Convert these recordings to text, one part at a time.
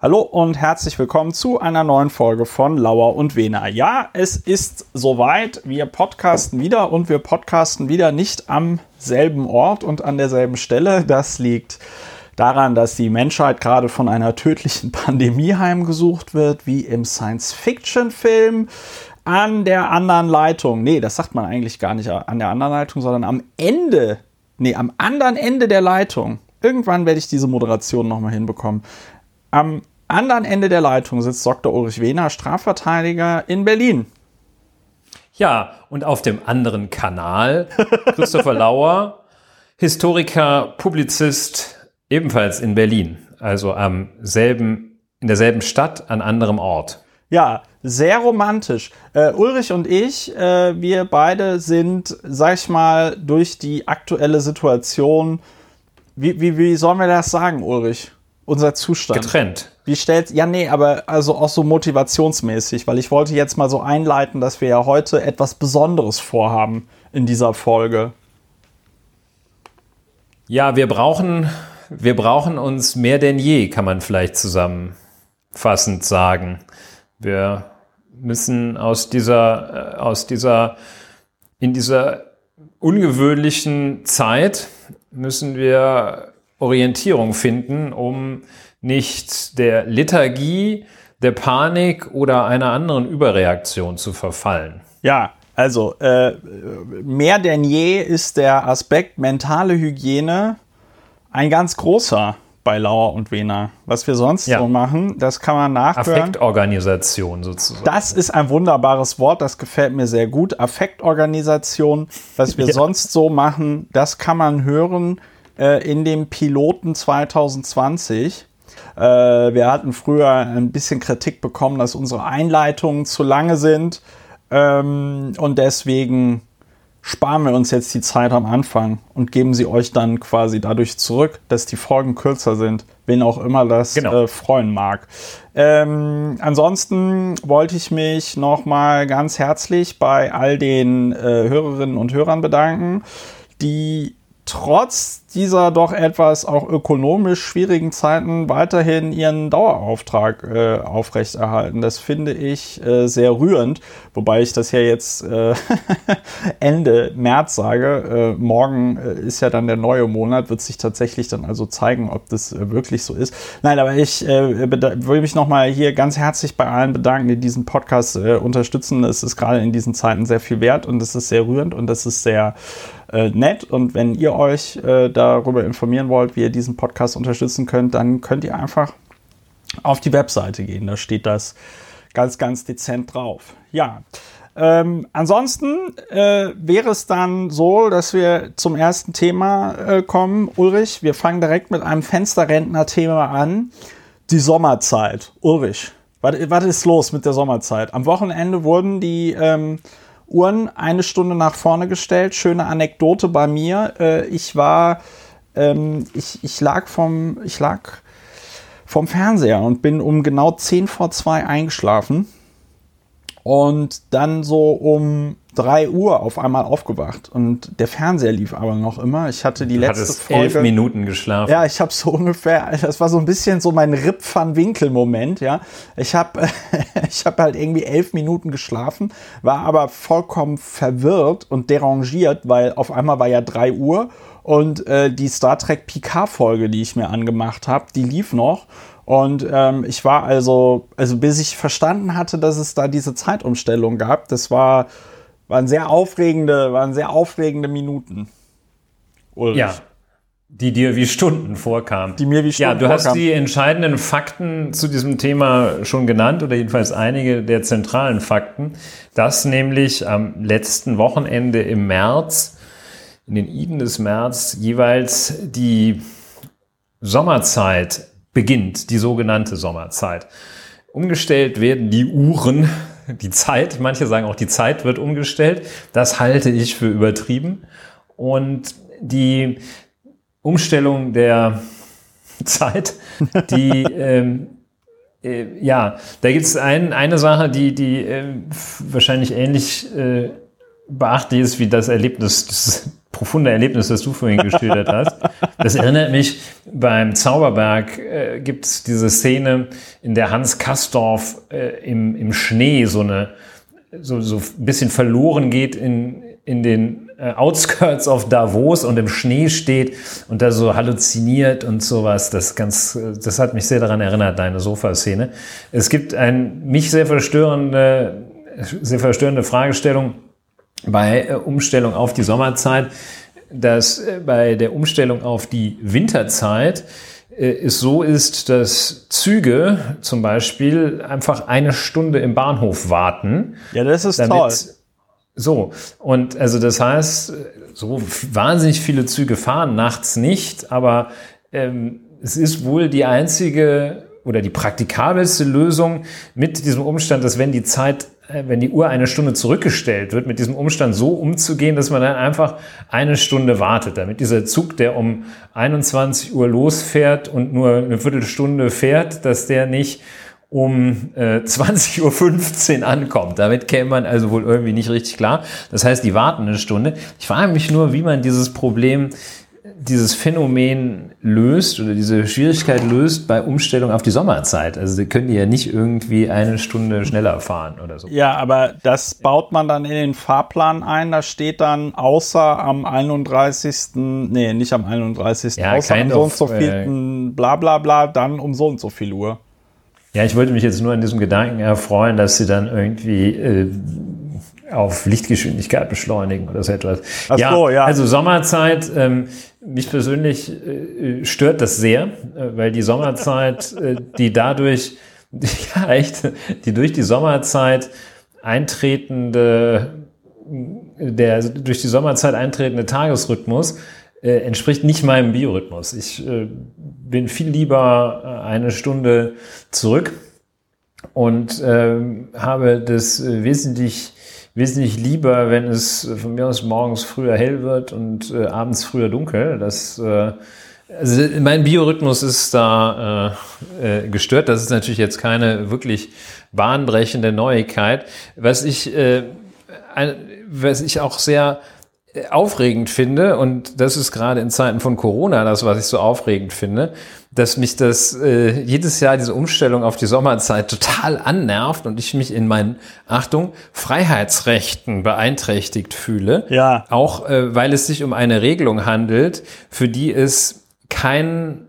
Hallo und herzlich willkommen zu einer neuen Folge von Lauer und Wena. Ja, es ist soweit. Wir podcasten wieder und wir podcasten wieder nicht am selben Ort und an derselben Stelle. Das liegt daran, dass die Menschheit gerade von einer tödlichen Pandemie heimgesucht wird, wie im Science-Fiction-Film. An der anderen Leitung, nee, das sagt man eigentlich gar nicht an der anderen Leitung, sondern am Ende, nee, am anderen Ende der Leitung. Irgendwann werde ich diese Moderation nochmal hinbekommen. Am anderen Ende der Leitung sitzt Dr. Ulrich Wehner, Strafverteidiger in Berlin. Ja, und auf dem anderen Kanal Christopher Lauer, Historiker, Publizist, ebenfalls in Berlin, also am selben, in derselben Stadt, an anderem Ort. Ja, sehr romantisch. Äh, Ulrich und ich, äh, wir beide sind, sag ich mal, durch die aktuelle Situation, wie, wie, wie sollen wir das sagen, Ulrich? unser Zustand. Getrennt. Wie stellt, ja, nee, aber also auch so motivationsmäßig, weil ich wollte jetzt mal so einleiten, dass wir ja heute etwas Besonderes vorhaben in dieser Folge. Ja, wir brauchen, wir brauchen uns mehr denn je, kann man vielleicht zusammenfassend sagen. Wir müssen aus dieser, äh, aus dieser, in dieser ungewöhnlichen Zeit müssen wir Orientierung finden, um nicht der Lethargie, der Panik oder einer anderen Überreaktion zu verfallen. Ja, also äh, mehr denn je ist der Aspekt mentale Hygiene ein ganz großer bei Lauer und Wena. Was wir sonst ja. so machen, das kann man nachhören. Affektorganisation sozusagen. Das ist ein wunderbares Wort, das gefällt mir sehr gut. Affektorganisation, was wir ja. sonst so machen, das kann man hören äh, in dem Piloten 2020. Äh, wir hatten früher ein bisschen Kritik bekommen, dass unsere Einleitungen zu lange sind. Ähm, und deswegen sparen wir uns jetzt die Zeit am Anfang und geben sie euch dann quasi dadurch zurück, dass die Folgen kürzer sind, wen auch immer das genau. äh, freuen mag. Ähm, ansonsten wollte ich mich nochmal ganz herzlich bei all den äh, Hörerinnen und Hörern bedanken, die trotz dieser doch etwas auch ökonomisch schwierigen Zeiten weiterhin ihren Dauerauftrag äh, aufrechterhalten. Das finde ich äh, sehr rührend, wobei ich das ja jetzt äh, Ende März sage. Äh, morgen äh, ist ja dann der neue Monat, wird sich tatsächlich dann also zeigen, ob das äh, wirklich so ist. Nein, aber ich will mich nochmal hier ganz herzlich bei allen bedanken, die diesen Podcast unterstützen. Es ist gerade in diesen Zeiten sehr viel wert und es ist sehr rührend und es ist sehr äh, nett. Und wenn ihr euch äh, darüber informieren wollt, wie ihr diesen Podcast unterstützen könnt, dann könnt ihr einfach auf die Webseite gehen. Da steht das ganz, ganz dezent drauf. Ja. Ähm, ansonsten äh, wäre es dann so, dass wir zum ersten Thema äh, kommen. Ulrich, wir fangen direkt mit einem Fensterrentner-Thema an. Die Sommerzeit. Ulrich, was, ist los mit der Sommerzeit? Am Wochenende wurden die ähm, Uhren eine Stunde nach vorne gestellt. Schöne Anekdote bei mir. Äh, ich war, ähm, ich, ich lag vom, ich lag vom Fernseher und bin um genau 10 vor 2 eingeschlafen. Und dann so um 3 Uhr auf einmal aufgewacht und der Fernseher lief aber noch immer. Ich hatte die du letzte Folge. elf Minuten geschlafen. Ja, ich habe so ungefähr, das war so ein bisschen so mein Rip van Winkel Moment, ja. Ich habe ich habe halt irgendwie elf Minuten geschlafen, war aber vollkommen verwirrt und derangiert, weil auf einmal war ja 3 Uhr und äh, die Star Trek Picard Folge, die ich mir angemacht habe, die lief noch und ähm, ich war also, also bis ich verstanden hatte, dass es da diese Zeitumstellung gab, das war waren sehr aufregende, waren sehr aufregende Minuten. Ulrich. Ja. Die dir wie Stunden vorkamen. Die mir wie Stunden Ja, du vorkam. hast die entscheidenden Fakten zu diesem Thema schon genannt oder jedenfalls einige der zentralen Fakten, dass nämlich am letzten Wochenende im März, in den Iden des März, jeweils die Sommerzeit beginnt, die sogenannte Sommerzeit. Umgestellt werden die Uhren die Zeit, manche sagen auch, die Zeit wird umgestellt. Das halte ich für übertrieben. Und die Umstellung der Zeit, die ähm, äh, ja, da gibt es ein, eine Sache, die, die äh, wahrscheinlich ähnlich äh, beachtlich ist wie das Erlebnis des profunde Erlebnis, das du vorhin geschildert hast. Das erinnert mich, beim Zauberberg äh, gibt es diese Szene, in der Hans Kastorf äh, im, im Schnee so eine so, so ein bisschen verloren geht in, in den äh, Outskirts of Davos und im Schnee steht und da so halluziniert und sowas. Das ganz, das hat mich sehr daran erinnert, deine Sofaszene. Es gibt ein mich sehr verstörende, sehr verstörende Fragestellung bei äh, Umstellung auf die Sommerzeit, dass äh, bei der Umstellung auf die Winterzeit es so ist, dass Züge zum Beispiel einfach eine Stunde im Bahnhof warten. Ja, das ist toll so, und also das heißt, so wahnsinnig viele Züge fahren nachts nicht, aber ähm, es ist wohl die einzige oder die praktikabelste Lösung mit diesem Umstand, dass wenn die Zeit, äh, wenn die Uhr eine Stunde zurückgestellt wird, mit diesem Umstand so umzugehen, dass man dann einfach eine Stunde wartet, damit dieser Zug, der um 21 Uhr losfährt und nur eine Viertelstunde fährt, dass der nicht um äh, 20.15 Uhr ankommt. Damit käme man also wohl irgendwie nicht richtig klar. Das heißt, die warten eine Stunde. Ich frage mich nur, wie man dieses Problem, dieses Phänomen löst oder diese Schwierigkeit löst bei Umstellung auf die Sommerzeit. Also sie können die ja nicht irgendwie eine Stunde schneller fahren oder so. Ja, aber das baut man dann in den Fahrplan ein. Da steht dann außer am 31. Nee, nicht am 31. Ja, außer am so und so vielten äh, bla bla bla, dann um so und so viel Uhr. Ja, ich wollte mich jetzt nur an diesem Gedanken erfreuen, dass sie dann irgendwie äh, auf Lichtgeschwindigkeit beschleunigen oder so etwas. Ach ja, so, ja. Also Sommerzeit, ähm, mich persönlich äh, stört das sehr, äh, weil die Sommerzeit, äh, die dadurch, ja echt, die durch die Sommerzeit eintretende, der durch die Sommerzeit eintretende Tagesrhythmus äh, entspricht nicht meinem Biorhythmus. Ich äh, bin viel lieber äh, eine Stunde zurück und äh, habe das äh, wesentlich, wesentlich lieber, wenn es von mir aus morgens früher hell wird und äh, abends früher dunkel. Das, äh, also mein Biorhythmus ist da äh, äh, gestört. Das ist natürlich jetzt keine wirklich bahnbrechende Neuigkeit. Was ich, äh, ein, was ich auch sehr aufregend finde, und das ist gerade in Zeiten von Corona das, was ich so aufregend finde, dass mich das äh, jedes Jahr diese Umstellung auf die Sommerzeit total annervt und ich mich in meinen, Achtung, Freiheitsrechten beeinträchtigt fühle. Ja. Auch äh, weil es sich um eine Regelung handelt, für die es keinen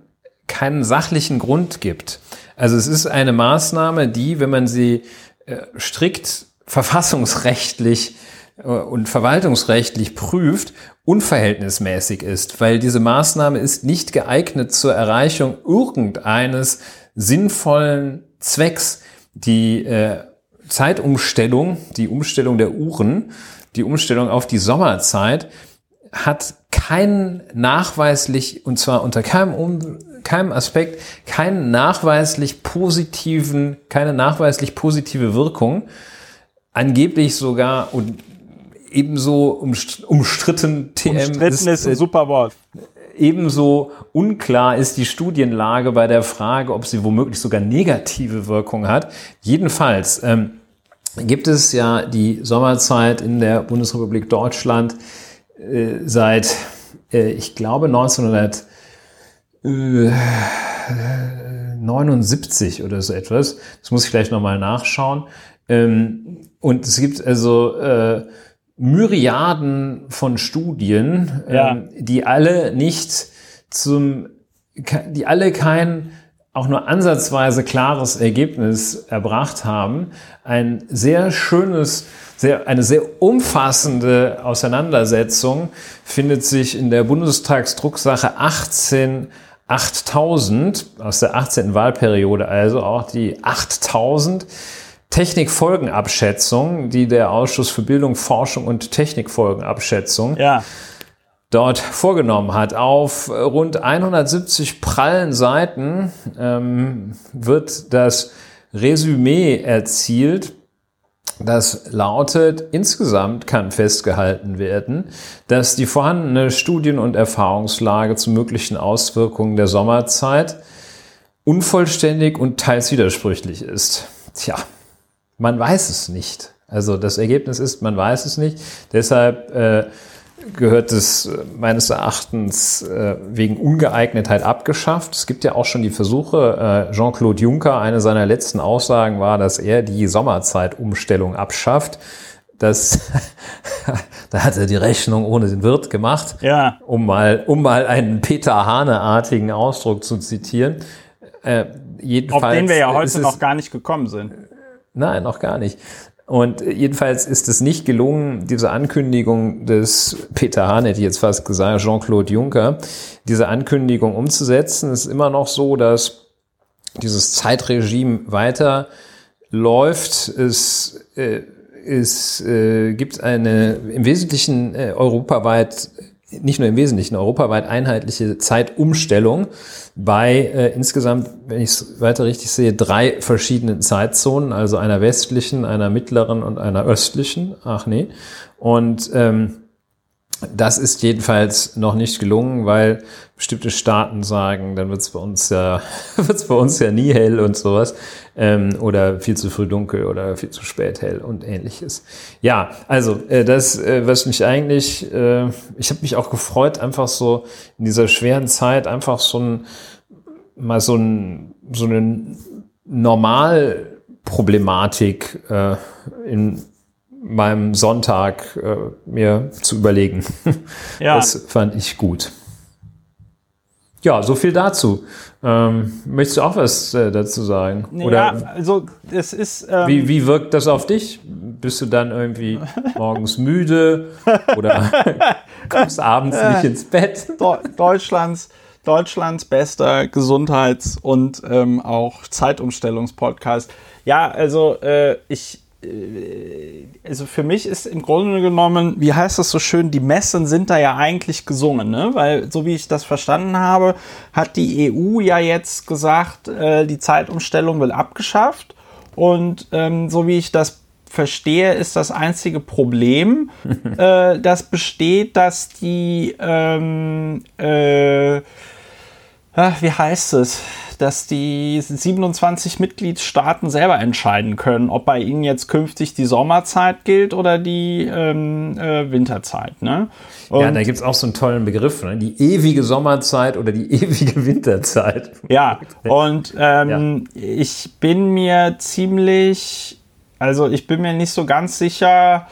keinen sachlichen Grund gibt. Also es ist eine Maßnahme, die, wenn man sie äh, strikt verfassungsrechtlich und verwaltungsrechtlich prüft, unverhältnismäßig ist, weil diese Maßnahme ist nicht geeignet zur Erreichung irgendeines sinnvollen Zwecks. Die äh, Zeitumstellung, die Umstellung der Uhren, die Umstellung auf die Sommerzeit hat keinen nachweislich, und zwar unter keinem, um, keinem Aspekt, keinen nachweislich positiven, keine nachweislich positive Wirkung. Angeblich sogar, und ebenso umstritten TM umstritten ist, ein äh, super Wort. Ebenso unklar ist die Studienlage bei der Frage, ob sie womöglich sogar negative Wirkung hat. Jedenfalls ähm, gibt es ja die Sommerzeit in der Bundesrepublik Deutschland äh, seit, äh, ich glaube, 1979 oder so etwas. Das muss ich gleich nochmal nachschauen. Ähm, und es gibt also äh, Myriaden von Studien, ja. ähm, die alle nicht zum, die alle kein auch nur ansatzweise klares Ergebnis erbracht haben. Ein sehr schönes, sehr, eine sehr umfassende Auseinandersetzung findet sich in der Bundestagsdrucksache 18 8000 aus der 18. Wahlperiode, also auch die 8000 Technikfolgenabschätzung, die der Ausschuss für Bildung, Forschung und Technikfolgenabschätzung ja. dort vorgenommen hat. Auf rund 170 prallen Seiten ähm, wird das Resümee erzielt. Das lautet, insgesamt kann festgehalten werden, dass die vorhandene Studien- und Erfahrungslage zu möglichen Auswirkungen der Sommerzeit unvollständig und teils widersprüchlich ist. Tja, man weiß es nicht. Also das Ergebnis ist, man weiß es nicht. Deshalb äh, gehört es äh, meines Erachtens äh, wegen Ungeeignetheit abgeschafft. Es gibt ja auch schon die Versuche, äh, Jean-Claude Juncker, eine seiner letzten Aussagen war, dass er die Sommerzeitumstellung abschafft. Das, da hat er die Rechnung ohne den Wirt gemacht, Ja. um mal, um mal einen Peter Hane-artigen Ausdruck zu zitieren. Äh, jedenfalls Auf den wir ja heute noch gar nicht gekommen sind. Nein, noch gar nicht. Und jedenfalls ist es nicht gelungen, diese Ankündigung des Peter Hahn, hätte ich jetzt fast gesagt, Jean-Claude Juncker, diese Ankündigung umzusetzen. Es ist immer noch so, dass dieses Zeitregime weiter läuft. Es, äh, es äh, gibt eine im Wesentlichen äh, europaweit, nicht nur im Wesentlichen, europaweit einheitliche Zeitumstellung bei äh, insgesamt, wenn ich es weiter richtig sehe, drei verschiedenen Zeitzonen, also einer westlichen, einer mittleren und einer östlichen. Ach nee. Und ähm, das ist jedenfalls noch nicht gelungen, weil bestimmte Staaten sagen, dann wird es bei uns ja, wird's bei uns ja nie hell und sowas. Ähm, oder viel zu früh dunkel oder viel zu spät hell und ähnliches. Ja, also äh, das, äh, was mich eigentlich, äh, ich habe mich auch gefreut, einfach so in dieser schweren Zeit einfach so ein mal so ein so eine Normalproblematik äh, in meinem Sonntag äh, mir zu überlegen. Ja. Das fand ich gut. Ja, so viel dazu. Ähm, möchtest du auch was äh, dazu sagen? ja, Oder also es ist. Ähm, wie, wie wirkt das auf dich? Bist du dann irgendwie morgens müde oder kommst abends nicht ins Bett? Deu- Deutschlands, Deutschlands bester Gesundheits- und ähm, auch Zeitumstellungspodcast. Ja, also äh, ich, also für mich ist im Grunde genommen, wie heißt das so schön, die Messen sind da ja eigentlich gesungen, ne? Weil so wie ich das verstanden habe, hat die EU ja jetzt gesagt, äh, die Zeitumstellung will abgeschafft. Und ähm, so wie ich das verstehe, ist das einzige Problem, äh, das besteht, dass die, ähm, äh, ah, wie heißt es, dass die 27 Mitgliedstaaten selber entscheiden können, ob bei ihnen jetzt künftig die Sommerzeit gilt oder die ähm, äh, Winterzeit. Ne? Und, Ja, da gibt's auch so einen tollen Begriff, ne? die ewige Sommerzeit oder die ewige Winterzeit. Ja, und ähm, ich bin mir ziemlich, also ich bin mir nicht so ganz sicher,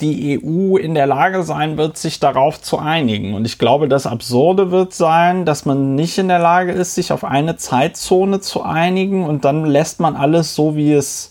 die EU in der Lage sein wird, sich darauf zu einigen. Und ich glaube, das Absurde wird sein, dass man nicht in der Lage ist, sich auf eine Zeitzone zu einigen und dann lässt man alles so, wie es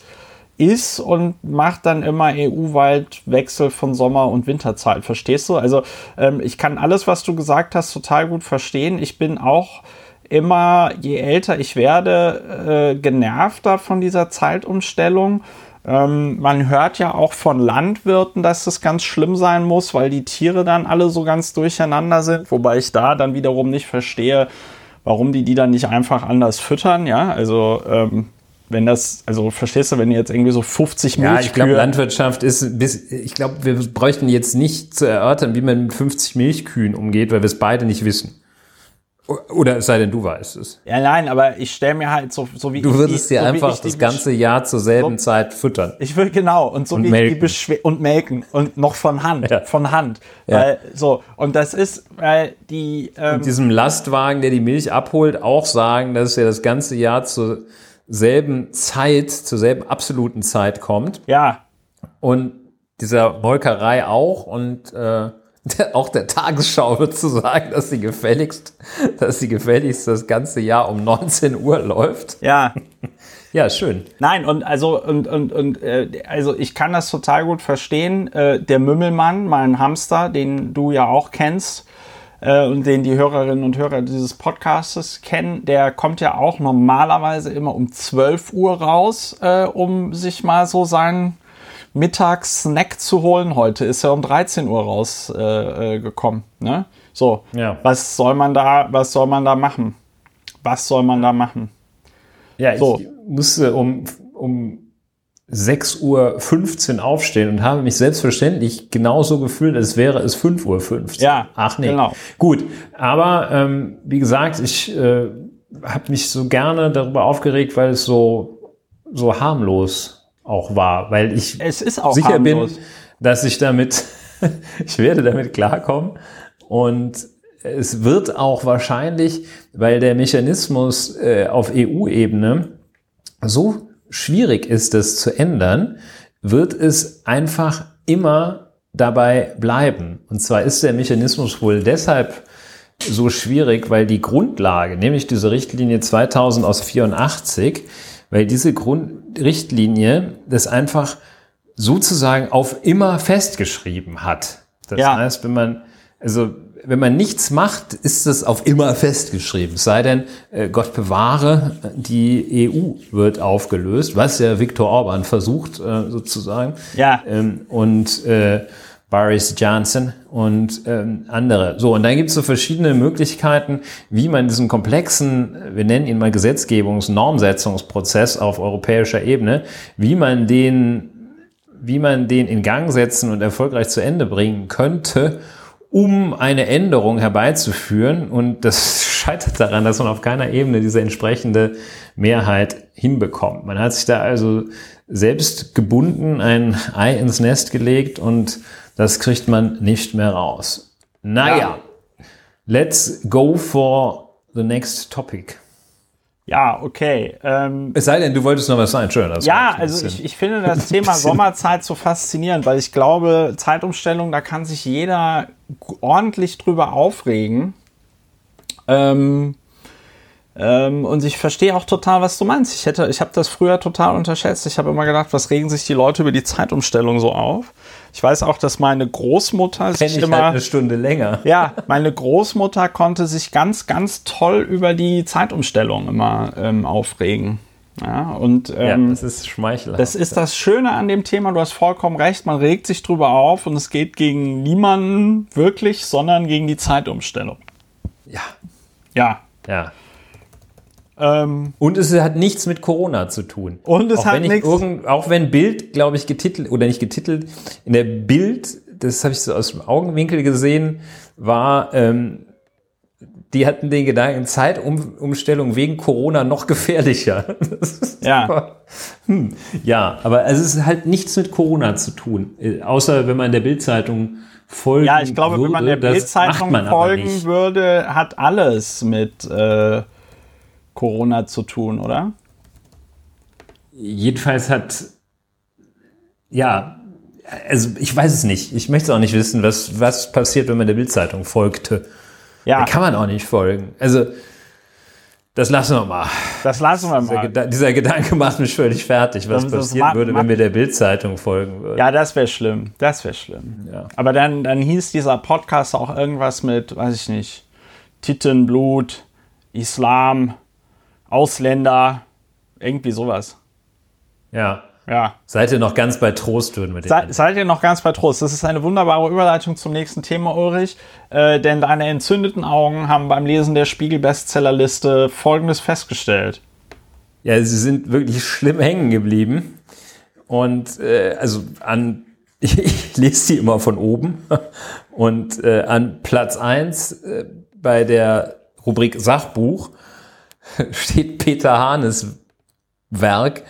ist und macht dann immer EU-weit Wechsel von Sommer- und Winterzeit. Verstehst du? Also ähm, ich kann alles, was du gesagt hast, total gut verstehen. Ich bin auch immer, je älter ich werde, äh, genervter von dieser Zeitumstellung. Ähm, man hört ja auch von Landwirten, dass das ganz schlimm sein muss, weil die Tiere dann alle so ganz durcheinander sind. Wobei ich da dann wiederum nicht verstehe, warum die die dann nicht einfach anders füttern. Ja, also ähm, wenn das, also verstehst du, wenn jetzt irgendwie so 50 Ja, Milchkühe... ich glaube, Landwirtschaft ist bis, ich glaube, wir bräuchten jetzt nicht zu erörtern, wie man mit 50 Milchkühen umgeht, weil wir es beide nicht wissen. Oder es sei denn, du weißt es. ja, nein, aber ich stelle mir halt so, so wie Du würdest dir so einfach das ganze Jahr zur selben Zeit füttern. Ich will genau und so Und wie melken. die Beschwer und melken und noch von Hand, Ja. von Hand, Ja. weil so und das ist, weil die ähm, Und diesem Lastwagen, der die Milch abholt, auch sagen, dass er das ganze Jahr zur selben Zeit, zur selben absoluten Zeit kommt. ja Und dieser Molkerei auch und äh, der, auch der Tagesschau wird zu sagen, dass sie gefälligst, dass sie gefälligst das ganze Jahr um 19 Uhr läuft. ja Ja, schön. Nein, und also und und und äh, also ich kann das total gut verstehen. Äh, der Mümmelmann, mein Hamster, den du ja auch kennst äh, und den die Hörerinnen und Hörer dieses Podcastes kennen, der kommt ja auch normalerweise immer um 12 Uhr raus, äh, um sich mal so seinen Mittagssnack zu holen. Heute ist er um 13 Uhr rausgekommen. Äh, gekommen, ne? So, Ja. was soll man da, was soll man da machen? Was soll man da machen? Ja, ich So. musste um, um 6.15 Uhr aufstehen und habe mich selbstverständlich genauso gefühlt, als wäre es 5.15 Uhr. Ja, Ach nee. genau. Gut, aber ähm, wie gesagt, ich äh, habe mich so gerne darüber aufgeregt, weil es so, so harmlos auch war, weil ich Es ist auch sicher harmlos. bin, dass ich damit ich werde damit klarkommen. Und es wird auch wahrscheinlich, weil der Mechanismus äh, auf EU-Ebene so schwierig ist, das zu ändern, wird es einfach immer dabei bleiben. Und zwar ist der Mechanismus wohl deshalb so schwierig, weil die Grundlage, nämlich diese Richtlinie 2000 aus 84, weil diese Grundrichtlinie das einfach sozusagen auf immer festgeschrieben hat. Das ja. heißt, wenn man, also wenn man nichts macht, ist es auf immer festgeschrieben. Es sei denn, äh, Gott bewahre, die EU wird aufgelöst, was ja Viktor Orban versucht, äh, sozusagen. Ja. Ähm, und äh, Boris Johnson und ähm, andere. So, und dann gibt es so verschiedene Möglichkeiten, wie man diesen komplexen, wir nennen ihn mal Gesetzgebungs-, Normsetzungsprozess auf europäischer Ebene, wie man den, wie man den in Gang setzen und erfolgreich zu Ende bringen könnte, um eine Änderung herbeizuführen. Und das scheitert daran, dass man auf keiner Ebene diese entsprechende Mehrheit hinbekommt. Man hat sich da also selbst gebunden, ein Ei ins Nest gelegt und das kriegt man nicht mehr raus. Naja, ja. let's go for the next topic. Ja, okay. Ähm, es sei denn, du wolltest noch was sagen. Schön. Ja, also ich, ich finde das Thema Sommerzeit so faszinierend, weil ich glaube, Zeitumstellung, da kann sich jeder ordentlich drüber aufregen. Ähm, ähm, und ich verstehe auch total, was du meinst. Ich hätte, ich habe das früher total unterschätzt. Ich habe immer gedacht, was regen sich die Leute über die Zeitumstellung so auf? Ich weiß auch, dass meine Großmutter sich ich immer halt eine Stunde länger. Ja, meine Großmutter konnte sich ganz, ganz toll über die Zeitumstellung immer ähm, aufregen. Ja, und ähm, ja, das ist schmeichelhaft. Das ist das Schöne an dem Thema. Du hast vollkommen recht. Man regt sich drüber auf und es geht gegen niemanden wirklich, sondern gegen die Zeitumstellung. Ja. Ja. Ja. Ähm, und es hat nichts mit Corona zu tun. Und es auch hat nichts. Auch wenn Bild, glaube ich, getitelt oder nicht getitelt, in der Bild, das habe ich so aus dem Augenwinkel gesehen, war, ähm, die hatten den Gedanken, Zeitumstellung wegen Corona noch gefährlicher. ja. Hm, ja, aber es ist halt nichts mit Corona zu tun, äh, außer wenn man der Bildzeitung folgen Ja, ich glaube, würde, wenn man der Bildzeitung folgen würde, hat alles mit äh, Corona zu tun, oder? Jedenfalls hat, ja, also ich weiß es nicht. Ich möchte auch nicht wissen, was, was passiert, wenn man der Bildzeitung folgte. Ja. Da kann man auch nicht folgen. Also, das lassen wir mal. Das lassen wir mal. Dieser, dieser Gedanke macht mich völlig fertig, was passieren würde, wenn wir der Bildzeitung folgen würden. Ja, das wäre schlimm. Das wäre schlimm. Ja. Aber dann, dann hieß dieser Podcast auch irgendwas mit, weiß ich nicht, Titenblut, Islam, Ausländer, irgendwie sowas. Ja. Ja. Seid ihr noch ganz bei Trost, würden wir Se, Seid ihr noch ganz bei Trost? Das ist eine wunderbare Überleitung zum nächsten Thema, Ulrich. Äh, denn deine entzündeten Augen haben beim Lesen der Spiegel-Bestsellerliste Folgendes festgestellt. Ja, sie sind wirklich schlimm hängen geblieben. Und äh, also an, ich, lese sie immer von oben. Und äh, an Platz 1 äh, bei der Rubrik Sachbuch steht Peter Hahnes Werk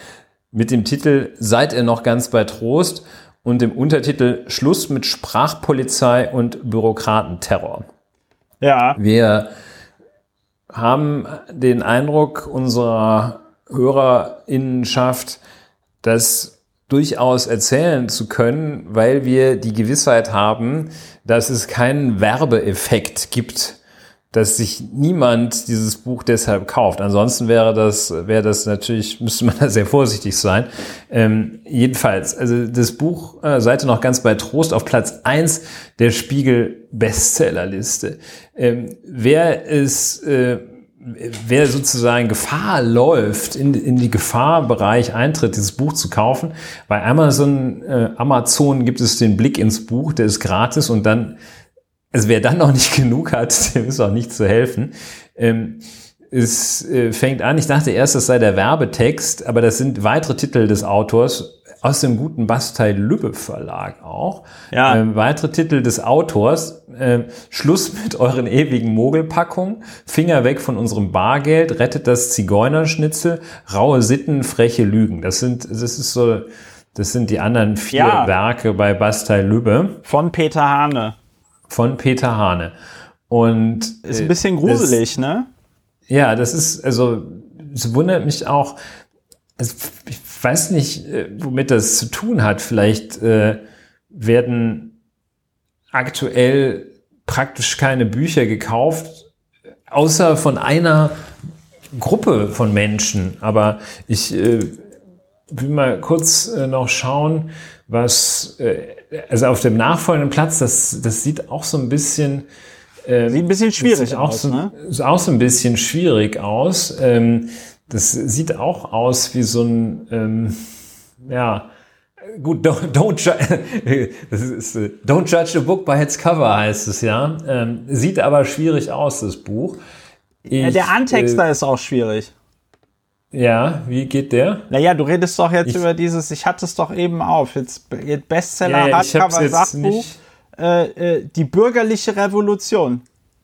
mit dem Titel Seid ihr noch ganz bei Trost und dem Untertitel Schluss mit Sprachpolizei und Bürokratenterror. Ja. Wir haben den Eindruck unserer Hörerinnenschaft, das durchaus erzählen zu können, weil wir die Gewissheit haben, dass es keinen Werbeeffekt gibt dass sich niemand dieses Buch deshalb kauft. Ansonsten wäre das, wäre das natürlich, müsste man da sehr vorsichtig sein. Ähm, jedenfalls, also das Buch, äh, Seite noch ganz bei Trost, auf Platz eins der Spiegel Bestsellerliste. Ähm, wer ist, äh, wer sozusagen Gefahr läuft, in, in die Gefahrbereich eintritt, dieses Buch zu kaufen, bei Amazon, äh, Amazon gibt es den Blick ins Buch, der ist gratis und dann also wer dann noch nicht genug hat, dem ist auch nicht zu helfen. Ähm, es äh, fängt an, ich dachte erst, das sei der Werbetext, aber das sind weitere Titel des Autors aus dem guten Bastei Lübbe Verlag auch. Ja. Ähm, weitere Titel des Autors. Äh, Schluss mit euren ewigen Mogelpackungen. Finger weg von unserem Bargeld. Rettet das Zigeunerschnitzel. Raue Sitten, freche Lügen. Das sind, das ist so Das sind die anderen vier Ja. Werke bei Bastei Lübbe Von Peter Hane. Von Peter Hane. Und Ist äh, ein bisschen gruselig, ne? Ja, das ist, also, es wundert mich auch, also, ich weiß nicht, äh, womit das zu tun hat. Vielleicht äh, werden aktuell praktisch keine Bücher gekauft, außer von einer Gruppe von Menschen. Aber ich äh, will mal kurz äh, noch schauen, was, äh, also auf dem nachfolgenden Platz, das, das sieht auch so ein bisschen Sieht ein bisschen schwierig auch aus, so, ne? Sieht auch so ein bisschen schwierig aus. Ähm, das sieht auch aus wie so ein, ähm, ja, gut, don't, don't, ju- ist, äh, don't judge a book by its cover heißt es ja. Ähm, sieht aber schwierig aus, das Buch. Ja, Ich, der Antexter ist auch schwierig. Ja, wie geht der? Naja, du redest doch jetzt Ich- über dieses, ich hatte es doch eben auf, jetzt Bestseller, Ja, ich hab's Hardcover, jetzt Sachbuch, nicht- äh, äh, die bürgerliche Revolution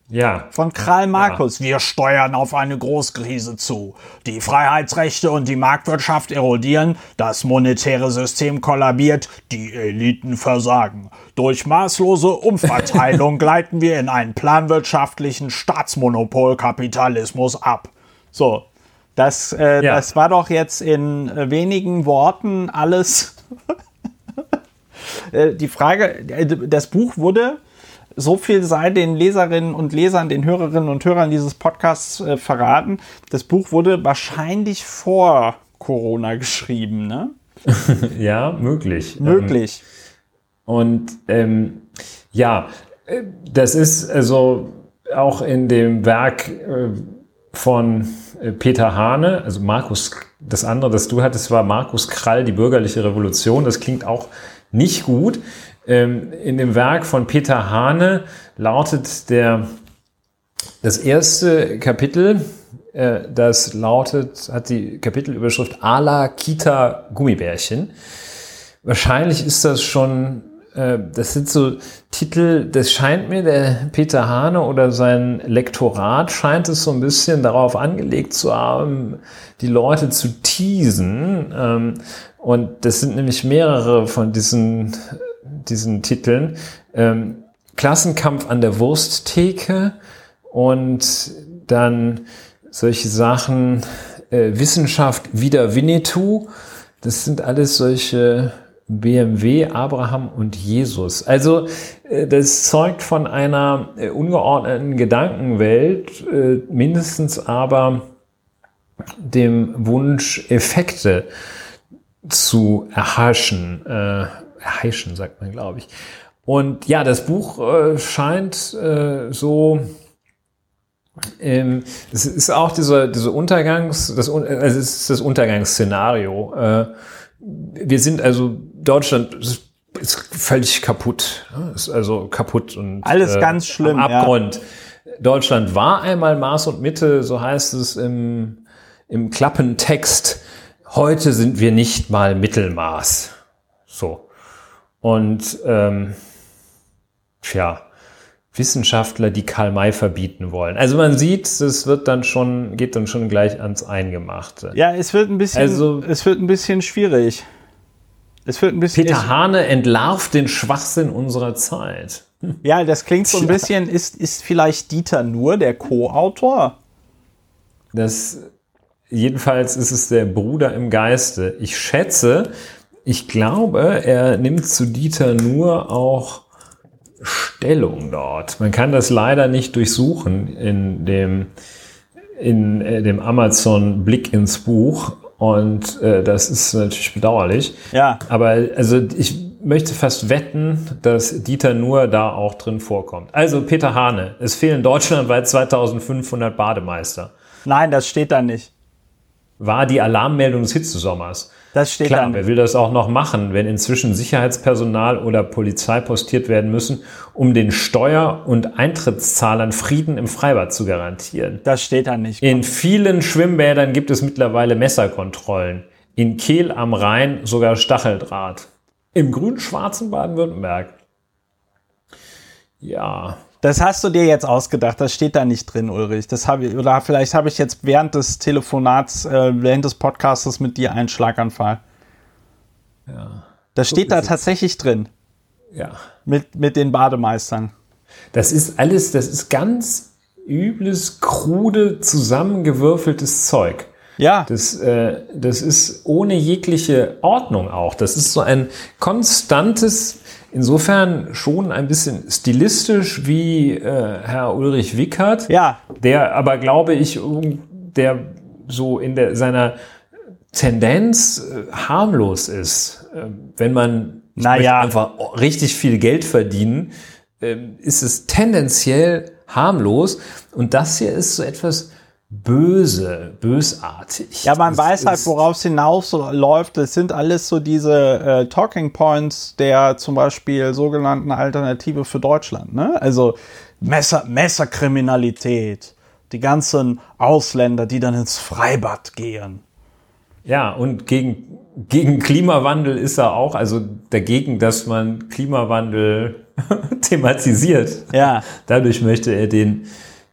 Ja, von Karl Markus. Wir steuern auf eine Großkrise zu. Die Freiheitsrechte und die Marktwirtschaft erodieren, das monetäre System kollabiert, die Eliten versagen. Durch maßlose Umverteilung gleiten wir in einen planwirtschaftlichen Staatsmonopolkapitalismus ab. So, das, äh, Ja. das war doch jetzt in äh, wenigen Worten alles. Äh, Die Frage, äh, das Buch wurde, so viel sei den Leserinnen und Lesern, den Hörerinnen und Hörern dieses Podcasts äh, verraten, das Buch wurde wahrscheinlich vor Corona geschrieben, ne? ja, möglich. Ähm, Möglich. Und ähm, ja, das ist also auch in dem Werk äh, von Peter Hane, also Markus, das andere, das du hattest, war Markus Krall, die bürgerliche Revolution. Das klingt auch nicht gut. Ähm, in dem Werk von Peter Hane lautet der, das erste Kapitel, äh, das lautet, hat die Kapitelüberschrift Ala Kita Gummibärchen. Wahrscheinlich ist das schon, äh, das sind so Titel, das scheint mir, der Peter Hane oder sein Lektorat scheint es so ein bisschen darauf angelegt zu haben, die Leute zu teasen. Ähm, und das sind nämlich mehrere von diesen, diesen Titeln. Ähm, Klassenkampf an der Wursttheke und dann solche Sachen, äh, Wissenschaft wider Winnetou. Das sind alles solche BMW, Abraham und Jesus. Also äh, das zeugt von einer äh, ungeordneten Gedankenwelt, äh, mindestens aber dem Wunsch, Effekte zu erhaschen. Erheischen, sagt man, glaube ich. Und ja, das Buch scheint so ähm, es ist auch diese, diese Untergangs, das, also es ist das Untergangsszenario. Äh, wir sind also, Deutschland ist, ist völlig kaputt. ne? Ist also kaputt und Alles ganz schlimm, am ja. Abgrund. Deutschland war einmal Maß und Mitte, so heißt es im, im Klappentext. Heute sind wir nicht mal Mittelmaß. So. Und ähm, tja, Wissenschaftler, die Karl May verbieten wollen. Also man sieht, es wird dann schon, geht dann schon gleich ans Eingemachte. Ja, es wird ein bisschen, Also- es wird ein bisschen schwierig. Es wird ein bisschen. Peter Hane entlarvt den Schwachsinn unserer Zeit. ja, das klingt so ein bisschen. Ist, ist vielleicht Dieter nur der Co-Autor? Das, jedenfalls ist es der Bruder im Geiste. Ich schätze, ich glaube, er nimmt zu Dieter nur auch Stellung dort. Man kann das leider nicht durchsuchen in dem, in äh, dem Amazon Blick ins Buch. Und äh, das ist natürlich bedauerlich. Ja. Aber also ich möchte fast wetten, dass Dieter nur da auch drin vorkommt. Also Peter Hane, es fehlen deutschlandweit 2500 Bademeister. Nein, das steht da nicht. War die Alarmmeldung des Hitzesommers. Das steht da Klar, nicht. wer will das auch noch machen, wenn inzwischen Sicherheitspersonal oder Polizei postiert werden müssen, um den Steuer- und Eintrittszahlern Frieden im Freibad zu garantieren? Das steht da nicht. In vielen Schwimmbädern gibt es mittlerweile Messerkontrollen. In Kehl am Rhein sogar Stacheldraht. Im grün-schwarzen Baden-Württemberg. Ja, Das hast du dir jetzt ausgedacht, das steht da nicht drin, Ulrich. Das habe ich, oder vielleicht habe ich jetzt während des Telefonats, äh, während des Podcastes mit dir einen Schlaganfall. Ja. Das steht da tatsächlich drin. Ja. Mit, mit den Bademeistern. Das ist alles, das ist ganz übles, krude, zusammengewürfeltes Zeug. Ja. Das, äh, das ist ohne jegliche Ordnung auch. Das ist so ein konstantes, insofern schon ein bisschen stilistisch wie äh, Herr Ulrich Wickert. Ja. Der aber, glaube ich, der so in der, seiner Tendenz äh, harmlos ist. Äh, wenn man naja. einfach richtig viel Geld verdienen, äh, ist es tendenziell harmlos. Und das hier ist so etwas böse, bösartig. Ja, man das weiß halt, worauf es hinausläuft. Das sind alles so diese äh, Talking Points der zum Beispiel sogenannten Alternative für Deutschland. Ne? Also Messer, Messerkriminalität, die ganzen Ausländer, die dann ins Freibad gehen. Ja, und gegen, gegen Klimawandel ist er auch, also dagegen, dass man Klimawandel thematisiert. Ja. Dadurch möchte er den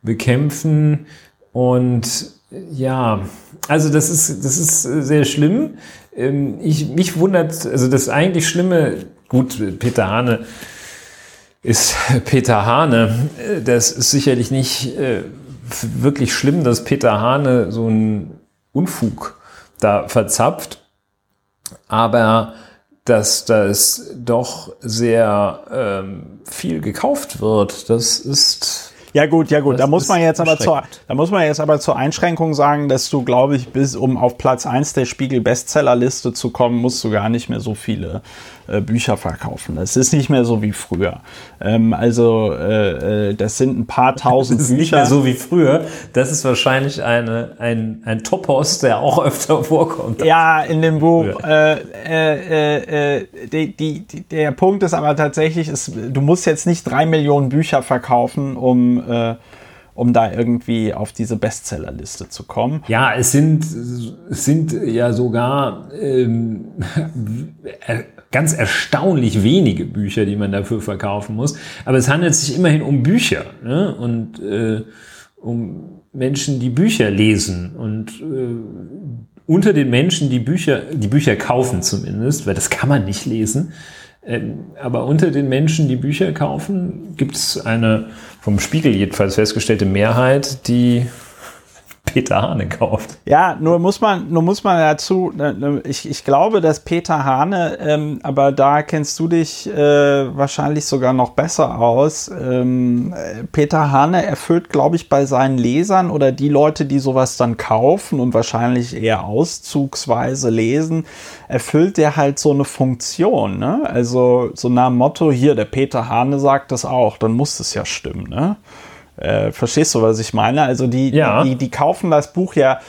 bekämpfen. Und ja, also das ist, das ist sehr schlimm. Ähm, ich, mich wundert, also das eigentlich Schlimme, gut, Peter Hane ist Peter Hane. Das ist sicherlich nicht äh, wirklich schlimm, dass Peter Hane so einen Unfug da verzapft. Aber dass das doch sehr ähm, viel gekauft wird, das ist ja gut, ja gut. Das da muss man jetzt aber zur, da muss man jetzt aber zur Einschränkung sagen, dass du, glaube ich, bis um auf Platz 1 der Spiegel Bestsellerliste zu kommen, musst du gar nicht mehr so viele äh, Bücher verkaufen. Das ist nicht mehr so wie früher. Ähm, also äh, äh das sind ein paar tausend das ist Bücher. Nicht mehr so wie früher. Das ist wahrscheinlich eine, ein, ein Topos, der auch öfter vorkommt. Ja, in dem Buch. Äh, äh, äh, die, die, die, der Punkt ist aber tatsächlich, ist, du musst jetzt nicht drei Millionen Bücher verkaufen, um um da irgendwie auf diese Bestsellerliste zu kommen. Ja, es sind, es sind ja sogar ähm, ganz erstaunlich wenige Bücher, die man dafür verkaufen muss. Aber es handelt sich immerhin um Bücher ne? und äh, um Menschen, die Bücher lesen und äh, unter den Menschen, die Bücher, die Bücher kaufen zumindest, weil das kann man nicht lesen, aber unter den Menschen, die Bücher kaufen, gibt es eine vom Spiegel jedenfalls festgestellte Mehrheit, die Peter Hane kauft. Ja, nur muss man, nur muss man dazu, ne, ne, ich, ich glaube, dass Peter Hane, ähm, aber da kennst du dich äh, wahrscheinlich sogar noch besser aus. Ähm, Peter Hane erfüllt, glaube ich, bei seinen Lesern oder die Leute, die sowas dann kaufen und wahrscheinlich eher auszugsweise lesen, erfüllt der halt so eine Funktion. Ne? Also so nach dem Motto, hier, der Peter Hane sagt das auch, dann muss es ja stimmen. Ne? Äh, verstehst du, was ich meine? Also die, ja. die, die kaufen das Buch ja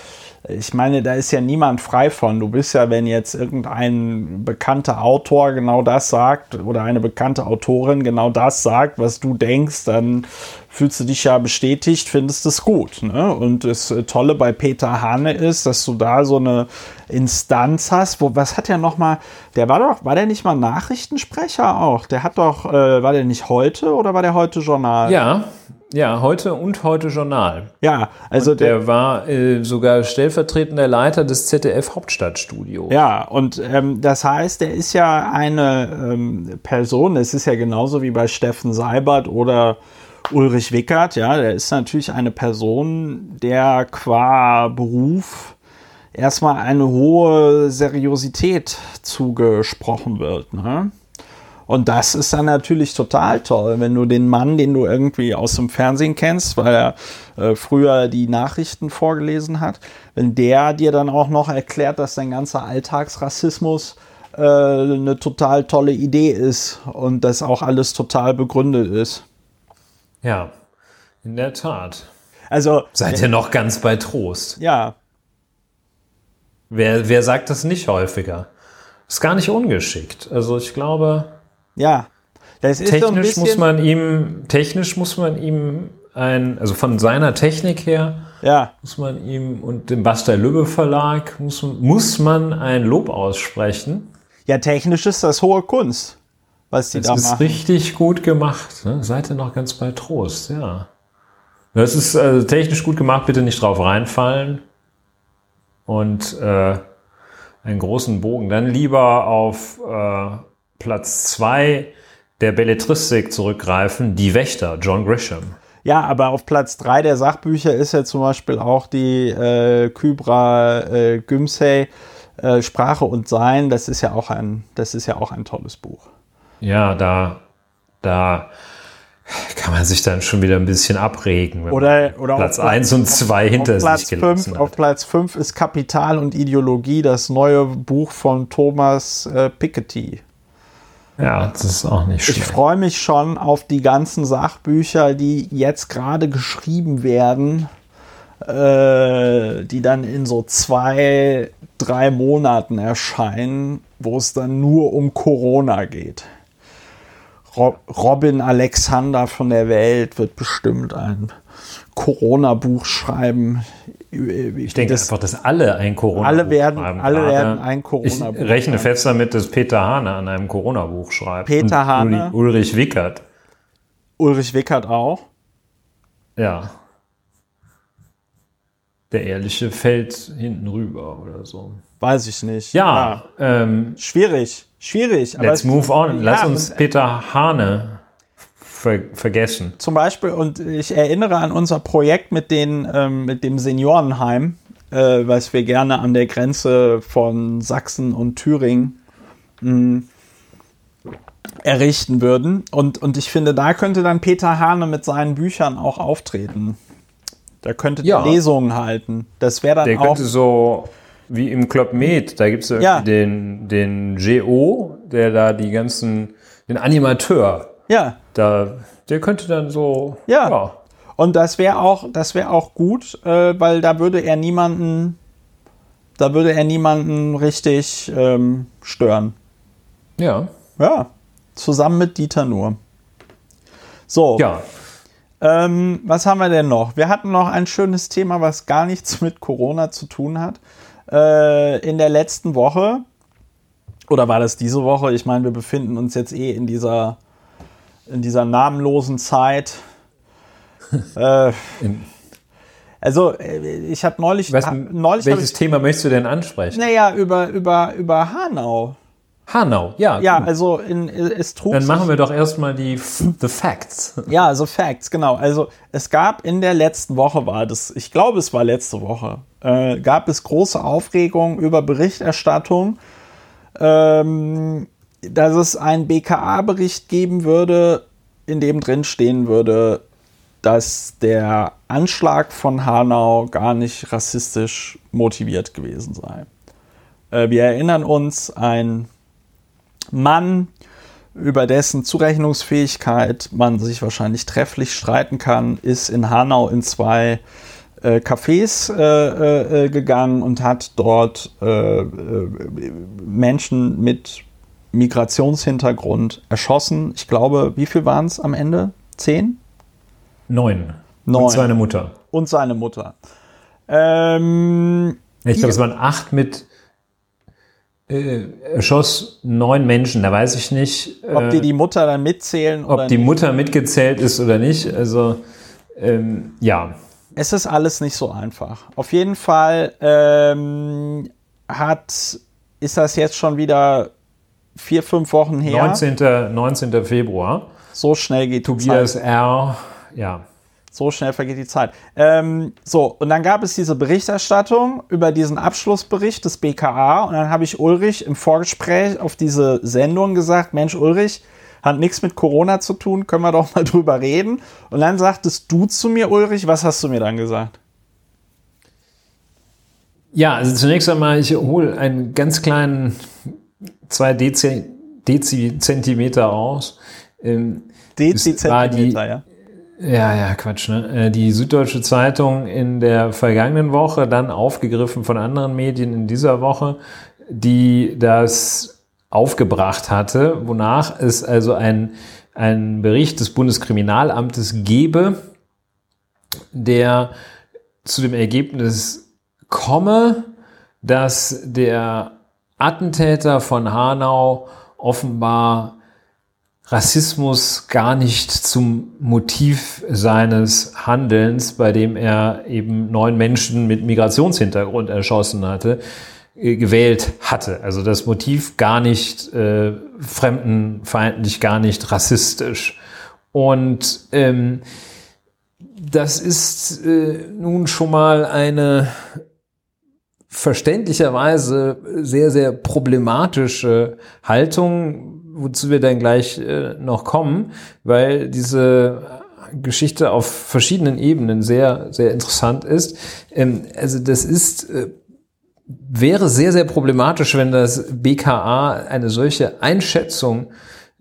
ich meine, da ist ja niemand frei von. Du bist ja, wenn jetzt irgendein bekannter Autor genau das sagt oder eine bekannte Autorin genau das sagt, was du denkst, dann fühlst du dich ja bestätigt, findest es gut. Ne? Und das Tolle bei Peter Hane ist, dass du da so eine Instanz hast, wo, was hat er nochmal, der war doch, war der nicht mal Nachrichtensprecher auch? Der hat doch, äh, war der nicht heute oder war der heute Journal? Ja, ja, heute und heute Journal. Ja, also und der, der war äh, sogar stellvertretender Leiter des ZDF Hauptstadtstudios. Ja, und ähm, das heißt, er ist ja eine ähm, Person, es ist ja genauso wie bei Steffen Seibert oder Ulrich Wickert, ja, der ist natürlich eine Person, der qua Beruf erstmal eine hohe Seriosität zugesprochen wird. Ne? Und das ist dann natürlich total toll, wenn du den Mann, den du irgendwie aus dem Fernsehen kennst, weil er äh, früher die Nachrichten vorgelesen hat, wenn der dir dann auch noch erklärt, dass dein ganzer Alltagsrassismus äh, eine total tolle Idee ist und das auch alles total begründet ist. Ja, in der Tat. Also seid ihr noch ganz bei Trost? Ja. Wer, wer sagt das nicht häufiger? Ist gar nicht ungeschickt. Also ich glaube, ja. Das ist technisch so muss man ihm, technisch muss man ihm ein, also von seiner Technik her, ja. muss man ihm und dem Basta Lübbe Verlag muss, muss man ein Lob aussprechen. Ja, technisch ist das hohe Kunst, was die das da machen. Das ist richtig gut gemacht. Ne? Seid ihr noch ganz bei Trost, ja. Das ist also technisch gut gemacht, bitte nicht drauf reinfallen. Und äh, einen großen Bogen. Dann lieber auf äh, Platz zwei der Belletristik zurückgreifen, Die Wächter, John Grisham. Ja, aber auf Platz drei der Sachbücher ist ja zum Beispiel auch die äh, Kybra äh, Gümsey äh, Sprache und Sein. Das ist ja auch ein, das ist ja auch ein tolles Buch. Ja, da, da kann man sich dann schon wieder ein bisschen abregen. oder, oder Platz 1 und 2 hinter Platz sich gelassen fünf, Auf Platz 5 ist Kapital und Ideologie, das neue Buch von Thomas äh, Piketty. Ja, das ist auch nicht schlecht. Ich freue mich schon auf die ganzen Sachbücher, die jetzt gerade geschrieben werden, äh, die dann in so zwei, drei Monaten erscheinen, wo es dann nur um Corona geht. Robin Alexander von der Welt wird bestimmt ein Corona-Buch schreiben. Ich denke das, einfach, dass alle ein Corona-Buch alle werden, schreiben. Alle gerade. werden ein Corona-Buch Ich rechne fest damit, dass Peter Hane an einem Corona-Buch schreibt. Peter Hane. Ulrich Wickert. Ulrich Wickert auch. Ja. Der Ehrliche fällt hinten rüber oder so. Weiß ich nicht. Ja. ja. Ähm, Schwierig. Schwierig. Let's move on. Lass ja, uns Peter Hane ver vergessen. Zum Beispiel, und ich erinnere an unser Projekt mit, den, ähm, mit dem Seniorenheim, äh, was wir gerne an der Grenze von Sachsen und Thüringen mh, hm, errichten würden. Und, und ich finde, da könnte dann Peter Hane mit seinen Büchern auch auftreten. Da könnte ja. Lesungen halten. Das wäre dann der auch. Könnte so wie im Club Med, da gibt es ja. den, den GO, der da die ganzen, den Animateur. Ja. Da, der könnte dann so. Ja. ja. Und das wäre auch, das wäre auch gut, äh, weil da würde er niemanden, da würde er niemanden richtig ähm, stören. Ja. Ja. Zusammen mit Dieter nur. So. Ja. Ähm, was haben wir denn noch? Wir hatten noch ein schönes Thema, was gar nichts mit Corona zu tun hat äh, in der letzten Woche, oder war das diese Woche? Ich meine, wir befinden uns jetzt eh in dieser, in dieser namenlosen Zeit. äh, also, äh, ich habe neulich. Neulich welches ich, Thema möchtest du denn ansprechen? Naja, über, über, über Hanau. Hanau, ja. Ja, gut. also in, es trug. Dann machen wir doch erstmal die the Facts. Ja, also Facts, genau. Also es gab in der letzten Woche war das, ich glaube, es war letzte Woche, äh, gab es große Aufregung über Berichterstattung, ähm, dass es einen BKA-Bericht geben würde, in dem drin stehen würde, dass der Anschlag von Hanau gar nicht rassistisch motiviert gewesen sei. Äh, wir erinnern uns, ein Mann, über dessen Zurechnungsfähigkeit man sich wahrscheinlich trefflich streiten kann, ist in Hanau in zwei äh, Cafés äh, äh, gegangen und hat dort äh, äh, Menschen mit Migrationshintergrund erschossen. Ich glaube, wie viel waren es am Ende? Zehn? Neun. Neun. Und seine Mutter. Und seine Mutter. Ähm, ich glaube, es waren acht mit äh, erschoss neun Menschen, da weiß ich nicht. Ob die äh, die Mutter dann mitzählen ob die nicht. Mutter mitgezählt ist oder nicht. Also, ähm, ja. Es ist alles nicht so einfach. Auf jeden Fall ähm, hat, ist das jetzt schon wieder vier, fünf Wochen her. 19. 19. Februar. So schnell geht Tobias Zeit. R. Ja. So schnell vergeht die Zeit. Ähm, so, und dann gab es diese Berichterstattung über diesen Abschlussbericht des BKA. Und dann habe ich Ulrich im Vorgespräch auf diese Sendung gesagt: Mensch, Ulrich, hat nichts mit Corona zu tun, können wir doch mal drüber reden. Und dann sagtest du zu mir, Ulrich, was hast du mir dann gesagt? Ja, also zunächst einmal, ich hole einen ganz kleinen zwei Dezi Dezentimeter aus. Ähm, Dezentimeter, ja. Ja, ja, Quatsch. Ne? Äh, die Süddeutsche Zeitung in der vergangenen Woche, dann aufgegriffen von anderen Medien in dieser Woche, die das aufgebracht hatte, wonach es also ein, ein Bericht des Bundeskriminalamtes gebe, der zu dem Ergebnis komme, dass der Attentäter von Hanau offenbar Rassismus gar nicht zum Motiv seines Handelns, bei dem er eben neun Menschen mit Migrationshintergrund erschossen hatte, äh, gewählt hatte. Also das Motiv gar nicht äh, fremdenfeindlich, gar nicht rassistisch. Und ähm, das ist äh, nun schon mal eine verständlicherweise sehr, sehr problematische Haltung, wozu wir dann gleich äh, noch kommen, weil diese Geschichte auf verschiedenen Ebenen sehr, sehr interessant ist. Ähm, also das ist, äh, wäre sehr, sehr problematisch, wenn das BKA eine solche Einschätzung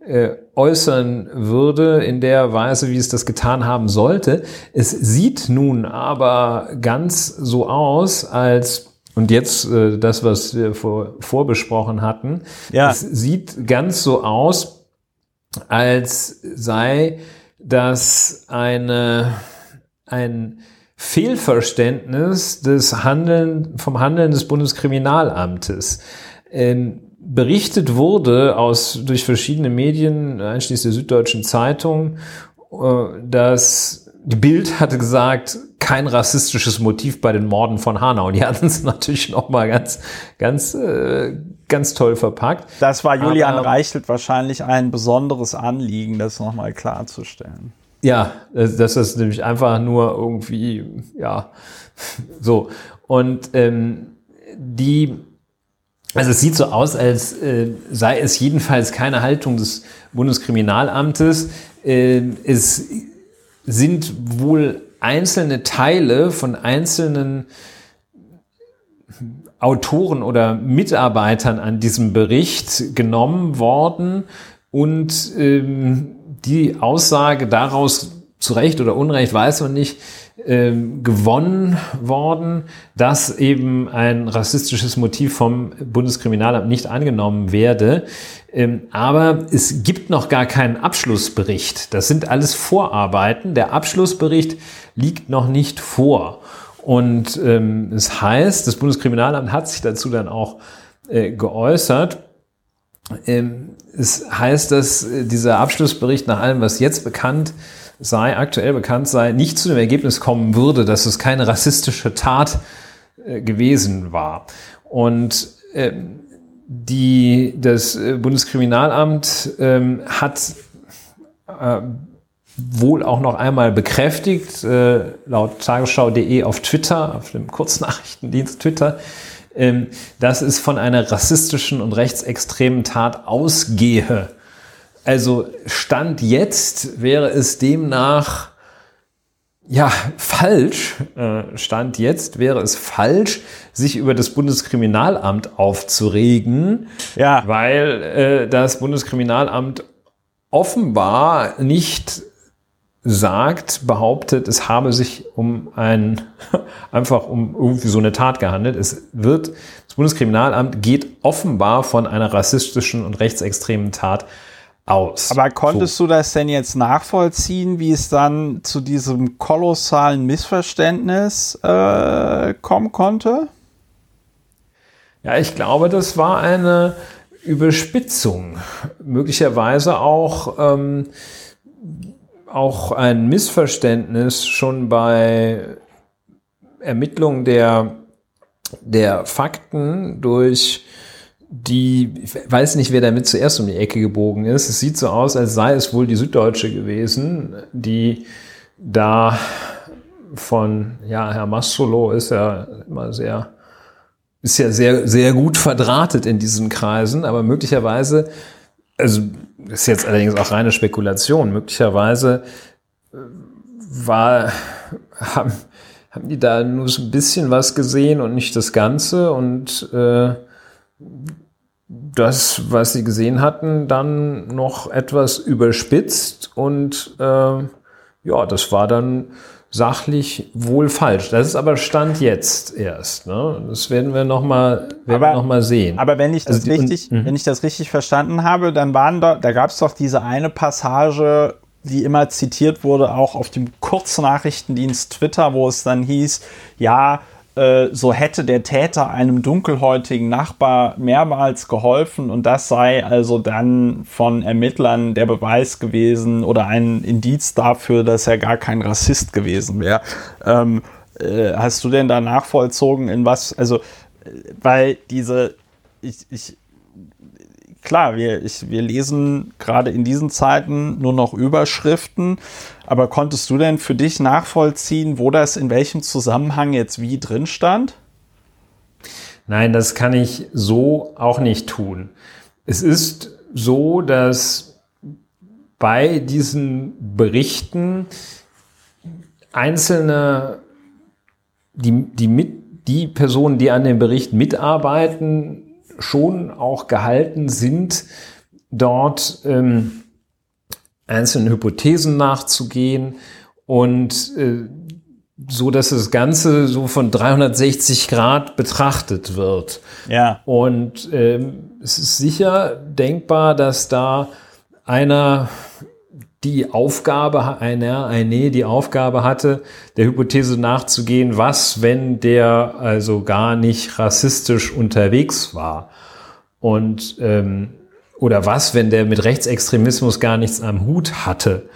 äh, äußern würde in der Weise, wie es das getan haben sollte. Es sieht nun aber ganz so aus, als und jetzt äh, das, was wir vor, vorbesprochen hatten. Ja. Es sieht ganz so aus, als sei das eine, ein Fehlverständnis des Handeln, vom Handeln des Bundeskriminalamtes. Ähm, berichtet wurde aus, durch verschiedene Medien, einschließlich der Süddeutschen Zeitung, äh, dass die Bild hatte gesagt, kein rassistisches Motiv bei den Morden von Hanau. Und die hatten es natürlich noch mal ganz, ganz, äh, ganz toll verpackt. Das war Julian Aber, Reichelt wahrscheinlich ein besonderes Anliegen, das noch mal klarzustellen. Ja, das, das ist nämlich einfach nur irgendwie, ja, so. Und ähm, die, also es sieht so aus, als äh, sei es jedenfalls keine Haltung des Bundeskriminalamtes. Äh, es sind wohl einzelne Teile von einzelnen Autoren oder Mitarbeitern an diesem Bericht genommen worden und ähm, die Aussage daraus zu Recht oder Unrecht, weiß man nicht, ähm, gewonnen worden, dass eben ein rassistisches Motiv vom Bundeskriminalamt nicht angenommen werde. Ähm, aber es gibt noch gar keinen Abschlussbericht. Das sind alles Vorarbeiten. Der Abschlussbericht liegt noch nicht vor. Und ähm, es heißt, das Bundeskriminalamt hat sich dazu dann auch äh, geäußert. Ähm, es heißt, dass äh, dieser Abschlussbericht nach allem, was jetzt bekannt sei, aktuell bekannt sei, nicht zu dem Ergebnis kommen würde, dass es keine rassistische Tat äh, gewesen war. Und die, das äh, Bundeskriminalamt ähm, hat äh, wohl auch noch einmal bekräftigt, äh, laut tagesschau.de auf Twitter, auf dem Kurznachrichtendienst Twitter, ähm, dass es von einer rassistischen und rechtsextremen Tat ausgehe. Also Stand jetzt wäre es demnach ja falsch, äh, Stand jetzt wäre es falsch, sich über das Bundeskriminalamt aufzuregen, ja. weil äh, das Bundeskriminalamt offenbar nicht sagt, behauptet, es habe sich um ein, einfach um irgendwie so eine Tat gehandelt. Es wird, das Bundeskriminalamt geht offenbar von einer rassistischen und rechtsextremen Tat aus. Aber konntest so. du das denn jetzt nachvollziehen, wie es dann zu diesem kolossalen Missverständnis äh, kommen konnte? Ja, ich glaube, das war eine Überspitzung. Möglicherweise auch, ähm, auch ein Missverständnis schon bei Ermittlung der, der Fakten durch die, ich weiß nicht, wer damit zuerst um die Ecke gebogen ist. Es sieht so aus, als sei es wohl die Süddeutsche gewesen, die da von, ja, Herr Mastrolo ist ja immer sehr, ist ja sehr, sehr gut verdrahtet in diesen Kreisen, aber möglicherweise, also, ist jetzt allerdings auch reine Spekulation, möglicherweise äh, war, haben, haben die da nur so ein bisschen was gesehen und nicht das Ganze und äh, das, was sie gesehen hatten, dann noch etwas überspitzt und äh, ja, das war dann sachlich wohl falsch. Das ist aber Stand jetzt erst. Ne? Das werden wir noch mal, werden aber, noch mal sehen. Aber wenn ich das also, richtig, und, mhm. wenn ich das richtig verstanden habe, dann waren da, da gab es doch diese eine Passage, die immer zitiert wurde, auch auf dem Kurznachrichtendienst Twitter, wo es dann hieß, ja, so hätte der Täter einem dunkelhäutigen Nachbar mehrmals geholfen und das sei also dann von Ermittlern der Beweis gewesen oder ein Indiz dafür, dass er gar kein Rassist gewesen wäre. Ähm, äh, hast du denn da nachvollzogen, in was, also weil diese, ich, ich, klar, wir, ich, wir lesen gerade in diesen Zeiten nur noch Überschriften, aber konntest du denn für dich nachvollziehen, wo das in welchem Zusammenhang jetzt wie drin stand? Nein, das kann ich so auch nicht tun. Es ist so, dass bei diesen Berichten einzelne, die, die, mit, die Personen, die an dem Bericht mitarbeiten, schon auch gehalten sind, dort ähm, einzelnen Hypothesen nachzugehen und äh, so, dass das Ganze so von 360 Grad betrachtet wird. Ja. Und ähm, es ist sicher denkbar, dass da einer die Aufgabe, einer, eine, die Aufgabe hatte, der Hypothese nachzugehen, was, wenn der also gar nicht rassistisch unterwegs war. Und ähm, oder was, wenn der mit Rechtsextremismus gar nichts am Hut hatte.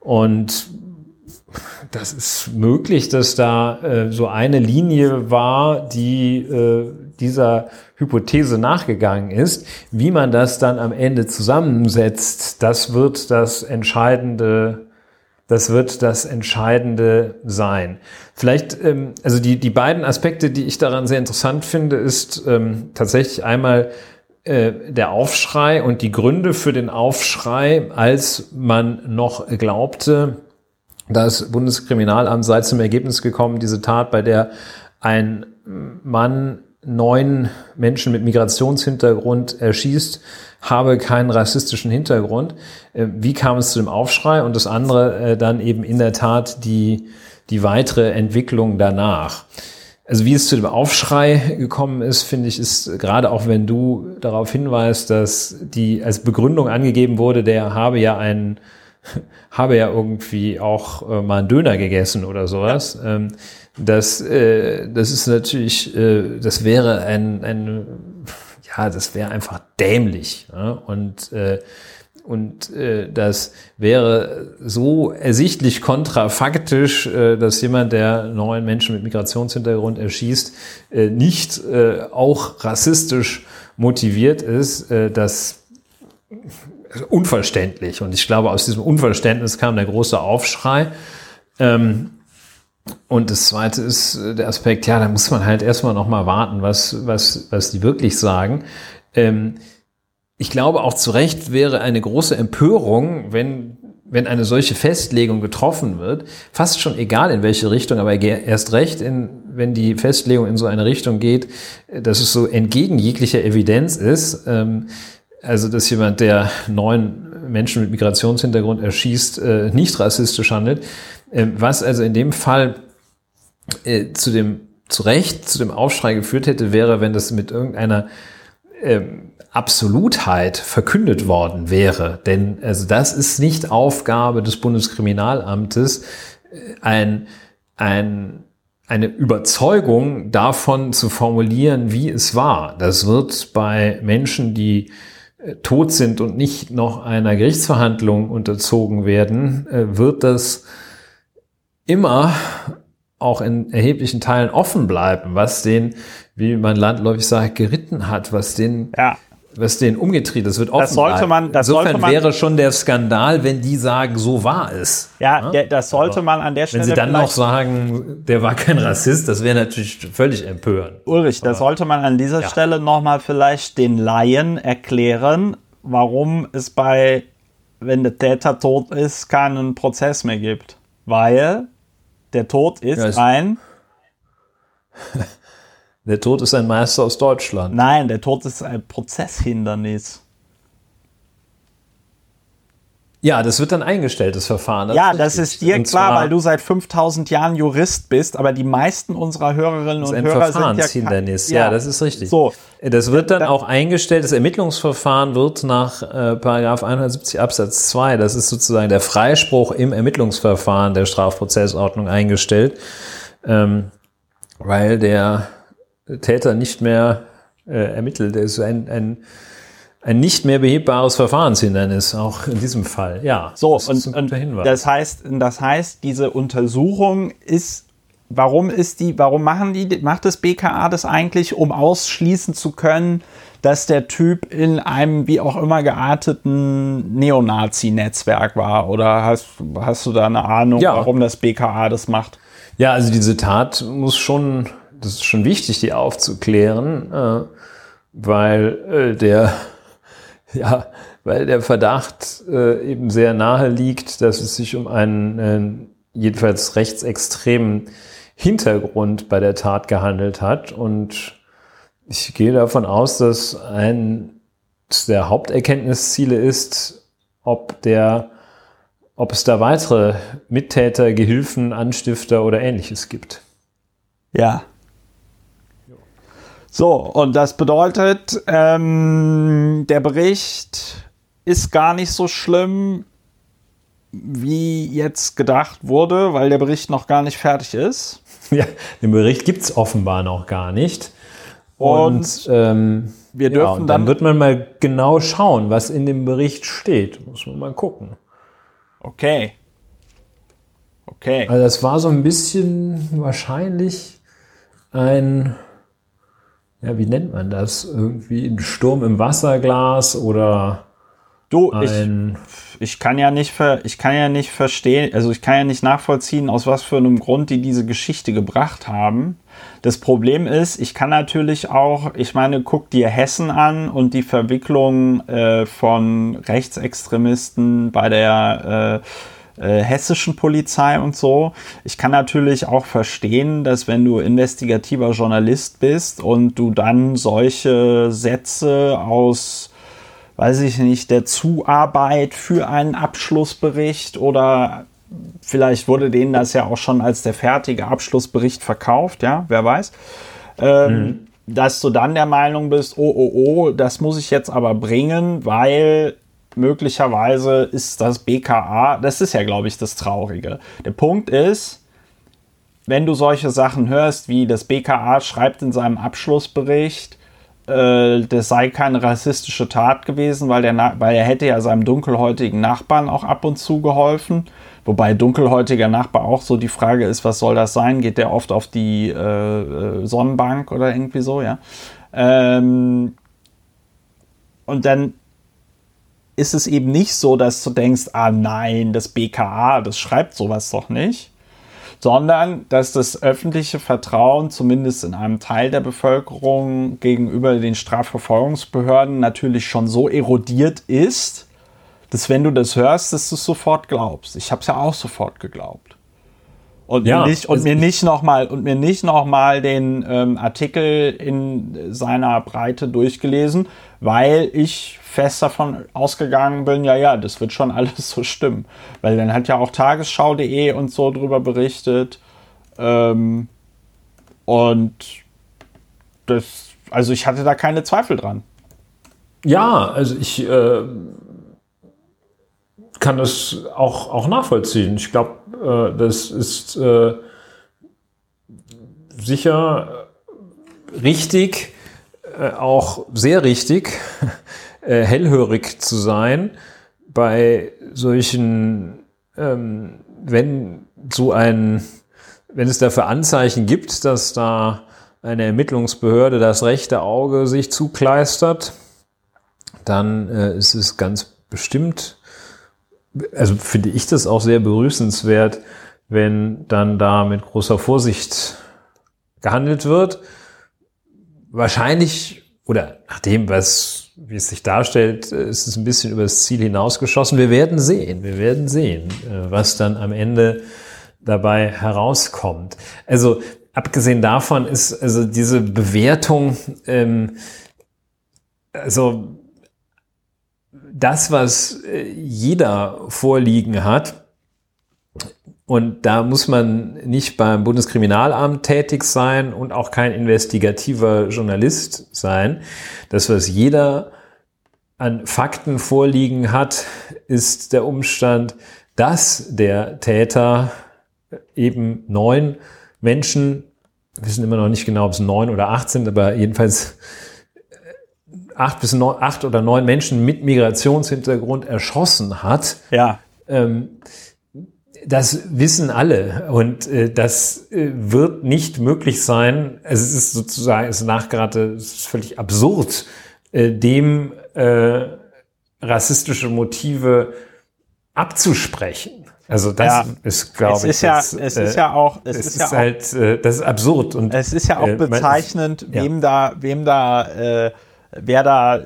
Und das ist möglich, dass da äh, so eine Linie war, die äh, dieser Hypothese nachgegangen ist. Wie man das dann am Ende zusammensetzt, das wird das entscheidende, das wird das entscheidende sein. Vielleicht, ähm, also die, die beiden Aspekte, die ich daran sehr interessant finde, ist ähm, tatsächlich einmal der Aufschrei und die Gründe für den Aufschrei, als man noch glaubte, das Bundeskriminalamt sei zum Ergebnis gekommen, diese Tat, bei der ein Mann neun Menschen mit Migrationshintergrund erschießt, habe keinen rassistischen Hintergrund. Äh, wie kam es zu dem Aufschrei? Und das andere äh, dann eben in der Tat die, die weitere Entwicklung danach. Also wie es zu dem Aufschrei gekommen ist, finde ich, ist gerade auch wenn du darauf hinweist, dass die als Begründung angegeben wurde, der habe ja einen habe ja irgendwie auch äh, mal einen Döner gegessen oder sowas. Ja. Ähm, das, äh, das ist natürlich, äh, das wäre ein, ein ja, das wäre einfach dämlich. Ja? Und äh, und äh, das wäre so ersichtlich kontrafaktisch, äh, dass jemand, der neuen Menschen mit Migrationshintergrund erschießt, äh, nicht äh, auch rassistisch motiviert ist, äh, dass unverständlich. Und ich glaube, aus diesem Unverständnis kam der große Aufschrei. Ähm, und das zweite ist äh, der Aspekt, ja, da muss man halt erstmal nochmal warten, was, was, was die wirklich sagen. Ähm, ich glaube auch zu Recht wäre eine große Empörung, wenn, wenn eine solche Festlegung getroffen wird, fast schon egal in welche Richtung, aber erst recht, in, wenn die Festlegung in so eine Richtung geht, dass es so entgegen jeglicher Evidenz ist. Ähm, also, dass jemand, der neun Menschen mit Migrationshintergrund erschießt, äh, nicht rassistisch handelt. Äh, was also in dem Fall äh, zu dem, zu Recht zu dem Aufschrei geführt hätte, wäre, wenn das mit irgendeiner ähm, Absolutheit verkündet worden wäre. Denn also das ist nicht Aufgabe des Bundeskriminalamtes, äh, ein, ein, eine Überzeugung davon zu formulieren, wie es war. Das wird bei Menschen, die tot sind und nicht noch einer Gerichtsverhandlung unterzogen werden, äh, wird das immer auch in erheblichen Teilen offen bleiben, was den, wie man landläufig sagt, geritten hat, was den ja was den umgetrieben, das wird offen. Das sollte man, das Insofern sollte man, wäre schon der Skandal, wenn die sagen, so war es. Ja, ja? das sollte man an der Stelle. Wenn sie dann noch sagen, der war kein Rassist, das wäre natürlich völlig empörend. Ulrich, da sollte man an dieser ja. Stelle nochmal vielleicht den Laien erklären, warum es bei, wenn der Täter tot ist, keinen Prozess mehr gibt. Weil der Tod ist ja, ein Der Tod ist ein Meister aus Deutschland. Nein, der Tod ist ein Prozesshindernis. Ja, das wird dann eingestellt, das Verfahren. Das ja, ist das ist dir klar, weil du seit 5000 Jahren Jurist bist, aber die meisten unserer Hörerinnen und Hörer sind ja, Hindernis. Ja, ja, das ist richtig. So, das wird dann auch eingestellt, das Ermittlungsverfahren wird nach äh, Paragraph 170 Absatz 2, das ist sozusagen der Freispruch im Ermittlungsverfahren der Strafprozessordnung eingestellt, ähm, weil der Täter nicht mehr äh, ermittelt. Es ist ein, ein, ein nicht mehr behebbares Verfahrenshindernis, auch in diesem Fall. Ja, so, das und, und das heißt, das heißt, diese Untersuchung ist warum ist die, warum machen die, macht das BKA das eigentlich, um ausschließen zu können, dass der Typ in einem wie auch immer gearteten Neonazi-Netzwerk war? Oder hast, hast du da eine Ahnung, ja. warum das BKA das macht? Ja, also diese Tat muss schon, das ist schon wichtig, die aufzuklären, äh, weil äh, der, ja, weil der Verdacht äh, eben sehr nahe liegt, dass es sich um einen äh, jedenfalls rechtsextremen Hintergrund bei der Tat gehandelt hat. Und ich gehe davon aus, dass ein der Haupterkenntnisziele ist, ob der, ob es da weitere Mittäter, Gehilfen, Anstifter oder ähnliches gibt. Ja. So, und das bedeutet, ähm, der Bericht ist gar nicht so schlimm, wie jetzt gedacht wurde, weil der Bericht noch gar nicht fertig ist. Ja, den Bericht gibt es offenbar noch gar nicht. Und, und ähm, wir dürfen ja, dann, dann wird man mal genau schauen, was in dem Bericht steht. Muss man mal gucken. Okay. Okay. Also das war so ein bisschen wahrscheinlich ein, ja, wie nennt man das? Irgendwie ein Sturm im Wasserglas oder Du, ein ich, ich kann ja nicht ver, ich kann ja nicht verstehen, also ich kann ja nicht nachvollziehen, aus was für einem Grund die diese Geschichte gebracht haben. Das Problem ist, ich kann natürlich auch, ich meine, guck dir Hessen an und die Verwicklung äh, von Rechtsextremisten bei der äh, äh, hessischen Polizei und so. Ich kann natürlich auch verstehen, dass wenn du investigativer Journalist bist und du dann solche Sätze aus weiß ich nicht, der Zuarbeit für einen Abschlussbericht oder vielleicht wurde denen das ja auch schon als der fertige Abschlussbericht verkauft, ja, wer weiß. Ähm, mhm. Dass du dann der Meinung bist, oh, oh, oh, das muss ich jetzt aber bringen, weil möglicherweise ist das BKA, das ist ja, glaube ich, das Traurige. Der Punkt ist, wenn du solche Sachen hörst, wie das BKA schreibt in seinem Abschlussbericht, äh, das sei keine rassistische Tat gewesen, weil, der, weil er hätte ja seinem dunkelhäutigen Nachbarn auch ab und zu geholfen. Wobei dunkelhäutiger Nachbar auch so die Frage ist, was soll das sein? Geht der oft auf die äh, äh, Sonnenbank oder irgendwie so, ja? Ähm, und dann ist es eben nicht so, dass du denkst, ah nein, das BKA, das schreibt sowas doch nicht sondern dass das öffentliche Vertrauen zumindest in einem Teil der Bevölkerung gegenüber den Strafverfolgungsbehörden natürlich schon so erodiert ist, dass wenn du das hörst, dass du es sofort glaubst. Ich habe es ja auch sofort geglaubt. Und ja, mir nicht, und mir nicht noch mal und mir nicht noch mal den ähm, Artikel in seiner Breite durchgelesen, weil ich fest davon ausgegangen bin, ja, ja, das wird schon alles so stimmen. Weil dann hat ja auch tagesschau.de und so drüber berichtet. Ähm, und das, also ich hatte da keine Zweifel dran. Ja, also ich äh, kann das auch, auch nachvollziehen. Ich glaube, äh, das ist äh, sicher richtig, äh, auch sehr richtig, hellhörig zu sein bei solchen, ähm, wenn so ein, wenn es dafür Anzeichen gibt, dass da eine Ermittlungsbehörde das rechte Auge sich zukleistert, dann ist es ganz bestimmt, also finde ich das auch sehr begrüßenswert, wenn dann da mit großer Vorsicht gehandelt wird. Wahrscheinlich, oder nach dem, was wie es sich darstellt, ist es ein bisschen übers Ziel hinausgeschossen. Wir werden sehen, wir werden sehen, äh, was dann am Ende dabei herauskommt. Also abgesehen davon ist also diese Bewertung, ähm, also das, was äh, jeder vorliegen hat, und da muss man nicht beim Bundeskriminalamt tätig sein und auch kein investigativer Journalist sein. Das, was jeder an Fakten vorliegen hat, ist der Umstand, dass der Täter eben neun Menschen, wissen immer noch nicht genau, ob es neun oder acht sind, aber jedenfalls acht bis neun, acht oder neun Menschen mit Migrationshintergrund erschossen hat. Ja. Ähm, das wissen alle und äh, das äh, wird nicht möglich sein. Also es ist sozusagen, es ist nachgerade, es ist völlig absurd, äh, dem äh, rassistische Motive abzusprechen. Also das ja, ist, glaube ich, ja, das, es ist ja auch, es, es ist, ja halt, äh, das ist absurd und es ist ja auch äh, bezeichnend, wem ja. da, wem da, äh, wer da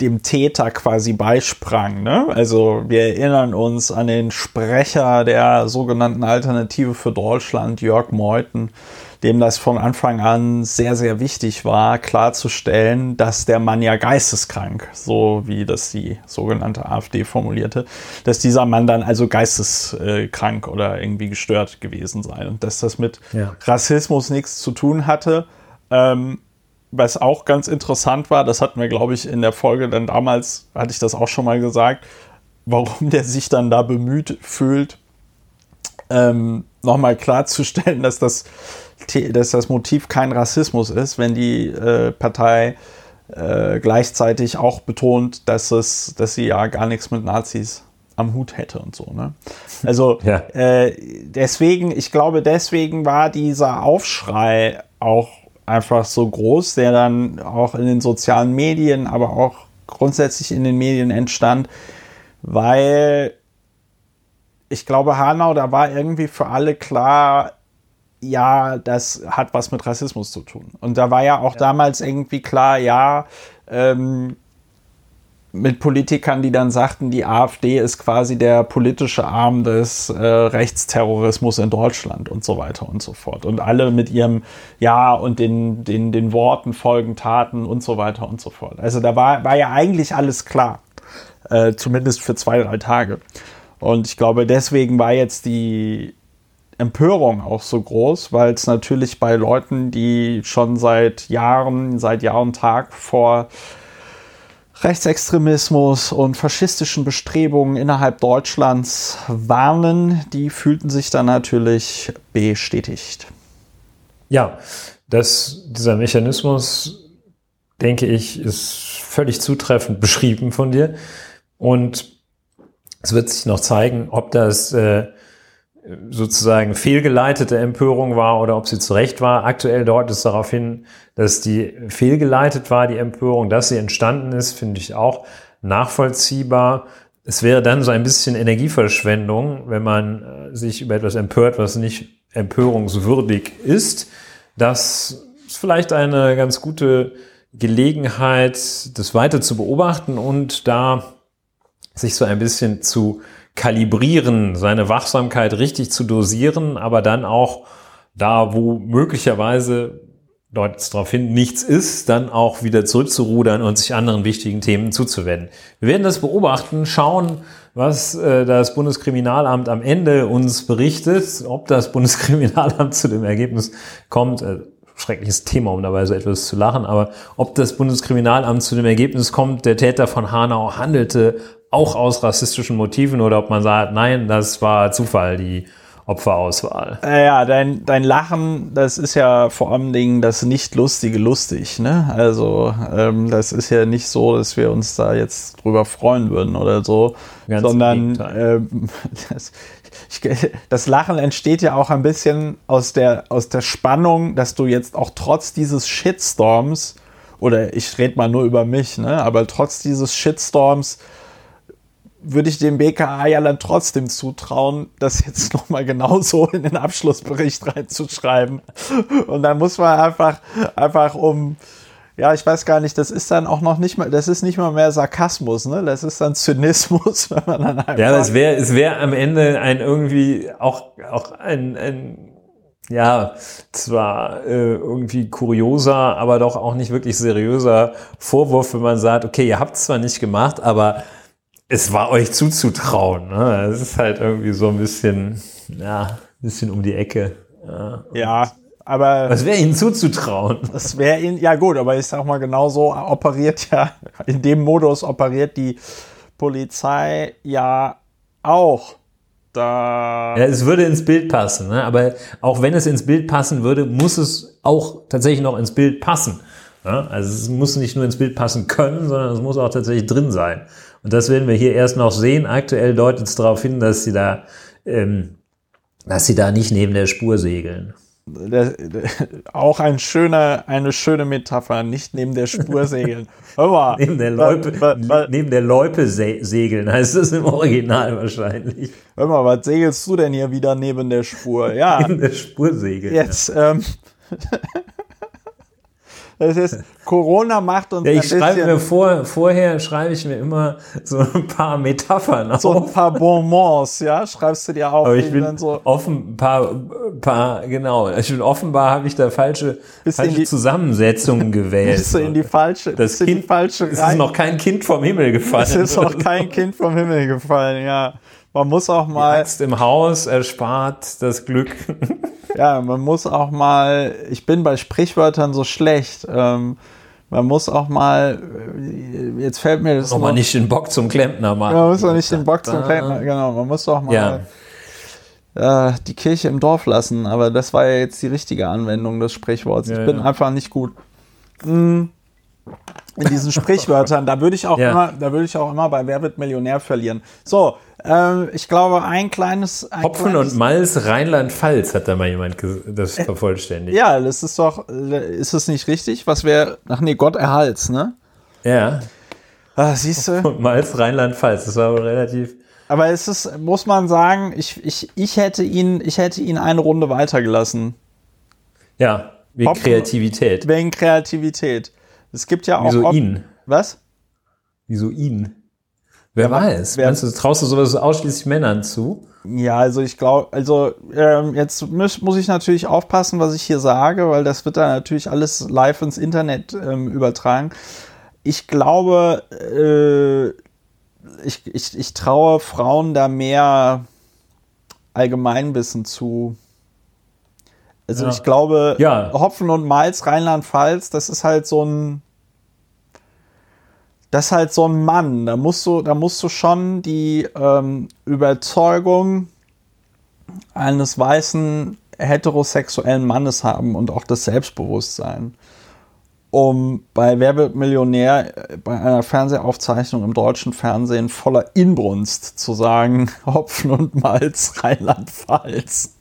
dem Täter quasi beisprang. Ne? Also wir erinnern uns an den Sprecher der sogenannten Alternative für Deutschland, Jörg Meuthen, dem das von Anfang an sehr, sehr wichtig war, klarzustellen, dass der Mann ja geisteskrank, so wie das die sogenannte AfD formulierte, dass dieser Mann dann also geisteskrank oder irgendwie gestört gewesen sei und dass das mit ja. Rassismus nichts zu tun hatte. Ähm, was auch ganz interessant war, das hatten wir, glaube ich, in der Folge dann damals, hatte ich das auch schon mal gesagt, warum der sich dann da bemüht fühlt, ähm, nochmal klarzustellen, dass das, dass das Motiv kein Rassismus ist, wenn die äh, Partei äh, gleichzeitig auch betont, dass, es, dass sie ja gar nichts mit Nazis am Hut hätte und so. Ne? Also ja. äh, deswegen, ich glaube, deswegen war dieser Aufschrei auch einfach so groß, der dann auch in den sozialen Medien, aber auch grundsätzlich in den Medien entstand, weil ich glaube, Hanau, da war irgendwie für alle klar, ja, das hat was mit Rassismus zu tun. Und da war ja auch ja. damals irgendwie klar, ja, ähm, mit Politikern, die dann sagten, die AfD ist quasi der politische Arm des äh, Rechtsterrorismus in Deutschland und so weiter und so fort. Und alle mit ihrem Ja und den, den, den Worten folgen Taten und so weiter und so fort. Also da war, war ja eigentlich alles klar, äh, zumindest für zwei, drei Tage. Und ich glaube, deswegen war jetzt die Empörung auch so groß, weil es natürlich bei Leuten, die schon seit Jahren, seit Jahr und Tag vor Rechtsextremismus und faschistischen Bestrebungen innerhalb Deutschlands warnen, die fühlten sich dann natürlich bestätigt. Ja, das, dieser Mechanismus, denke ich, ist völlig zutreffend beschrieben von dir. Und es wird sich noch zeigen, ob das äh, sozusagen fehlgeleitete Empörung war oder ob sie zu Recht war. Aktuell deutet es darauf hin, dass die fehlgeleitet war, die Empörung, dass sie entstanden ist, finde ich auch nachvollziehbar. Es wäre dann so ein bisschen Energieverschwendung, wenn man äh, sich über etwas empört, was nicht empörungswürdig ist. Das ist vielleicht eine ganz gute Gelegenheit, das weiter zu beobachten und da sich so ein bisschen zu kalibrieren, seine Wachsamkeit richtig zu dosieren, aber dann auch da, wo möglicherweise deutet es darauf hin, nichts ist, dann auch wieder zurückzurudern und sich anderen wichtigen Themen zuzuwenden. Wir werden das beobachten, schauen, was äh, das Bundeskriminalamt am Ende uns berichtet, ob das Bundeskriminalamt zu dem Ergebnis kommt, äh, schreckliches Thema, um dabei so etwas zu lachen, aber ob das Bundeskriminalamt zu dem Ergebnis kommt, der Täter von Hanau handelte auch aus rassistischen Motiven oder ob man sagt, nein, das war Zufall, die Opferauswahl. Äh, ja, dein, dein Lachen, das ist ja vor allem Dingen das nicht lustige lustig, ne? Also, ähm, das ist ja nicht so, dass wir uns da jetzt drüber freuen würden oder so, Ganz sondern ähm, das, ich, das Lachen entsteht ja auch ein bisschen aus der, aus der Spannung, dass du jetzt auch trotz dieses Shitstorms, oder ich rede mal nur über mich, ne? Aber trotz dieses Shitstorms würde ich dem BKA ja dann trotzdem zutrauen, das jetzt nochmal genauso in den Abschlussbericht reinzuschreiben. Und dann muss man einfach, einfach um, ja, ich weiß gar nicht, das ist dann auch noch nicht mal, das ist nicht mal mehr Sarkasmus, ne? Das ist dann Zynismus, wenn man dann einfach. Ja, es wäre, es wäre am Ende ein irgendwie auch, auch ein, ein ja, zwar äh, irgendwie kurioser, aber doch auch nicht wirklich seriöser Vorwurf, wenn man sagt, okay, ihr habt es zwar nicht gemacht, aber es war euch zuzutrauen. Ne? Es ist halt irgendwie so ein bisschen, ja, ein bisschen um die Ecke. Ja, ja aber. Was wäre ihnen zuzutrauen? Das wäre ihnen, ja gut, aber ich sag mal, genauso operiert ja, in dem Modus operiert die Polizei ja auch. Da ja, es würde ins Bild passen, ne? aber auch wenn es ins Bild passen würde, muss es auch tatsächlich noch ins Bild passen. Ne? Also es muss nicht nur ins Bild passen können, sondern es muss auch tatsächlich drin sein. Und das werden wir hier erst noch sehen. Aktuell deutet es darauf hin, dass sie da ähm, dass sie da nicht neben der Spur segeln. Das, auch ein schöner, eine schöne Metapher, nicht neben der Spur segeln. Hör mal, neben, der Loipe, wa, wa, neben der Loipe se segeln heißt es im Original wahrscheinlich. Hör mal, was segelst du denn hier wieder neben der Spur? Ja. Neben der Spur segeln. Jetzt, ja. ähm, Das ist, Corona macht uns ja, ich schreibe mir vor, vorher schreibe ich mir immer so ein paar Metaphern auf. So ein paar Bonbons, ja, schreibst du dir auf. Aber ich bin so offen, paar, paar, genau. Ich bin offenbar habe ich da falsche, falsche die, Zusammensetzungen gewählt. Bist du in die falsche, das kind, die falsche Es ist noch kein Kind vom Himmel gefallen. Es ist noch kein Kind vom Himmel gefallen, ja. Man muss auch mal. Die Axt im Haus erspart das Glück. ja, man muss auch mal. Ich bin bei Sprichwörtern so schlecht. Ähm, man muss auch mal. Äh, jetzt fällt mir das. Noch mal nicht den Bock zum Klempner machen. Man muss auch nicht den Bock zum Klempner. Genau, man muss auch mal. Ja. Äh, die Kirche im Dorf lassen, aber das war ja jetzt die richtige Anwendung des Sprichworts. Ja, ich bin einfach nicht gut. Hm in diesen Sprichwörtern. Da würde ich auch immer, da würde ich auch immer bei Wer wird Millionär verlieren. So, äh, ich glaube, ein kleines. Ein Hopfen kleines, und Malz Rheinland-Pfalz hat da mal jemand das äh, vervollständigt. Ja, das ist doch, ist es nicht richtig? Was wäre, ach nee, Gott erhalts, ne? Ja. Ah, siehst du? Und Malz Rheinland-Pfalz, das war wohl relativ. Aber es ist, muss man sagen, ich, ich, ich hätte ihn, ich hätte ihn eine Runde weitergelassen. Ja, wegen Hopfen, Kreativität. Wegen Kreativität. Es gibt ja auch. Wieso ihn? Was? Wieso ihn? Wer weiß? Wer, Meinst du, traust du sowas ausschließlich Männern zu? Ja, also ich glaube, also ähm, jetzt muss, muss ich natürlich aufpassen, was ich hier sage, weil das wird dann natürlich alles live ins Internet ähm, übertragen. Ich glaube, äh, ich, ich, ich traue Frauen da mehr Allgemeinwissen zu. Also ja. ich glaube, ja. Hopfen und Malz, Rheinland-Pfalz, das ist halt so ein, das ist halt so ein Mann. Da musst du, da musst du schon die ähm, Überzeugung eines weißen heterosexuellen Mannes haben und auch das Selbstbewusstsein, um bei Wer wird Millionär äh, bei einer Fernsehaufzeichnung im deutschen Fernsehen voller Inbrunst zu sagen, Hopfen und Malz, Rheinland-Pfalz.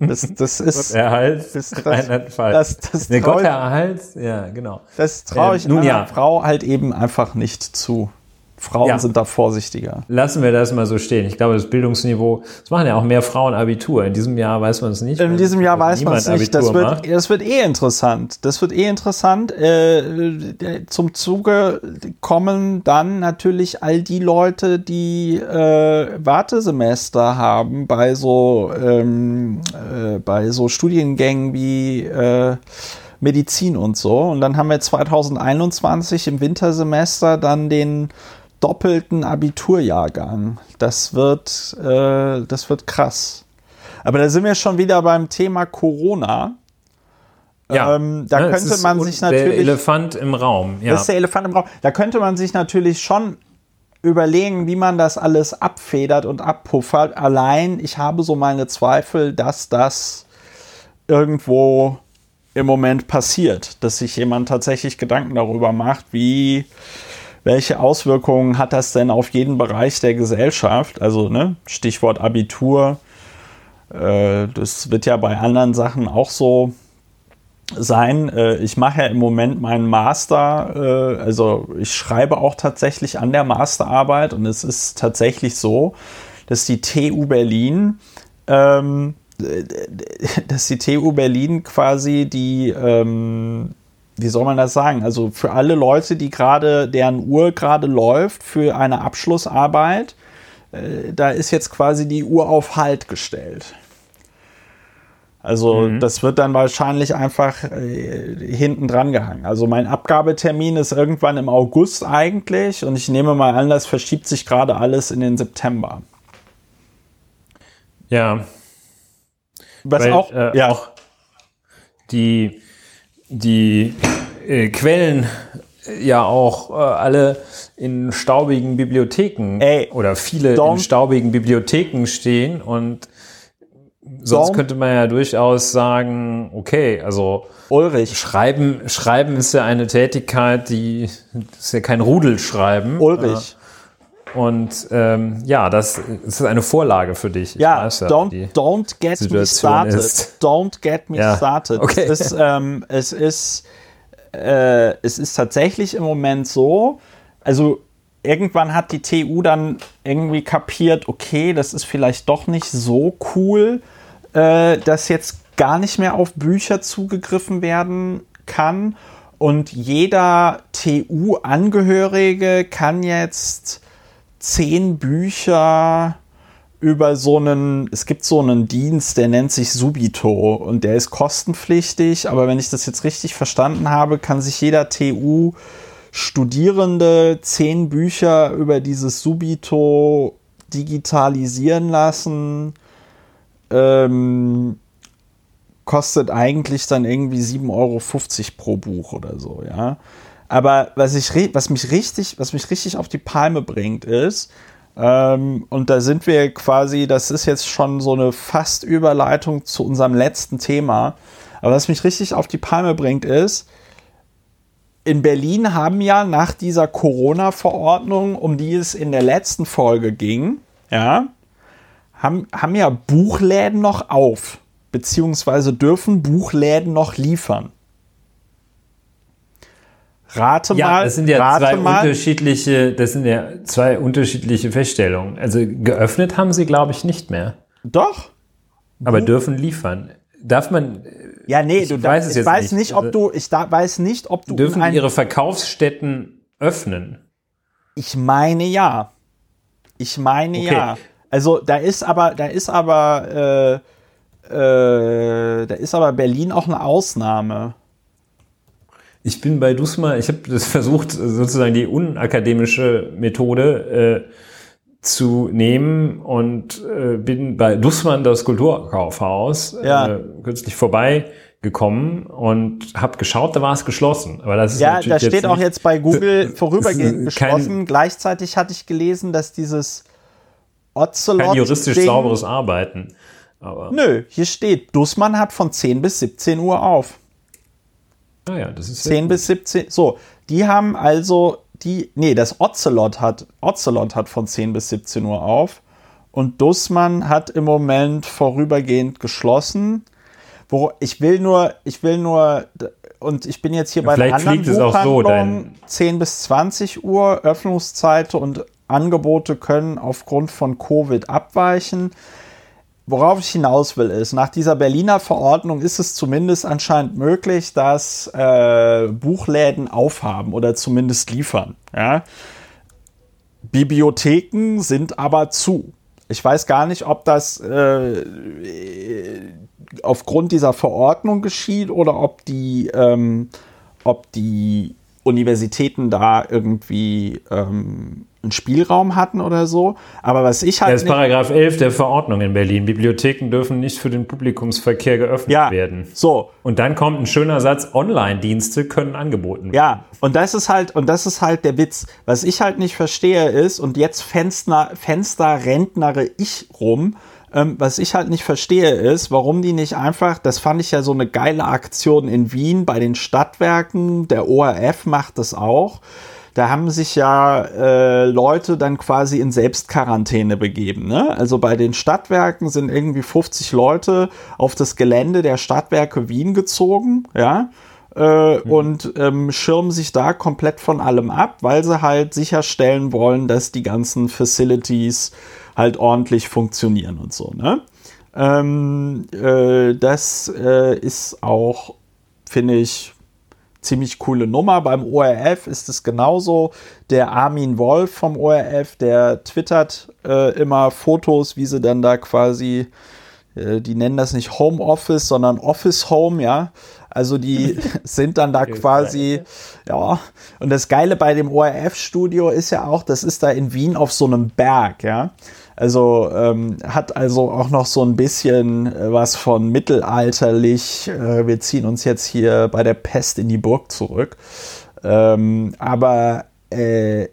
Das, das ist. Gott erhalt, das, das, das, das nee, Gott erhalt, ja, genau. Das traue ich ähm, nun, einer ja. Frau halt eben einfach nicht zu. Frauen ja. sind da vorsichtiger. Lassen wir das mal so stehen. Ich glaube, das Bildungsniveau, es machen ja auch mehr Frauen Abitur. In diesem Jahr weiß man es nicht. In diesem Jahr weiß man es nicht. Das wird, das wird eh interessant. Das wird eh interessant. Äh, zum Zuge kommen dann natürlich all die Leute, die äh, Wartesemester haben bei so, ähm, äh, bei so Studiengängen wie äh, Medizin und so. Und dann haben wir 2021 im Wintersemester dann den doppelten Abiturjahrgang. Das wird, äh, das wird krass. Aber da sind wir schon wieder beim Thema Corona. Ja, ähm, da ja, könnte man sich natürlich. Der Elefant im Raum. Ja. Das ist der Elefant im Raum. Da könnte man sich natürlich schon überlegen, wie man das alles abfedert und abpuffert. Allein, ich habe so meine Zweifel, dass das irgendwo im Moment passiert, dass sich jemand tatsächlich Gedanken darüber macht, wie welche Auswirkungen hat das denn auf jeden Bereich der Gesellschaft? Also ne, Stichwort Abitur. Äh, das wird ja bei anderen Sachen auch so sein. Äh, ich mache ja im Moment meinen Master, äh, also ich schreibe auch tatsächlich an der Masterarbeit und es ist tatsächlich so, dass die TU Berlin ähm, dass die TU Berlin quasi die ähm, wie soll man das sagen? Also für alle Leute, die gerade, deren Uhr gerade läuft für eine Abschlussarbeit, äh, da ist jetzt quasi die Uhr auf Halt gestellt. Also mhm. das wird dann wahrscheinlich einfach äh, hinten dran gehangen. Also mein Abgabetermin ist irgendwann im August eigentlich und ich nehme mal an, das verschiebt sich gerade alles in den September. Ja. Was Weil, auch, äh, ja. auch die die äh, Quellen äh, ja auch äh, alle in staubigen Bibliotheken Ey, oder viele in staubigen Bibliotheken stehen und sonst könnte man ja durchaus sagen, okay, also Ulrich. Schreiben, Schreiben ist ja eine Tätigkeit, die ist ja kein Rudelschreiben. Ulrich. Und ähm, ja, das, das, ist eine Vorlage für dich. Ich ja, weiß, don't, don't get Situation me started. Ist. Don't get me ja. started. Okay. Es ist, ähm, es, ist, äh, es ist tatsächlich im Moment so, also irgendwann hat die TU dann irgendwie kapiert, okay, das ist vielleicht doch nicht so cool, äh, dass jetzt gar nicht mehr auf Bücher zugegriffen werden kann. Und jeder TU-Angehörige kann jetzt zehn Bücher über so einen, es gibt so einen Dienst, der nennt sich Subito und der ist kostenpflichtig, aber wenn ich das jetzt richtig verstanden habe, kann sich jeder TU Studierende zehn Bücher über dieses Subito digitalisieren lassen. Ähm, kostet eigentlich dann irgendwie 7,50 Euro pro Buch oder so, ja. Aber was, ich, was, mich richtig, was mich richtig auf die Palme bringt, ist, ähm, und da sind wir quasi, das ist jetzt schon so eine fast Überleitung zu unserem letzten Thema, aber was mich richtig auf die Palme bringt, ist, in Berlin haben ja nach dieser Corona-Verordnung, um die es in der letzten Folge ging, ja, haben, haben ja Buchläden noch auf, beziehungsweise dürfen Buchläden noch liefern. Rate ja, mal. Das sind ja zwei mal. unterschiedliche, das sind ja zwei unterschiedliche Feststellungen. Also geöffnet haben sie, glaube ich, nicht mehr. Doch. Aber dürfen liefern. Darf man ja, nee, ich du weiß es ich jetzt weiß nicht, ob also, du, ich da, weiß nicht, ob du dürfen ihre Verkaufsstätten öffnen. Ich meine ja. Ich meine okay. ja. Also da ist aber, da ist aber, äh, äh, da ist aber Berlin auch eine Ausnahme. Ich bin bei Dusma, ich habe das versucht, sozusagen die unakademische Methode äh, zu nehmen und äh, bin bei Dussmann das Kulturkaufhaus ja. äh, kürzlich vorbeigekommen und habe geschaut, da war es geschlossen. Aber das ist ja, da steht auch jetzt bei Google vorübergehend geschlossen. Gleichzeitig hatte ich gelesen, dass dieses Ocelot kein juristisch Ding, sauberes Arbeiten. Aber Nö, hier steht, Dussmann hat von 10 bis 17 Uhr auf. Ah ja, das ist 10 bis 17. So, die haben also die, nee, das Ocelot hat, Ocelot hat von 10 bis 17 Uhr auf und Dussmann hat im Moment vorübergehend geschlossen. Wo ich will nur, ich will nur, und ich bin jetzt hier bei der anderen Buchhandlung, so, 10 bis 20 Uhr Öffnungszeit und Angebote können aufgrund von Covid abweichen. Worauf ich hinaus will, ist, nach dieser Berliner Verordnung ist es zumindest anscheinend möglich, dass äh, Buchläden aufhaben oder zumindest liefern. Ja? Bibliotheken sind aber zu. Ich weiß gar nicht, ob das äh, aufgrund dieser Verordnung geschieht oder ob die, ähm, ob die Universitäten da irgendwie ähm, einen Spielraum hatten oder so. Aber was ich halt. Das ist Paragraph 11 der Verordnung in Berlin. Bibliotheken dürfen nicht für den Publikumsverkehr geöffnet ja, werden. So. Und dann kommt ein schöner Satz: Online-Dienste können angeboten werden. Ja, und das ist halt, und das ist halt der Witz. Was ich halt nicht verstehe ist, und jetzt Fenster, Fenster rentnere ich rum, ähm, was ich halt nicht verstehe ist, warum die nicht einfach, das fand ich ja so eine geile Aktion in Wien bei den Stadtwerken, der ORF macht das auch da haben sich ja äh, Leute dann quasi in Selbstquarantäne begeben. Ne? Also bei den Stadtwerken sind irgendwie 50 Leute auf das Gelände der Stadtwerke Wien gezogen, ja. Äh, mhm. Und ähm, schirmen sich da komplett von allem ab, weil sie halt sicherstellen wollen, dass die ganzen Facilities halt ordentlich funktionieren und so. Ne? Ähm, äh, das äh, ist auch, finde ich, ziemlich coole Nummer. Beim ORF ist es genauso. Der Armin Wolf vom ORF, der twittert äh, immer Fotos, wie sie dann da quasi, äh, die nennen das nicht Homeoffice, sondern Office Home, ja. Also die sind dann da quasi, ja. Und das Geile bei dem ORF-Studio ist ja auch, das ist da in Wien auf so einem Berg, ja. Also ähm, hat also auch noch so ein bisschen äh, was von mittelalterlich. Äh, wir ziehen uns jetzt hier bei der Pest in die Burg zurück. Ähm, aber äh,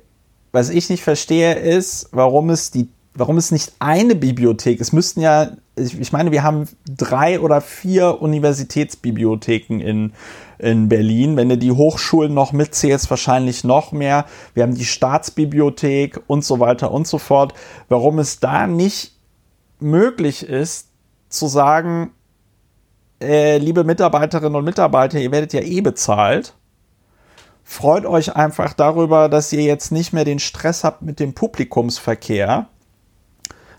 was ich nicht verstehe ist, warum es die warum ist nicht eine Bibliothek? Es müssten ja, ich meine, wir haben drei oder vier Universitätsbibliotheken in, in Berlin. Wenn du die Hochschulen noch mitzählst, wahrscheinlich noch mehr. Wir haben die Staatsbibliothek und so weiter und so fort. Warum es da nicht möglich ist, zu sagen, äh, liebe Mitarbeiterinnen und Mitarbeiter, ihr werdet ja eh bezahlt. Freut euch einfach darüber, dass ihr jetzt nicht mehr den Stress habt mit dem Publikumsverkehr.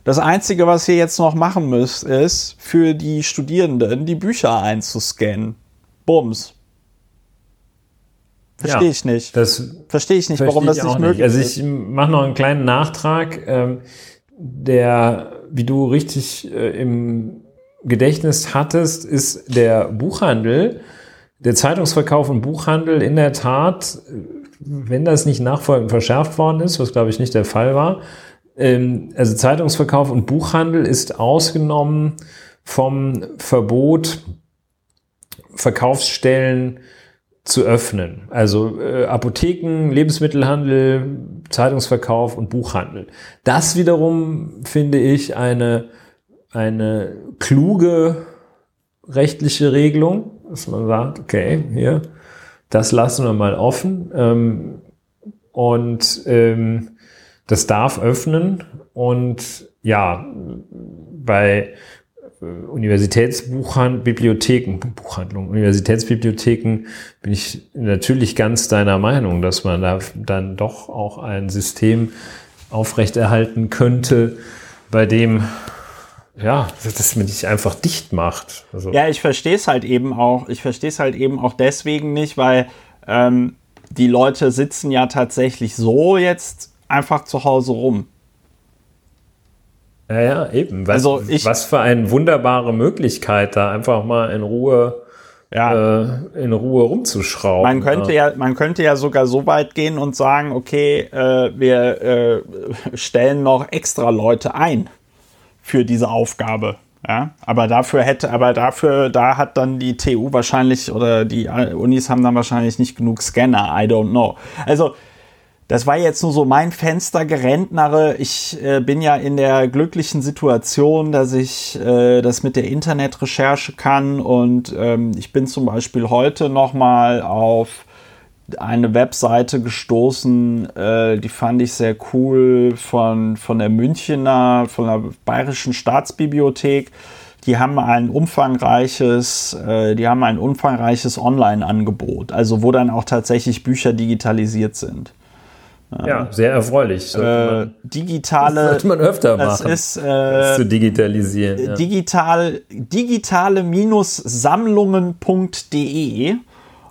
Das Einzige, was ihr jetzt noch machen müsst, ist für die Studierenden die Bücher einzuscannen. Bums. Verstehe ja, ich nicht. Das verstehe ich nicht, warum das nicht möglich also ist. Also ich mache noch einen kleinen Nachtrag. Ähm, der, wie du richtig äh, im Gedächtnis hattest, ist der Buchhandel, der Zeitungsverkauf und Buchhandel in der Tat, wenn das nicht nachfolgend verschärft worden ist, was glaube ich nicht der Fall war, ähm, also Zeitungsverkauf und Buchhandel ist ausgenommen vom Verbot, Verkaufsstellen zu öffnen. Also äh, Apotheken, Lebensmittelhandel, Zeitungsverkauf und Buchhandel. Das wiederum finde ich eine, eine kluge rechtliche Regelung, dass man sagt, okay, hier, das lassen wir mal offen. Ähm, und ähm, das darf öffnen. Und ja, bei Universitätsbibliotheken, Buchhandlung, Universitätsbibliotheken bin ich natürlich ganz deiner Meinung, dass man da dann doch auch ein System aufrechterhalten könnte, bei dem ja, das man nicht einfach dicht macht. Also ja, ich verstehe es halt eben auch. Ich verstehe es halt eben auch deswegen nicht, weil ähm, die Leute sitzen ja tatsächlich so jetzt einfach zu Hause rum. Ja, ja, eben. Was, also ich, was für eine wunderbare Möglichkeit, da einfach mal in Ruhe, ja. äh, in Ruhe rumzuschrauben. Man könnte ja. ja. man könnte ja sogar so weit gehen und sagen, okay, äh, wir äh, stellen noch extra Leute ein für diese Aufgabe. Ja, aber dafür hätte, aber dafür, da hat dann die TU wahrscheinlich oder die Unis haben dann wahrscheinlich nicht genug Scanner. I don't know. Also das war jetzt nur so mein Fenstergerentnere. Ich äh, bin ja in der glücklichen Situation, dass ich äh, das mit der Internetrecherche kann und ähm, ich bin zum Beispiel heute noch mal auf eine Webseite gestoßen, äh, die fand ich sehr cool von, von der Münchener, von der Bayerischen Staatsbibliothek. Die haben ein umfangreiches, äh, die haben ein umfangreiches Online-Angebot, also wo dann auch tatsächlich Bücher digitalisiert sind. Ja, sehr erfreulich. Äh, digitale. Das sollte man öfter machen. Das ist äh, zu digitalisieren. Ja. Digital, digitale-sammlungen.de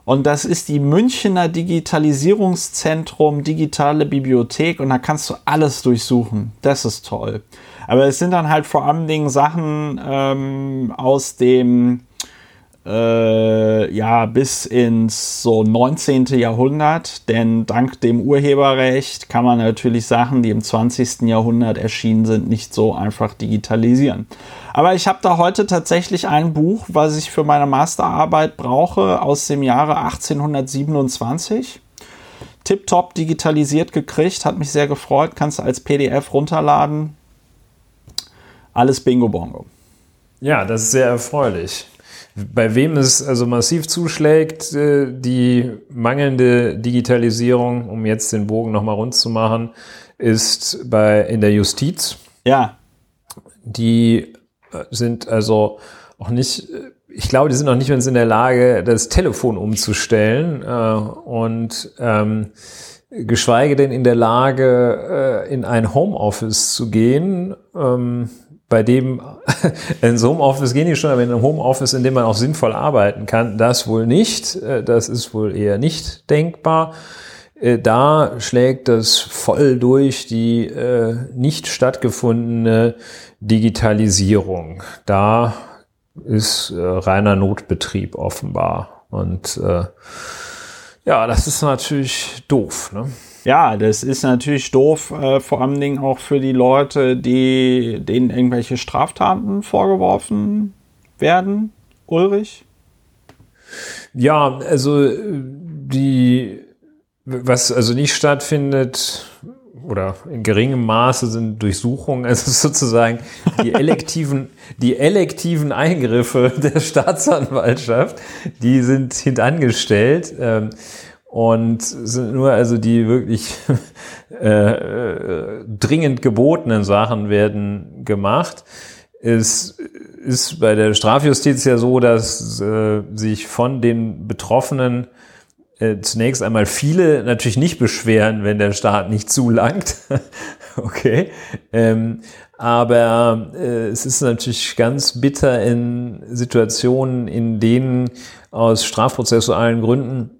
und das ist die Münchner Digitalisierungszentrum Digitale Bibliothek und da kannst du alles durchsuchen. Das ist toll. Aber es sind dann halt vor allen Dingen Sachen ähm, aus dem äh, ja, bis ins so 19. Jahrhundert, denn dank dem Urheberrecht kann man natürlich Sachen, die im 20. Jahrhundert erschienen sind, nicht so einfach digitalisieren. Aber ich habe da heute tatsächlich ein Buch, was ich für meine Masterarbeit brauche, aus dem Jahre 1827. Tipptopp digitalisiert gekriegt, hat mich sehr gefreut, kannst du als PDF runterladen. Alles Bingo Bongo. Ja, das ist sehr erfreulich. Bei wem es also massiv zuschlägt, äh, die mangelnde Digitalisierung, um jetzt den Bogen nochmal rund zu machen, ist bei, in der Justiz. Ja. Die äh, sind also auch nicht, äh, ich glaube, die sind noch nicht mehr in der Lage, das Telefon umzustellen und ähm, geschweige denn in der Lage, in ein Homeoffice zu gehen. Ähm, bei dem ins Homeoffice gehen die schon, aber in einem Homeoffice, in dem man auch sinnvoll arbeiten kann, das wohl nicht. Äh, das ist wohl eher nicht denkbar. Äh, da schlägt das voll durch die äh, nicht stattgefundene Digitalisierung. Da ist reiner Notbetrieb offenbar. Und ja, das ist natürlich doof. Ne? Ja, das ist natürlich doof, äh, vor allen Dingen auch für die Leute, die denen irgendwelche Straftaten vorgeworfen werden. Ulrich? Ja, also die, was also nicht stattfindet, oder in geringem Maße sind Durchsuchungen, also sozusagen die elektiven, die elektiven Eingriffe der Staatsanwaltschaft, die sind hintangestellt. Ähm, und sind nur also die wirklich äh, äh, dringend gebotenen Sachen werden gemacht. Es ist bei der Strafjustiz ja so, dass äh, sich von den Betroffenen äh, zunächst einmal viele natürlich nicht beschweren, wenn der Staat nicht zulangt. okay. Ähm, aber äh, es ist natürlich ganz bitter in Situationen, in denen aus strafprozessualen Gründen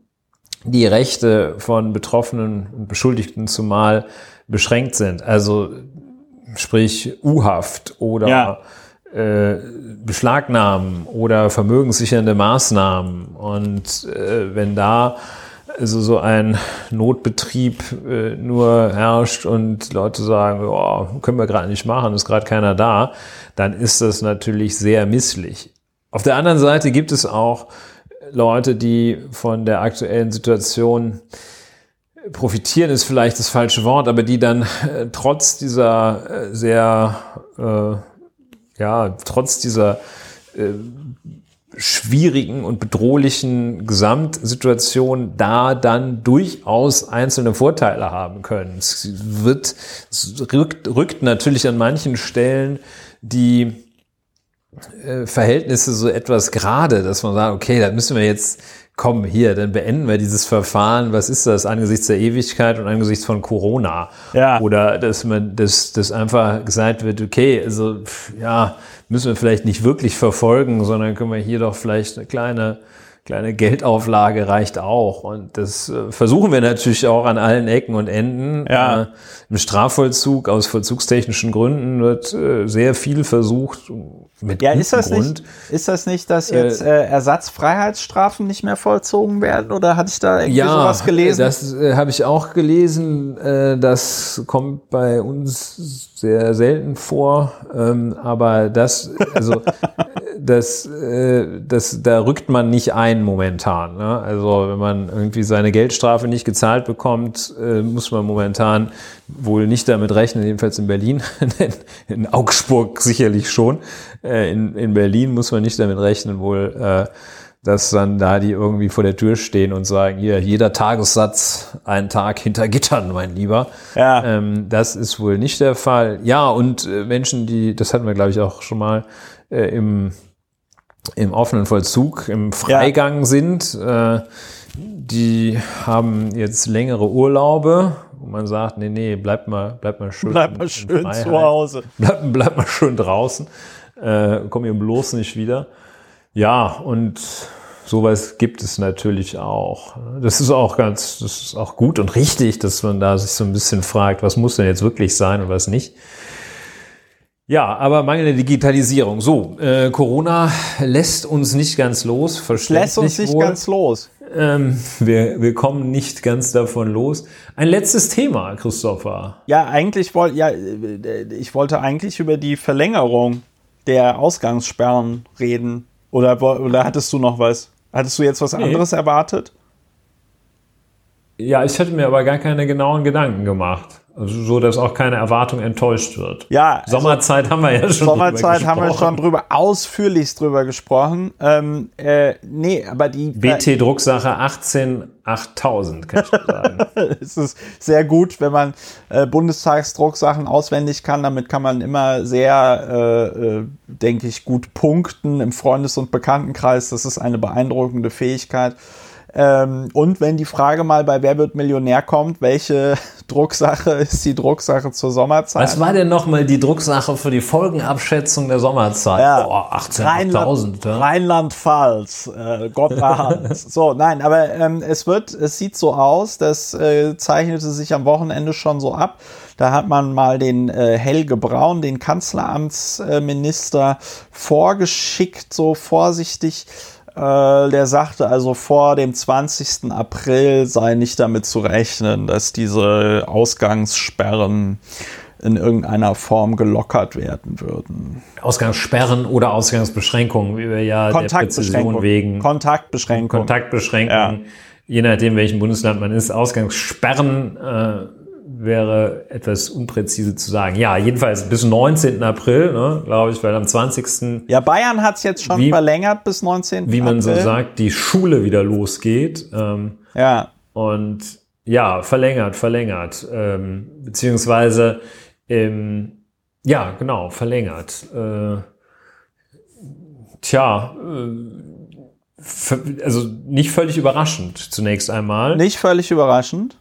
die Rechte von Betroffenen und Beschuldigten zumal beschränkt sind. Also sprich U-Haft oder ja. äh, Beschlagnahmen oder vermögenssichernde Maßnahmen. Und äh, wenn da also so ein Notbetrieb äh, nur herrscht und Leute sagen, oh, können wir gerade nicht machen, ist gerade keiner da, dann ist das natürlich sehr misslich. Auf der anderen Seite gibt es auch Leute, die von der aktuellen Situation profitieren, ist vielleicht das falsche Wort, aber die dann äh, trotz dieser äh, sehr, äh, ja, trotz dieser äh, schwierigen und bedrohlichen Gesamtsituation da dann durchaus einzelne Vorteile haben können. Es wird, es rückt, rückt natürlich an manchen Stellen die Verhältnisse so etwas gerade, dass man sagt, okay, da müssen wir jetzt kommen hier, dann beenden wir dieses Verfahren. Was ist das angesichts der Ewigkeit und angesichts von Corona? Ja. Oder dass man, dass, dass einfach gesagt wird, okay, also ja, müssen wir vielleicht nicht wirklich verfolgen, sondern können wir hier doch vielleicht eine kleine kleine Geldauflage reicht auch. Und das äh, versuchen wir natürlich auch an allen Ecken und Enden. Ja. Äh, Im Strafvollzug aus vollzugstechnischen Gründen wird äh, sehr viel versucht. Mit ja, ist das, Grund. Nicht, ist das nicht, dass äh, jetzt äh, Ersatzfreiheitsstrafen nicht mehr vollzogen werden? Oder hatte ich da irgendwie ja, sowas gelesen? Das äh, habe ich auch gelesen. Äh, das kommt bei uns sehr selten vor. Ähm, aber das, also das, äh, das, da rückt man nicht ein momentan. Ne? Also wenn man irgendwie seine Geldstrafe nicht gezahlt bekommt, äh, muss man momentan wohl nicht damit rechnen, jedenfalls in Berlin, in Augsburg sicherlich schon. Äh, in, in Berlin muss man nicht damit rechnen, wohl, äh, dass dann da die irgendwie vor der Tür stehen und sagen, hier, jeder Tagessatz, einen Tag hinter Gittern, mein Lieber. Ja. Ähm, das ist wohl nicht der Fall. Ja, und äh, Menschen, die, das hatten wir, glaube ich, auch schon mal äh, im im offenen Vollzug, im Freigang ja. sind. Äh, die haben jetzt längere Urlaube, wo man sagt, nee, nee, bleib mal, bleib mal schön, bleib mal schön zu Hause. Bleib, bleib mal schön draußen. Äh, komm hier bloß nicht wieder. Ja, und sowas gibt es natürlich auch. Das ist auch ganz, das ist auch gut und richtig, dass man da sich so ein bisschen fragt, was muss denn jetzt wirklich sein und was nicht. Ja, aber mangelnde Digitalisierung. So, äh, Corona lässt uns nicht ganz los, Lässt uns nicht wohl. ganz los. Ähm, wir, wir kommen nicht ganz davon los. Ein letztes Thema, Christopher. Ja, eigentlich wollte ja, ich wollte eigentlich über die Verlängerung der Ausgangssperren reden. Oder, oder hattest du noch was? Hattest du jetzt was nee. anderes erwartet? Ja, ich hätte mir aber gar keine genauen Gedanken gemacht. Also so, dass auch keine Erwartung enttäuscht wird. Ja. Also Sommerzeit haben wir ja schon Sommerzeit drüber haben wir schon drüber, ausführlichst drüber gesprochen. Ähm, äh, nee, aber die. BT-Drucksache 18 8000, kann ich sagen. es ist sehr gut, wenn man äh, Bundestagsdrucksachen auswendig kann. Damit kann man immer sehr, äh, äh, denke ich, gut punkten im Freundes- und Bekanntenkreis. Das ist eine beeindruckende Fähigkeit. Ähm, und wenn die Frage mal bei Wer wird Millionär kommt, welche Drucksache ist die Drucksache zur Sommerzeit? Was war denn nochmal die Drucksache für die Folgenabschätzung der Sommerzeit? Ja, oh, 18.000. Ja. Rheinland-Pfalz, äh, Gott So, nein, aber ähm, es wird, es sieht so aus, das äh, zeichnete sich am Wochenende schon so ab. Da hat man mal den äh, Helge Braun, den Kanzleramtsminister, vorgeschickt, so vorsichtig äh, der sagte also vor dem 20. April sei nicht damit zu rechnen, dass diese Ausgangssperren in irgendeiner Form gelockert werden würden. Ausgangssperren oder Ausgangsbeschränkungen, wie wir ja Präzision wegen. Kontaktbeschränkungen. Kontaktbeschränkungen, ja. je nachdem, welchem Bundesland man ist. Ausgangssperren äh, wäre etwas unpräzise zu sagen. Ja, jedenfalls bis 19. April, ne, glaube ich, weil am 20. Ja, Bayern hat es jetzt schon Wie- verlängert bis 19. wie man so April. sagt, die Schule wieder losgeht. Ähm, Ja, und ja, verlängert, verlängert. Ähm, beziehungsweise, ähm, ja, genau, verlängert. Äh, tja, äh, also nicht völlig überraschend zunächst einmal. nicht völlig überraschend.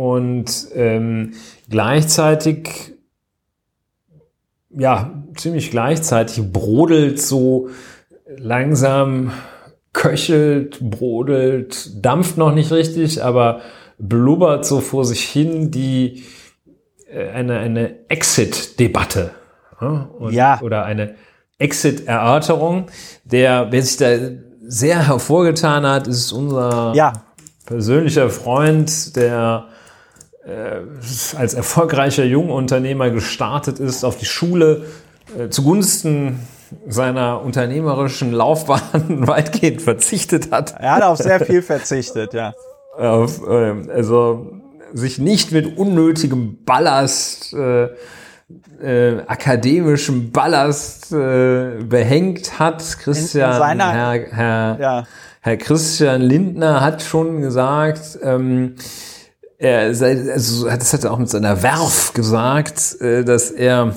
Und ähm, gleichzeitig, ja, ziemlich gleichzeitig brodelt so langsam, köchelt, brodelt, dampft noch nicht richtig, aber blubbert so vor sich hin die äh, eine, eine Exit-Debatte. Ja. Oder eine Exit-Erörterung. Der, wer sich da sehr hervorgetan hat, ist unser Ja, persönlicher Freund, der als erfolgreicher Jungunternehmer gestartet ist, auf die Schule äh, zugunsten seiner unternehmerischen Laufbahn weitgehend verzichtet hat. er hat auf sehr viel verzichtet, ja. Auf, ähm, also sich nicht mit unnötigem Ballast, äh, äh, akademischem Ballast äh, behängt hat. Christian, seiner- Herr, Herr, Ja, Herr Christian Lindner hat schon gesagt, ähm, er sei, also das hat er auch mit seiner Werf gesagt, äh, dass er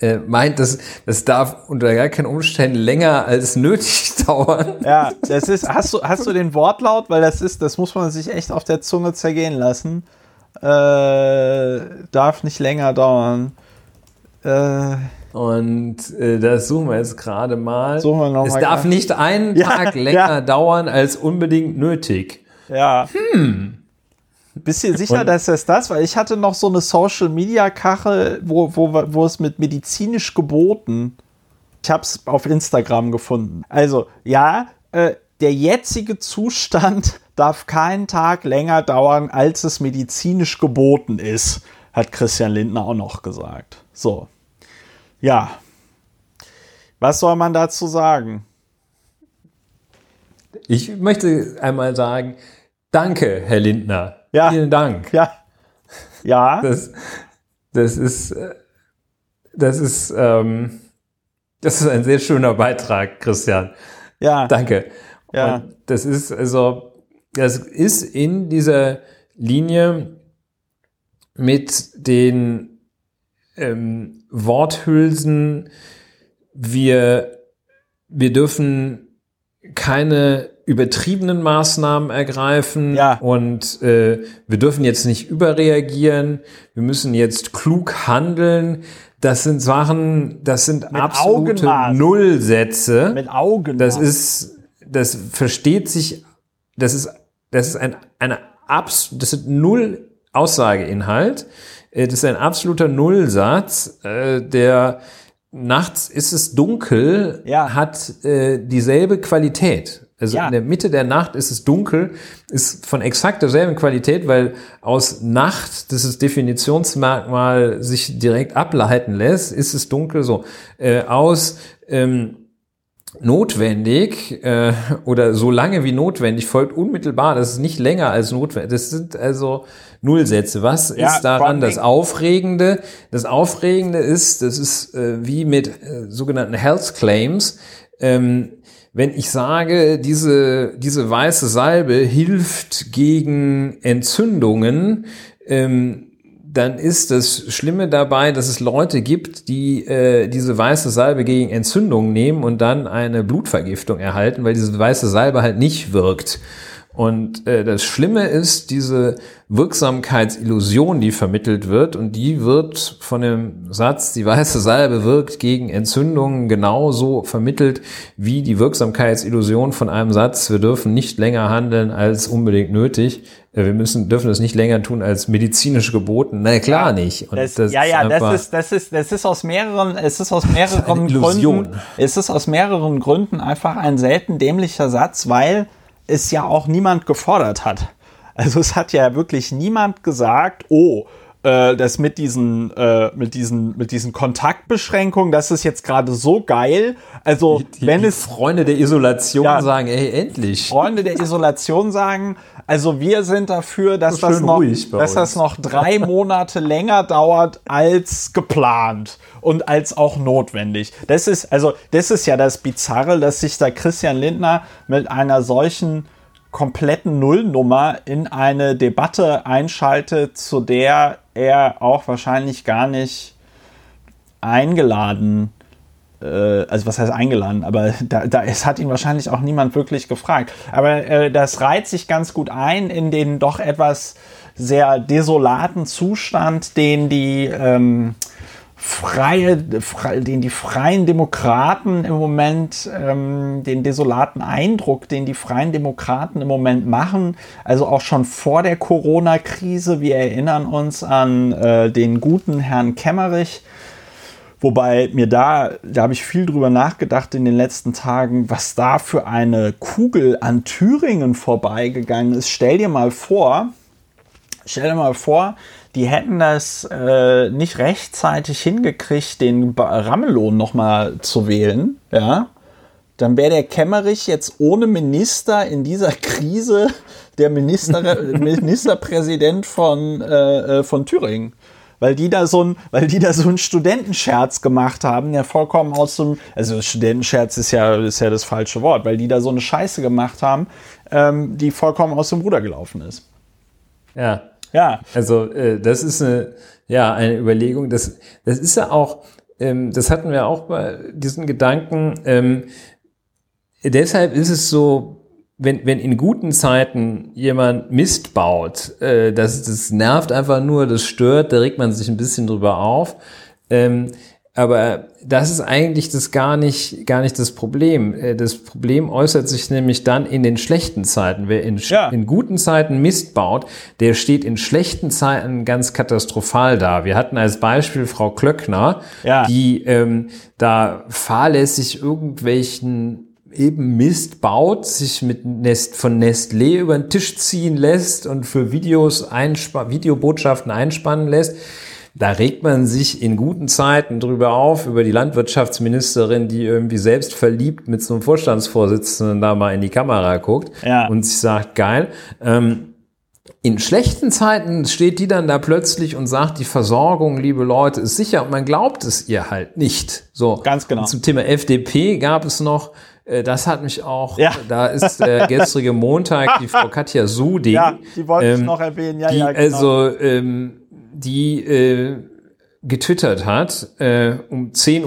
äh, meint, dass das darf unter gar keinen Umständen länger als nötig dauern. ja, das ist, hast du, hast du den Wortlaut? Weil das ist, das muss man sich echt auf der Zunge zergehen lassen. Äh, darf nicht länger dauern. Äh, Und äh, das suchen wir jetzt gerade mal. Suchen wir noch es mal darf gerade. nicht einen Ja, Tag länger ja. dauern als unbedingt nötig. ja. Bist du sicher, Und- dass das das? Weil ich hatte noch so eine Social Media Kachel, wo, wo, wo es mit medizinisch geboten. Ich habe es auf Instagram gefunden. Also ja, äh, der jetzige Zustand darf keinen Tag länger dauern, als es medizinisch geboten ist, hat Christian Lindner auch noch gesagt. So, ja. Was soll man dazu sagen? Ich möchte einmal sagen, danke, Herr Lindner. Ja. Vielen Dank. Ja, ja, Das, das ist, das ist, ähm, das ist ein sehr schöner Beitrag, Christian. ja, Danke. Ja. Und das ist also, das ist in dieser Linie mit den ähm, Worthülsen, wir, wir dürfen keine übertriebenen Maßnahmen ergreifen Ja. und äh, wir dürfen jetzt nicht überreagieren, wir müssen jetzt klug handeln. Das sind Sachen, das sind absolute Augenmaß. Nullsätze. mit Augen. Das ist, das versteht sich, das ist, das ist ein, eine abs, das ist null Aussageinhalt. Äh, Das ist ein absoluter Nullsatz, äh, der nachts ist es dunkel, Ja. hat äh, dieselbe Qualität. Also Ja. in der Mitte der Nacht ist es dunkel, ist von exakt derselben Qualität, weil aus Nacht, das ist Definitionsmerkmal, sich direkt ableiten lässt, ist es dunkel so. Äh, aus ähm, notwendig äh, oder so lange wie notwendig folgt unmittelbar, das ist nicht länger als notwendig. Das sind also Nullsätze. Was Ja, ist daran das Aufregende? Das Aufregende ist, das ist äh, wie mit äh, sogenannten Health Claims. Ähm, wenn ich sage, diese, diese weiße Salbe hilft gegen Entzündungen, ähm, dann ist das Schlimme dabei, dass es Leute gibt, die äh, diese weiße Salbe gegen Entzündungen nehmen und dann eine Blutvergiftung erhalten, weil diese weiße Salbe halt nicht wirkt. Und äh, das Schlimme ist diese Wirksamkeitsillusion, die vermittelt wird, und die wird von dem Satz, die weiße Salbe wirkt gegen Entzündungen, genauso vermittelt wie die Wirksamkeitsillusion von einem Satz, wir dürfen nicht länger handeln als unbedingt nötig. Äh, Wir müssen, dürfen es nicht länger tun als medizinisch geboten. Na klar nicht. Und Das, ja, ja, einfach- das ist, das ist, das ist aus mehreren, es ist aus mehreren. Gründen, es ist aus mehreren Gründen einfach ein selten dämlicher Satz, weil es ja auch niemand gefordert hat. Also es hat ja wirklich niemand gesagt, oh, äh, das mit diesen, äh, mit diesen, mit diesen Kontaktbeschränkungen, das ist jetzt gerade so geil. Also, Die, wenn die es Freunde der Isolation Ja. sagen, ey, endlich. Freunde der Isolation sagen, also wir sind dafür, dass, So das, noch, dass das noch drei Monate länger dauert als geplant und als auch notwendig. Das ist, also, das ist ja das Bizarre, dass sich da Christian Lindner mit einer solchen kompletten Nullnummer in eine Debatte einschaltet, zu der er auch wahrscheinlich gar nicht eingeladen äh, also was heißt eingeladen, aber da, da es hat ihn wahrscheinlich auch niemand wirklich gefragt. Aber äh, das reiht sich ganz gut ein in den doch etwas sehr desolaten Zustand, den die ähm, freie, frei, den die freien Demokraten im Moment, ähm, den desolaten Eindruck, den die freien Demokraten im Moment machen, also auch schon vor der Corona-Krise. Wir erinnern uns an äh, den guten Herrn Kemmerich, Wobei mir da, da habe ich viel drüber nachgedacht in den letzten Tagen, was da für eine Kugel an Thüringen vorbeigegangen ist. Stell dir mal vor, stell dir mal vor, die hätten das äh, nicht rechtzeitig hingekriegt, den Ramelow nochmal zu wählen, ja. Dann wäre der Kemmerich jetzt ohne Minister in dieser Krise der Minister, Ministerpräsident von, äh, äh, von Thüringen weil die da so ein, weil die da so einen Studentenscherz gemacht haben, der vollkommen aus dem, also Studentenscherz ist ja, ist ja das falsche Wort, weil die da so eine Scheiße gemacht haben, ähm, die vollkommen aus dem Ruder gelaufen ist. Ja. Ja, Also äh, das ist eine, ja, eine Überlegung. Das, das ist ja auch, ähm, das hatten wir auch bei diesen Gedanken. Ähm, deshalb ist es so, wenn, wenn in guten Zeiten jemand Mist baut, äh, das, das nervt einfach nur, das stört, da regt man sich ein bisschen drüber auf. Ähm, aber das ist eigentlich das gar nicht, gar nicht das Problem. Äh, Das Problem äußert sich nämlich dann in den schlechten Zeiten. Wer in, Ja. in guten Zeiten Mist baut, der steht in schlechten Zeiten ganz katastrophal da. Wir hatten als Beispiel Frau Klöckner, Ja. die ähm, da fahrlässig irgendwelchen eben Mist baut, sich mit Nest von Nestlé über den Tisch ziehen lässt und für Videos einspa Videobotschaften einspannen lässt. Da regt man sich in guten Zeiten drüber auf, über die Landwirtschaftsministerin, die irgendwie selbst verliebt mit so einem Vorstandsvorsitzenden da mal in die Kamera guckt Ja. und sich sagt, geil. Ähm, in schlechten Zeiten steht die dann da plötzlich und sagt, die Versorgung, liebe Leute, ist sicher und man glaubt es ihr halt nicht. So. Ganz genau. Und zum Thema FDP gab es noch, äh, das hat mich auch, Ja. da ist der gestrige Montag, die Frau Katja Suding. ja, die wollte ich ähm, noch erwähnen. Ja, die ja, genau. also ähm, die äh, getwittert hat äh, um 10.07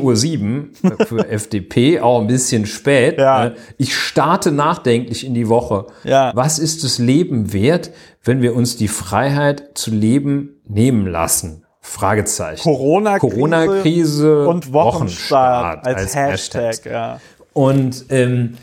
Uhr für FDP, auch ein bisschen spät. Ja. Äh, ich starte nachdenklich in die Woche. Ja. Was ist das Leben wert, wenn wir uns die Freiheit zu leben nehmen lassen? Fragezeichen. Corona-Krise Corona-Krise und Wochenstart als, Hashtag. Hashtags. Ja. Und ähm,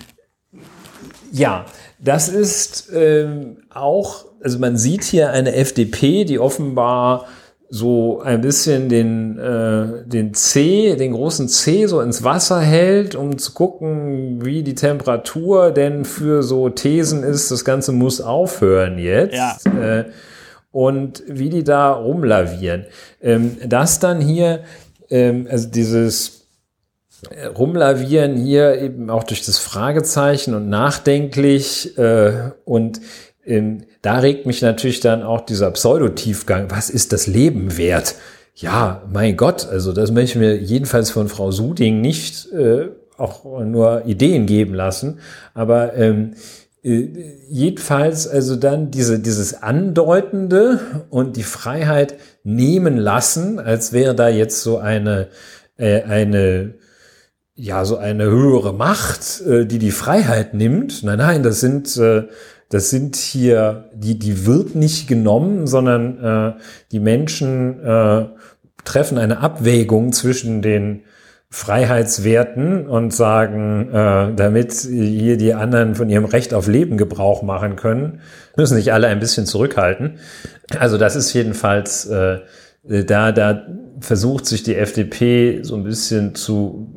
ja, das ist ähm, auch, also man sieht hier eine FDP, die offenbar so ein bisschen den, äh, den C, den großen C so ins Wasser hält, um zu gucken, wie die Temperatur denn für so Thesen ist, das Ganze muss aufhören jetzt. Ja. Äh, und wie die da rumlavieren. Ähm, das dann hier, ähm, also dieses Rumlavieren hier eben auch durch das Fragezeichen und nachdenklich äh, und ähm, da regt mich natürlich dann auch dieser Pseudotiefgang. Was ist das Leben wert? Ja, mein Gott, also das möchte ich mir jedenfalls von Frau Suding nicht äh, auch nur Ideen geben lassen. Aber ähm, äh, jedenfalls also dann diese, dieses Andeutende und die Freiheit nehmen lassen, als wäre da jetzt so eine, äh, eine ja, so eine höhere Macht, äh, die die Freiheit nimmt. Nein, nein, das sind, äh, das sind hier, die, die wird nicht genommen, sondern äh, die Menschen äh, treffen eine Abwägung zwischen den Freiheitswerten und sagen, äh, damit hier die anderen von ihrem Recht auf Leben Gebrauch machen können, müssen sich alle ein bisschen zurückhalten. Also das ist jedenfalls äh, da, da versucht sich die FDP so ein bisschen zu,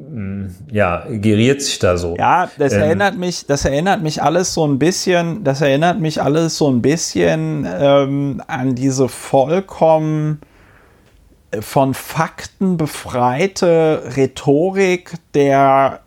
ja, geriert sich da so. Ja, das Ähm, erinnert mich, das erinnert mich alles so ein bisschen, das erinnert mich alles so ein bisschen ähm, an diese vollkommen von Fakten befreite Rhetorik der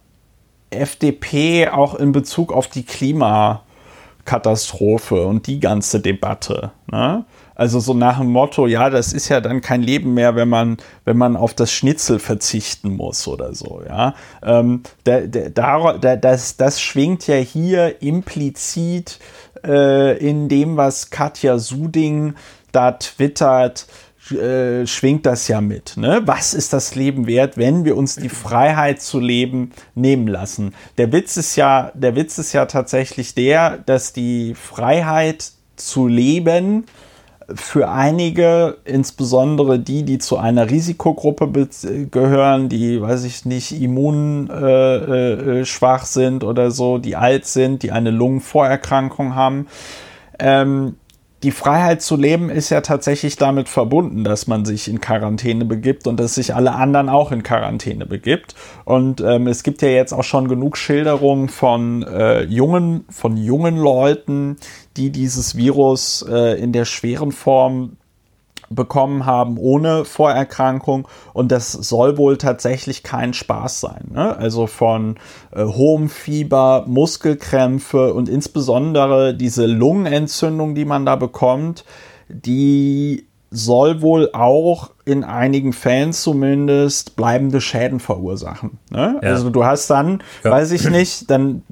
FDP auch in Bezug auf die Klimakatastrophe und die ganze Debatte. Ne? Also so nach dem Motto, ja, das ist ja dann kein Leben mehr, wenn man, wenn man auf das Schnitzel verzichten muss oder so, ja. Ähm, da, da, da, das, das schwingt ja hier implizit äh, in dem, was Katja Suding da twittert, äh, schwingt das ja mit. Ne? Was ist das Leben wert, wenn wir uns die Freiheit zu leben nehmen lassen? Der Witz ist ja, der Witz ist ja tatsächlich der, dass die Freiheit zu leben für einige, insbesondere die, die zu einer Risikogruppe gehören, die, weiß ich nicht, immunschwach äh, äh, sind oder so, die alt sind, die eine Lungenvorerkrankung haben, ähm, die Freiheit zu leben ist ja tatsächlich damit verbunden, dass man sich in Quarantäne begibt und dass sich alle anderen auch in Quarantäne begibt. Und ähm, es gibt ja jetzt auch schon genug Schilderungen von äh, jungen, von jungen Leuten, die dieses Virus äh, in der schweren Form bekommen haben ohne Vorerkrankung und das soll wohl tatsächlich kein Spaß sein. Ne? Also von äh, hohem Fieber, Muskelkrämpfe und insbesondere diese Lungenentzündung, die man da bekommt, die soll wohl auch in einigen Fällen zumindest bleibende Schäden verursachen. Ne? Ja. Also du hast dann, ja. weiß ich nicht, dann,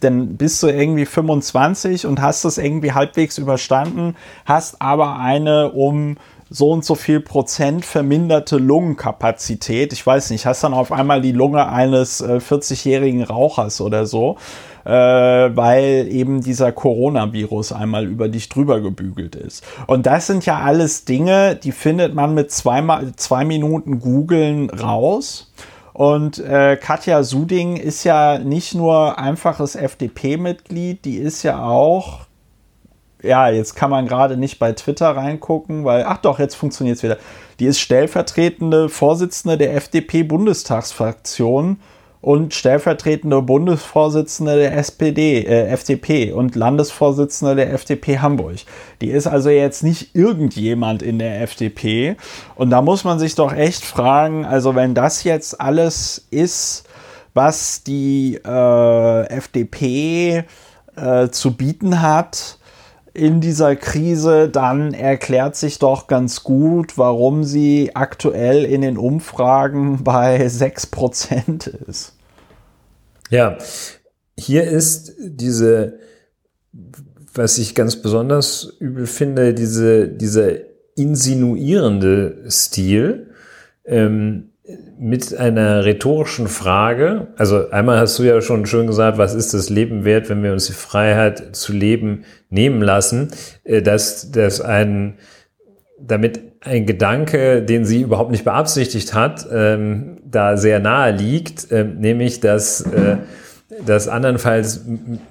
dann bist du irgendwie 25 und hast es irgendwie halbwegs überstanden, hast aber eine um so und so viel Prozent verminderte Lungenkapazität. Ich weiß nicht, hast dann auf einmal die Lunge eines äh, 40-jährigen Rauchers oder so, äh, weil eben dieser Coronavirus einmal über dich drüber gebügelt ist. Und das sind ja alles Dinge, die findet man mit zweimal, zwei Minuten googeln raus. Und äh, Katja Suding ist ja nicht nur einfaches FDP-Mitglied, die ist ja auch ja, jetzt kann man gerade nicht bei Twitter reingucken, weil, ach doch, jetzt funktioniert es wieder. Die ist stellvertretende Vorsitzende der FDP-Bundestagsfraktion und stellvertretende Bundesvorsitzende der SPD, äh, FDP und Landesvorsitzende der FDP Hamburg. Die ist also jetzt nicht irgendjemand in der FDP. Und da muss man sich doch echt fragen, also wenn das jetzt alles ist, was die äh, FDP äh, zu bieten hat, in dieser Krise, dann erklärt sich doch ganz gut, warum sie aktuell in den Umfragen bei 6% ist. Ja, hier ist diese, was ich ganz besonders übel finde, diese, dieser insinuierende Stil. Ähm, mit einer rhetorischen Frage. Also einmal hast du ja schon schön gesagt, was ist das Leben wert, wenn wir uns die Freiheit zu leben nehmen lassen, äh, dass, dass ein, damit ein Gedanke, den sie überhaupt nicht beabsichtigt hat, ähm, da sehr nahe liegt, äh, nämlich dass, äh, dass andernfalls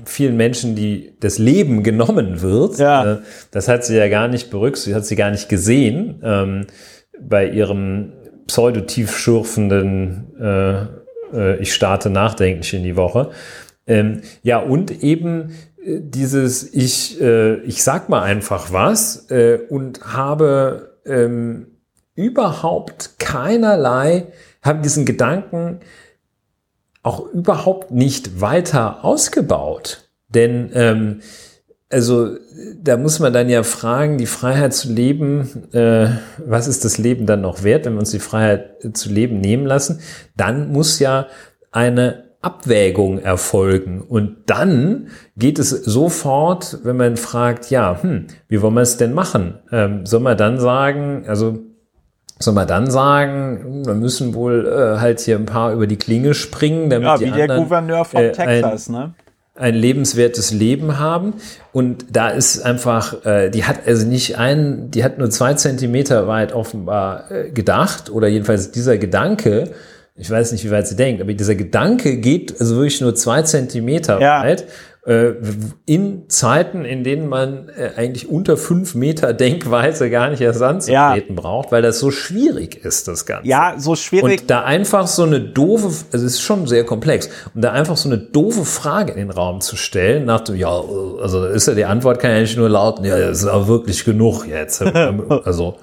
vielen Menschen die das Leben genommen wird. Ja. Äh, das hat sie ja gar nicht berücksichtigt, hat sie gar nicht gesehen ähm, bei ihrem pseudotief schürfenden äh, äh, Ich starte nachdenklich in die Woche. Ähm, ja, und eben äh, dieses Ich, äh, ich sag mal einfach was äh, und habe ähm, überhaupt keinerlei, habe diesen Gedanken auch überhaupt nicht weiter ausgebaut. Denn ähm, also da muss man dann ja fragen, die Freiheit zu leben, äh, was ist das Leben dann noch wert, wenn wir uns die Freiheit zu leben nehmen lassen? Dann muss ja eine Abwägung erfolgen. Und dann geht es sofort, wenn man fragt, ja, hm, wie wollen wir es denn machen? Ähm, soll man dann sagen, also soll man dann sagen, wir müssen wohl äh, halt hier ein paar über die Klinge springen, damit ja, die wie anderen, der Gouverneur von äh, Texas, ein, ne? Ein lebenswertes Leben haben. Und da ist einfach, äh, die hat also nicht einen, die hat nur zwei Zentimeter weit offenbar äh, gedacht, oder jedenfalls dieser Gedanke, ich weiß nicht, wie weit sie denkt, aber dieser Gedanke geht also wirklich nur zwei Zentimeter ja. weit in Zeiten, in denen man äh, eigentlich unter fünf Meter Denkweise gar nicht erst anzutreten ja. braucht, weil das so schwierig ist, das Ganze. Ja, so schwierig. Und da einfach so eine doofe, also es ist schon sehr komplex, und da einfach so eine doofe Frage in den Raum zu stellen, nach dem, ja, also ist ja die Antwort kann ja nicht nur lauten, ja, das ist aber wirklich genug jetzt. Also,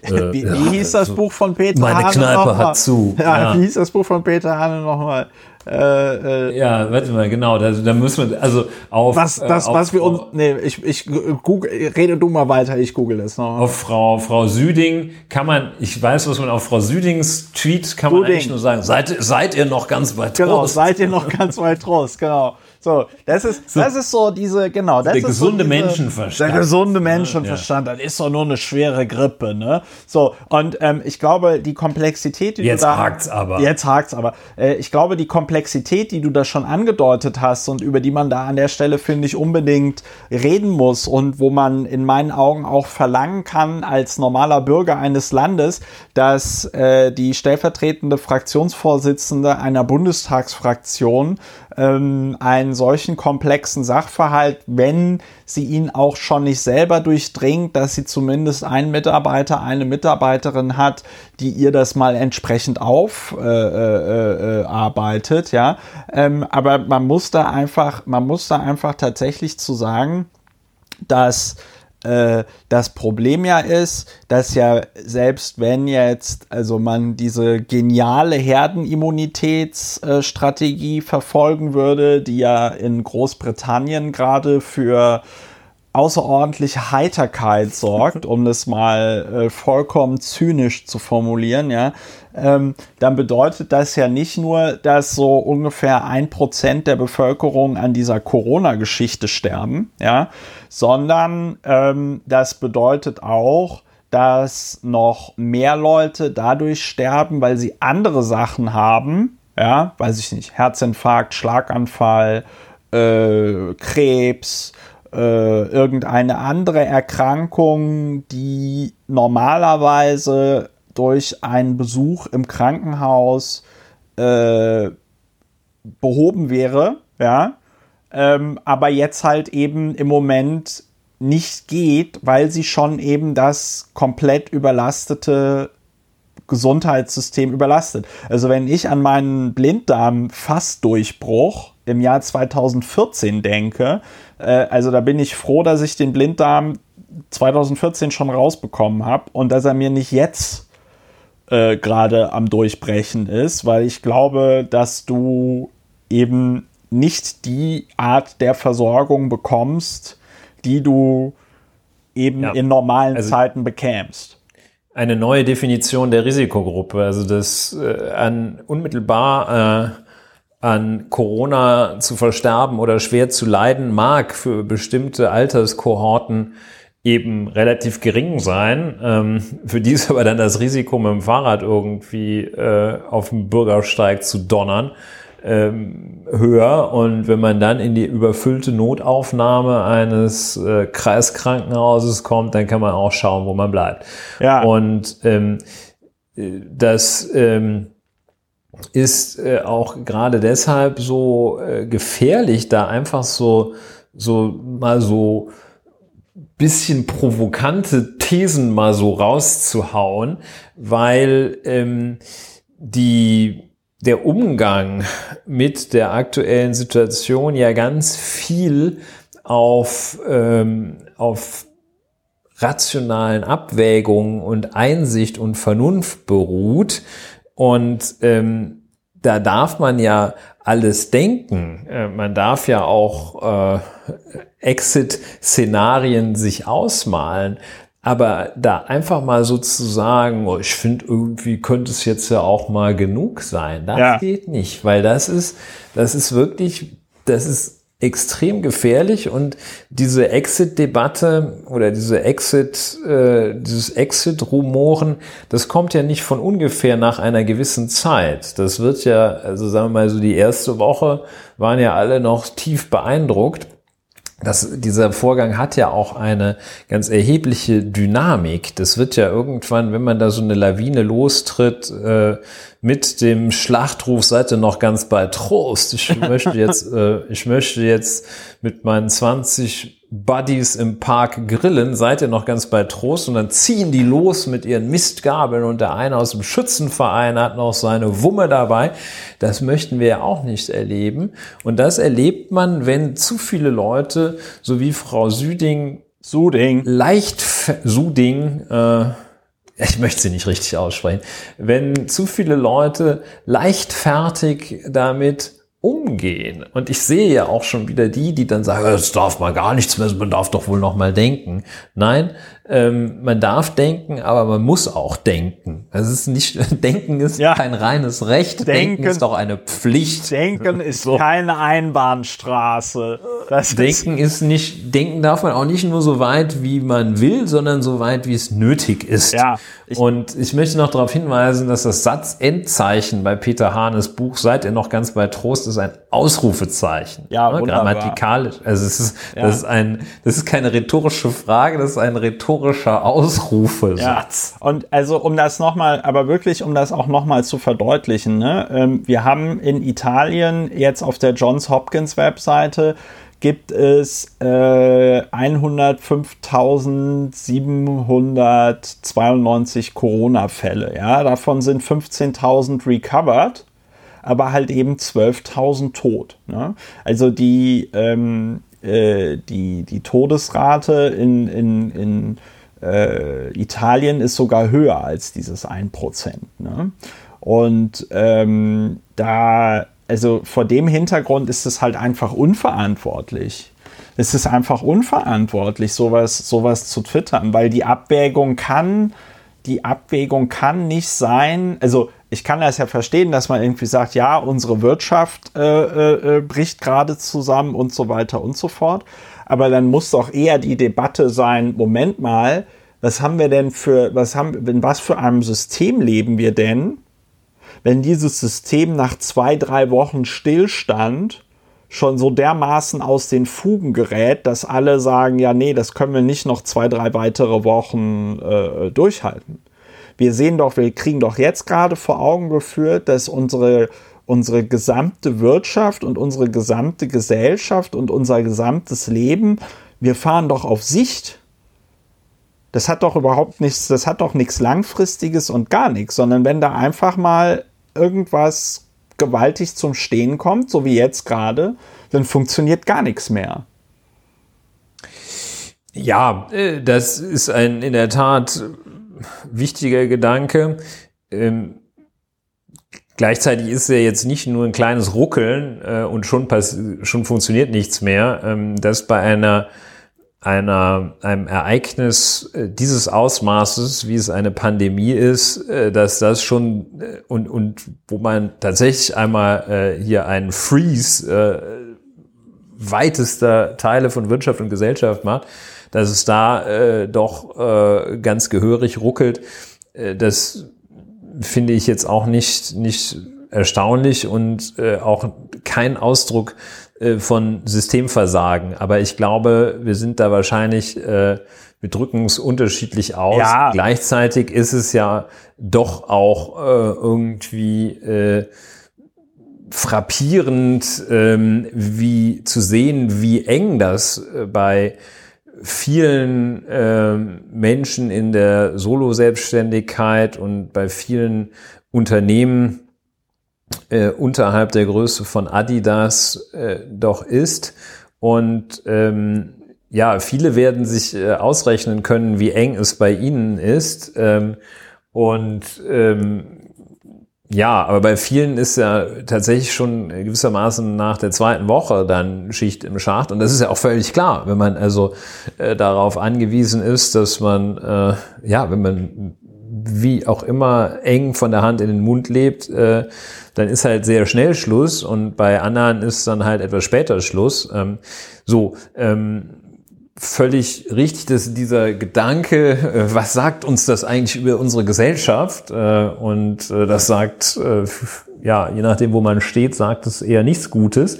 Äh, wie, wie hieß das Buch von Peter Meine Hane Kneipe hat zu. Ja, ja, wie hieß das Buch von Peter Hane nochmal? Äh, äh, ja, warte mal, genau, da, da müssen wir, also auf. Was, das, auf, was wir uns, nee, ich, ich google, rede du mal weiter, ich google das noch. Auf Frau, Frau Süding kann man, ich weiß, was man auf Frau Südings Tweet kann man Süding. eigentlich nur sagen, seid, seid ihr noch ganz weit Trost? Genau, seid ihr noch ganz weit Trost, genau. So, das ist, so, das ist so diese, genau, das der ist gesunde so diese, Menschenverstand. Der gesunde Menschenverstand, ja. das ist doch nur eine schwere Grippe, ne? So, und ähm, ich glaube, die Komplexität, die jetzt du da... hakt's aber. Jetzt hakt's aber. Äh, ich glaube, die Komplexität, die du da schon angedeutet hast und über die man da an der Stelle, finde ich, unbedingt reden muss und wo man in meinen Augen auch verlangen kann, als normaler Bürger eines Landes, dass äh, die stellvertretende Fraktionsvorsitzende einer Bundestagsfraktion ähm, einen solchen komplexen Sachverhalt, wenn sie ihn auch schon nicht selber durchdringt, dass sie zumindest einen Mitarbeiter, eine Mitarbeiterin hat, die ihr das mal entsprechend aufarbeitet, äh, äh, äh ja. Ähm, aber man muss da einfach, man muss da einfach tatsächlich zu sagen, dass äh, das Problem ja ist, dass ja selbst wenn jetzt, also man diese geniale Herdenimmunitätsstrategie verfolgen würde, die ja in Großbritannien gerade für außerordentliche Heiterkeit sorgt, um das mal äh, vollkommen zynisch zu formulieren, ja, ähm, dann bedeutet das ja nicht nur, dass so ungefähr ein Prozent der Bevölkerung an dieser Corona-Geschichte sterben, ja, sondern ähm, das bedeutet auch, dass noch mehr Leute dadurch sterben, weil sie andere Sachen haben, ja, weiß ich nicht, Herzinfarkt, Schlaganfall, äh, Krebs, äh, irgendeine andere Erkrankung, die normalerweise durch einen Besuch im Krankenhaus äh, behoben wäre, ja, ähm, aber jetzt halt eben im Moment nicht geht, weil sie schon eben das komplett überlastete Gesundheitssystem überlastet. Also wenn ich an meinen Blinddarm-Fassdurchbruch im Jahr 2014 denke, äh, also da bin ich froh, dass ich den Blinddarm 2014 schon rausbekommen habe und dass er mir nicht jetzt äh, gerade am Durchbrechen ist, weil ich glaube, dass du eben nicht die Art der Versorgung bekommst, die du eben ja. in normalen also Zeiten bekämst. Eine neue Definition der Risikogruppe, also das äh, an unmittelbar äh, an Corona zu versterben oder schwer zu leiden mag für bestimmte Alterskohorten eben relativ gering sein. Ähm, für die ist aber dann das Risiko, mit dem Fahrrad irgendwie äh, auf dem Bürgersteig zu donnern, ähm, höher. Und wenn man dann in die überfüllte Notaufnahme eines äh, Kreiskrankenhauses kommt, dann kann man auch schauen, wo man bleibt. Ja. Und ähm, das ähm, ist äh, auch gerade deshalb so äh, gefährlich, da einfach so, so mal so bisschen provokante Thesen mal so rauszuhauen, weil ähm, die der Umgang mit der aktuellen Situation ja ganz viel auf, ähm, auf rationalen Abwägungen und Einsicht und Vernunft beruht. Und ähm, da darf man ja alles denken. Äh, man darf ja auch äh, Exit-Szenarien sich ausmalen. Aber da einfach mal sozusagen, oh, ich finde, irgendwie könnte es jetzt ja auch mal genug sein. Das ja. geht nicht, weil das ist, das ist wirklich, das ist extrem gefährlich und diese Exit-Debatte oder diese Exit, äh, dieses Exit-Rumoren, das kommt ja nicht von ungefähr nach einer gewissen Zeit. Das wird ja, also sagen wir mal so die erste Woche waren ja alle noch tief beeindruckt das, dieser Vorgang hat ja auch eine ganz erhebliche Dynamik. Das wird ja irgendwann, wenn man da so eine Lawine lostritt, äh, mit dem Schlachtruf seid ihr noch ganz bei Trost. Ich möchte jetzt, äh, ich möchte jetzt mit meinen 20 Buddies im Park grillen, seid ihr noch ganz bei Trost und dann ziehen die los mit ihren Mistgabeln und der eine aus dem Schützenverein hat noch seine Wumme dabei. Das möchten wir ja auch nicht erleben. Und das erlebt man, wenn zu viele Leute, so wie Frau Süding, Suding, leicht, Suding, äh, ich möchte sie nicht richtig aussprechen, wenn zu viele Leute leichtfertig damit umgehen. Und ich sehe ja auch schon wieder die, die dann sagen, das darf man gar nichts mehr, man darf doch wohl noch mal denken. Nein, ähm, man darf denken, aber man muss auch denken. Es ist nicht, denken ist ja. kein reines Recht, denken, denken, ist doch eine Pflicht. Denken ist so. keine Einbahnstraße. Das denken ist, ist nicht, denken darf man auch nicht nur so weit, wie man will, sondern so weit, wie es nötig ist. Ja, ich Und ich möchte noch darauf hinweisen, dass das Satzendzeichen bei Peter Hahnes Buch Seid ihr noch ganz bei Trost ist ein Ausrufezeichen. Ja, ne? grammatikalisch. Also es ist, ja. das ist ein, das ist keine rhetorische Frage, das ist ein rhetorischer Ausrufesatz. Ja. Und also um das nochmal, aber wirklich, um das auch nochmal zu verdeutlichen, ne? Ähm, wir haben in Italien jetzt auf der Johns Hopkins Webseite gibt es äh, 105.792 Corona-Fälle. Ja? Davon sind 15.000 recovered, aber halt eben 12.000 tot. Ne? Also die, ähm, äh, die, die Todesrate in, in, in äh, Italien ist sogar höher als dieses 1%. Ne? Und ähm, da, also vor dem Hintergrund ist es halt einfach unverantwortlich. Es ist einfach unverantwortlich, sowas, sowas zu twittern, weil die Abwägung kann, die Abwägung kann nicht sein, also ich kann das ja verstehen, dass man irgendwie sagt, ja, unsere Wirtschaft äh, äh, äh, bricht gerade zusammen und so weiter und so fort. Aber dann muss doch eher die Debatte sein, Moment mal, was haben wir denn für, was haben, in was für einem System leben wir denn, wenn dieses System nach zwei, drei Wochen Stillstand schon so dermaßen aus den Fugen gerät, dass alle sagen, ja, nee, das können wir nicht noch zwei, drei weitere Wochen äh, durchhalten wir sehen doch, wir kriegen doch jetzt gerade vor Augen geführt, dass unsere, unsere gesamte Wirtschaft und unsere gesamte Gesellschaft und unser gesamtes Leben, wir fahren doch auf Sicht. Das hat doch überhaupt nichts, das hat doch nichts Langfristiges und gar nichts, sondern wenn da einfach mal irgendwas gewaltig zum Stehen kommt, so wie jetzt gerade, dann funktioniert gar nichts mehr. Ja, äh, das ist ein in der Tat wichtiger Gedanke. Ähm, gleichzeitig ist er jetzt nicht nur ein kleines Ruckeln äh, und schon, schon funktioniert nichts mehr, ähm, dass bei einer einer, einem Ereignis äh, dieses Ausmaßes, wie es eine Pandemie ist, äh, dass das schon äh, und, und wo man tatsächlich einmal äh, hier einen Freeze äh, weitester Teile von Wirtschaft und Gesellschaft macht, dass es da äh, doch äh, ganz gehörig ruckelt. Äh, das finde ich jetzt auch nicht, nicht erstaunlich und äh, auch kein Ausdruck äh, von Systemversagen. Aber ich glaube, wir sind da wahrscheinlich, äh, wir drücken es unterschiedlich aus. Ja. Gleichzeitig ist es ja doch auch äh, irgendwie äh, frappierend, ähm, wie zu sehen, wie eng das äh, bei vielen äh, Menschen in der Solo-Selbstständigkeit und bei vielen Unternehmen äh, unterhalb der Größe von Adidas äh, doch ist. Und ähm, ja, viele werden sich äh, ausrechnen können, wie eng es bei ihnen ist. Ähm, und ähm, ja, aber bei vielen ist ja tatsächlich schon gewissermaßen nach der zweiten Woche dann Schicht im Schacht. Und das ist ja auch völlig klar, wenn man also äh, darauf angewiesen ist, dass man, äh, ja, wenn man wie auch immer eng von der Hand in den Mund lebt, äh, dann ist halt sehr schnell Schluss und bei anderen ist dann halt etwas später Schluss. Ähm, so, ähm, völlig richtig, dass dieser Gedanke, äh, was sagt uns das eigentlich über unsere Gesellschaft? Äh, und äh, das sagt, ja, je nachdem, wo man steht, sagt es eher nichts Gutes,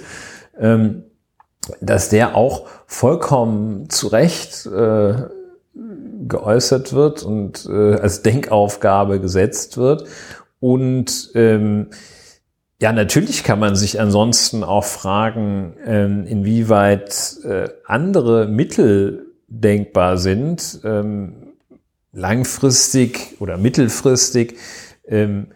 ähm, dass der auch vollkommen zu Recht geäußert wird und als Denkaufgabe gesetzt wird. Und ähm, ja, natürlich kann man sich ansonsten auch fragen, ähm, inwieweit äh, andere Mittel denkbar sind, ähm, langfristig oder mittelfristig ähm,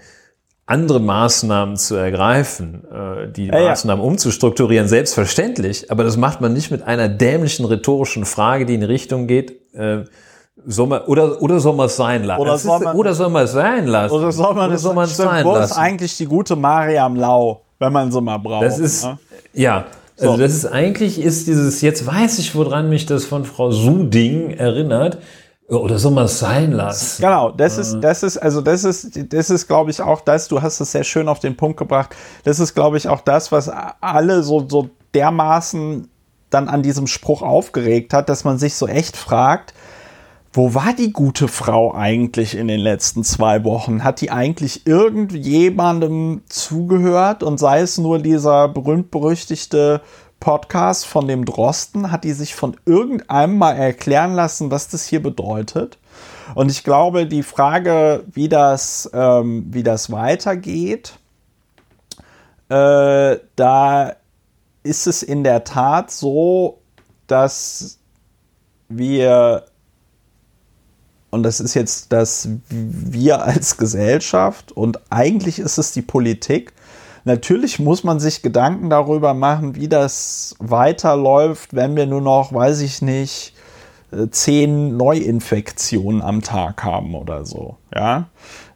andere Maßnahmen zu ergreifen, äh, die ja, Maßnahmen ja. umzustrukturieren, selbstverständlich. Aber das macht man nicht mit einer dämlichen rhetorischen Frage, die in Richtung geht, äh, Soll man, oder, oder soll man es sein lassen? Oder soll man- oder soll man es sein lassen? Oder soll man es stimmt, sein Wo ist eigentlich die gute Mariam Lau, wenn man sie mal braucht? Das ist, ne? ja, also So. das ist eigentlich, ist dieses, jetzt weiß ich, woran mich das von Frau Suding erinnert. Oder soll man es sein lassen? Genau, das ist, das ist, also das ist, das ist, glaube ich, auch das, du hast es sehr schön auf den Punkt gebracht, das ist, glaube ich, auch das, was alle so, so dermaßen dann an diesem Spruch aufgeregt hat, dass man sich so echt fragt, wo war die gute Frau eigentlich in den letzten zwei Wochen? Hat die eigentlich irgendjemandem zugehört und sei es nur dieser berühmt-berüchtigte Podcast von dem Drosten, hat die sich von irgendeinem mal erklären lassen, was das hier bedeutet? Und ich glaube, die Frage, wie das, ähm, wie das weitergeht, äh, da ist es in der Tat so, dass wir, und das ist jetzt das wir als Gesellschaft und eigentlich ist es die Politik, natürlich muss man sich Gedanken darüber machen, wie das weiterläuft, wenn wir nur noch, weiß ich nicht, äh, zehn Neuinfektionen am Tag haben oder so. Ja,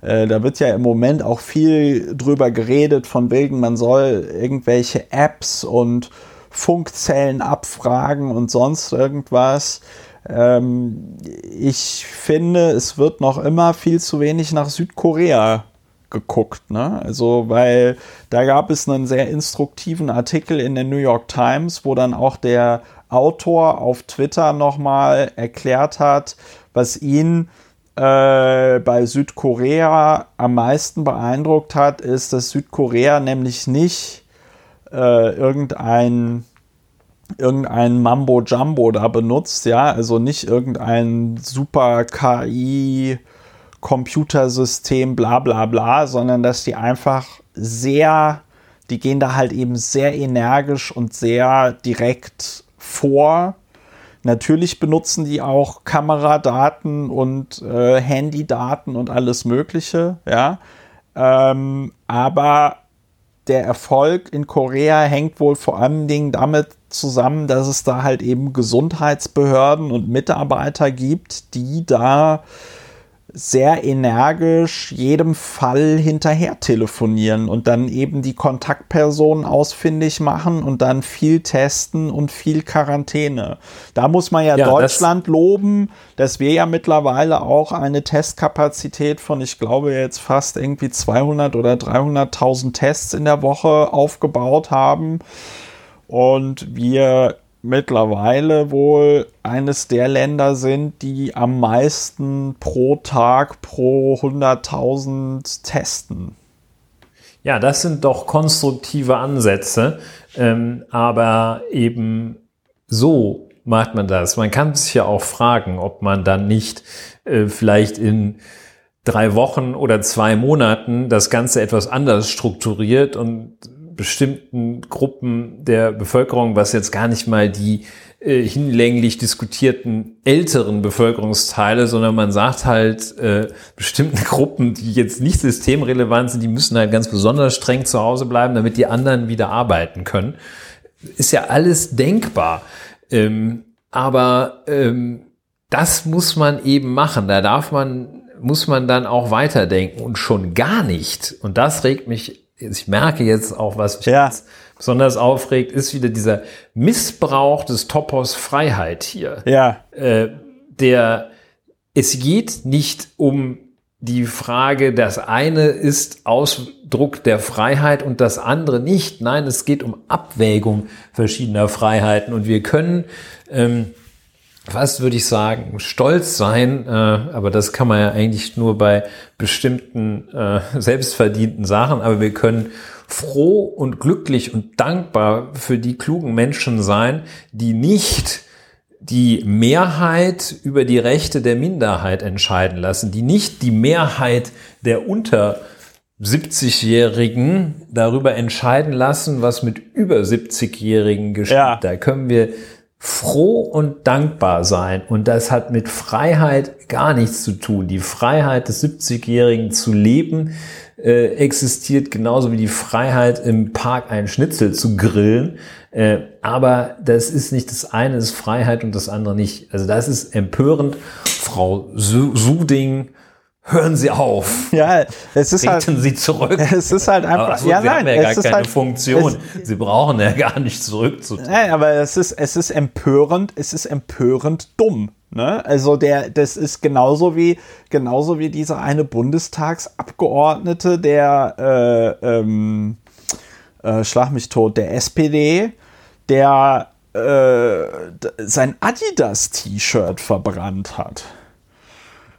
Äh, da wird ja im Moment auch viel drüber geredet, von wegen, man soll irgendwelche Apps und Funkzellen abfragen und sonst irgendwas. Ähm, ich finde, es wird noch immer viel zu wenig nach Südkorea geguckt, ne? Also, weil da gab es einen sehr instruktiven Artikel in der New York Times, wo dann auch der Autor auf Twitter nochmal erklärt hat, was ihn äh, bei Südkorea am meisten beeindruckt hat, ist, dass Südkorea nämlich nicht äh, irgendein irgendein Mambo Jumbo da benutzt, ja, also nicht irgendein super KI Computersystem, bla bla bla, sondern dass die einfach sehr, die gehen da halt eben sehr energisch und sehr direkt vor. Natürlich benutzen die auch Kameradaten und äh, Handydaten und alles Mögliche, ja. Ähm, aber der Erfolg in Korea hängt wohl vor allen Dingen damit zusammen, dass es da halt eben Gesundheitsbehörden und Mitarbeiter gibt, die da sehr energisch jedem Fall hinterher telefonieren und dann eben die Kontaktpersonen ausfindig machen und dann viel testen und viel Quarantäne. Da muss man ja, Ja, das- Deutschland loben, dass wir ja mittlerweile auch eine Testkapazität von, ich glaube jetzt fast irgendwie 200 oder 300.000 Tests in der Woche aufgebaut haben und wir mittlerweile wohl eines der Länder sind, die am meisten pro Tag pro 100.000 testen. Ja, das sind doch konstruktive Ansätze, ähm, aber eben so macht man das. Man kann sich ja auch fragen, ob man dann nicht äh, vielleicht in drei Wochen oder zwei Monaten das Ganze etwas anders strukturiert und bestimmten Gruppen der Bevölkerung, was jetzt gar nicht mal die äh, hinlänglich diskutierten älteren Bevölkerungsteile, sondern man sagt halt, äh, bestimmten Gruppen, die jetzt nicht systemrelevant sind, die müssen halt ganz besonders streng zu Hause bleiben, damit die anderen wieder arbeiten können. Ist ja alles denkbar. Ähm, aber ähm, das muss man eben machen. Da darf man, muss man dann auch weiterdenken und schon gar nicht. Und das regt mich, ich merke jetzt auch, was mich Ja. besonders aufregt, ist wieder dieser Missbrauch des Topos Freiheit hier Ja, äh, der, es geht nicht um die Frage, das eine ist Ausdruck der Freiheit und das andere nicht. Nein, es geht um Abwägung verschiedener Freiheiten und wir können, ähm, fast würde ich sagen, stolz sein, äh, aber das kann man ja eigentlich nur bei bestimmten äh, selbstverdienten Sachen, aber wir können froh und glücklich und dankbar für die klugen Menschen sein, die nicht die Mehrheit über die Rechte der Minderheit entscheiden lassen, die nicht die Mehrheit der unter 70-Jährigen darüber entscheiden lassen, was mit über 70-Jährigen geschieht. Ja. Da können wir froh und dankbar sein. Und das hat mit Freiheit gar nichts zu tun. Die Freiheit des 70-Jährigen zu leben äh, existiert genauso wie die Freiheit im Park einen Schnitzel zu grillen. Äh, aber das ist nicht das eine ist Freiheit und das andere nicht. Also das ist empörend. Frau Suding hören Sie auf. Ja, es ist Treten halt, Sie zurück. Es ist halt einfach. so, ja, Sie nein, haben ja gar es ist keine halt, Funktion. Es, Sie brauchen ja gar nicht zurückzutreten. nein, aber es ist, es ist empörend, es ist empörend dumm. Ne? Also der, das ist genauso wie, genauso wie dieser eine Bundestagsabgeordnete, der äh, ähm, äh, Schlag mich tot, der SPD, der äh, sein Adidas-T-Shirt verbrannt hat.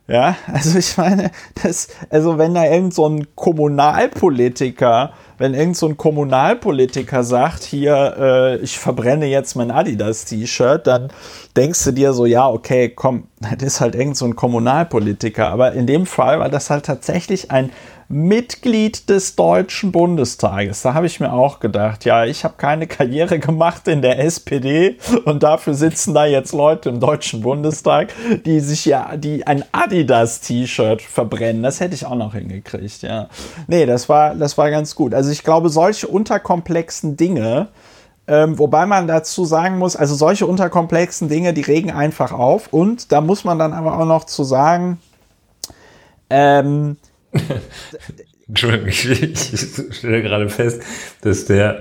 Ja, also ich meine, das, also wenn da irgend so ein Kommunalpolitiker, wenn irgend so ein Kommunalpolitiker sagt, hier, äh, ich verbrenne jetzt mein Adidas-T-Shirt, dann denkst du dir so, ja, okay, komm, das ist halt irgend so ein Kommunalpolitiker. Aber in dem Fall war das halt tatsächlich ein Mitglied des Deutschen Bundestages. Da habe ich mir auch gedacht, ja, ich habe keine Karriere gemacht in der SPD und dafür sitzen da jetzt Leute im Deutschen Bundestag, die sich ja, die ein Adidas-T-Shirt verbrennen. Das hätte ich auch noch hingekriegt, ja. Nee, das war, das war ganz gut. Also ich glaube, solche unterkomplexen Dinge, ähm, wobei man dazu sagen muss, also solche unterkomplexen Dinge, die regen einfach auf. Und da muss man dann aber auch noch zu sagen, ähm, Entschuldigung, ich, ich, stelle gerade fest, dass der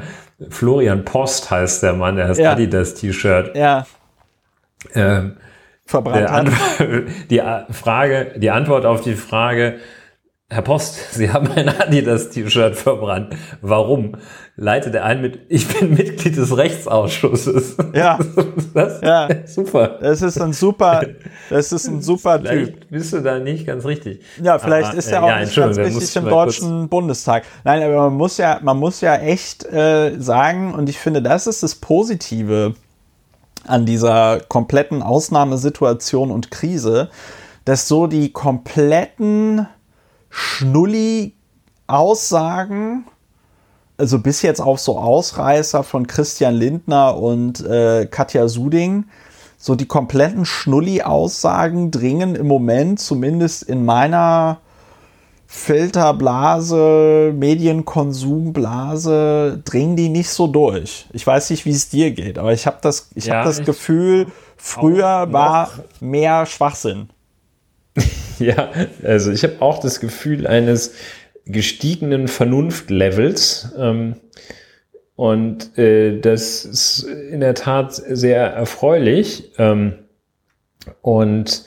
Florian Post heißt der Mann, der heißt Ja. Adidas T-Shirt. ja, Ähm, verbrannt hat. Die Frage, die Antwort auf die Frage, Herr Post, Sie haben ein Adidas T-Shirt verbrannt. Warum? Leitet er ein mit, ich bin Mitglied des Rechtsausschusses. Ja. Das, Ja. Super. Das ist ein super, das ist ein super Typ. Vielleicht bist du da nicht ganz richtig. Ja, vielleicht Aber, ist äh, er auch ja, nicht ganz richtig im Deutschen Bundestag. Nein, aber man muss ja, man muss ja echt äh, sagen, und ich finde, das ist das Positive an dieser kompletten Ausnahmesituation und Krise, dass so die kompletten Schnulli-Aussagen, also bis jetzt auf so Ausreißer von Christian Lindner und äh, Katja Suding, so die kompletten Schnulli-Aussagen dringen im Moment, zumindest in meiner Filterblase, Medienkonsumblase, dringen die nicht so durch. Ich weiß nicht, wie es dir geht, aber ich habe das, ich Ja, hab das Gefühl, früher war mehr Schwachsinn. Ja, also ich habe auch das Gefühl eines gestiegenen Vernunftlevels. Ähm, und äh, das ist in der Tat sehr erfreulich. Ähm, und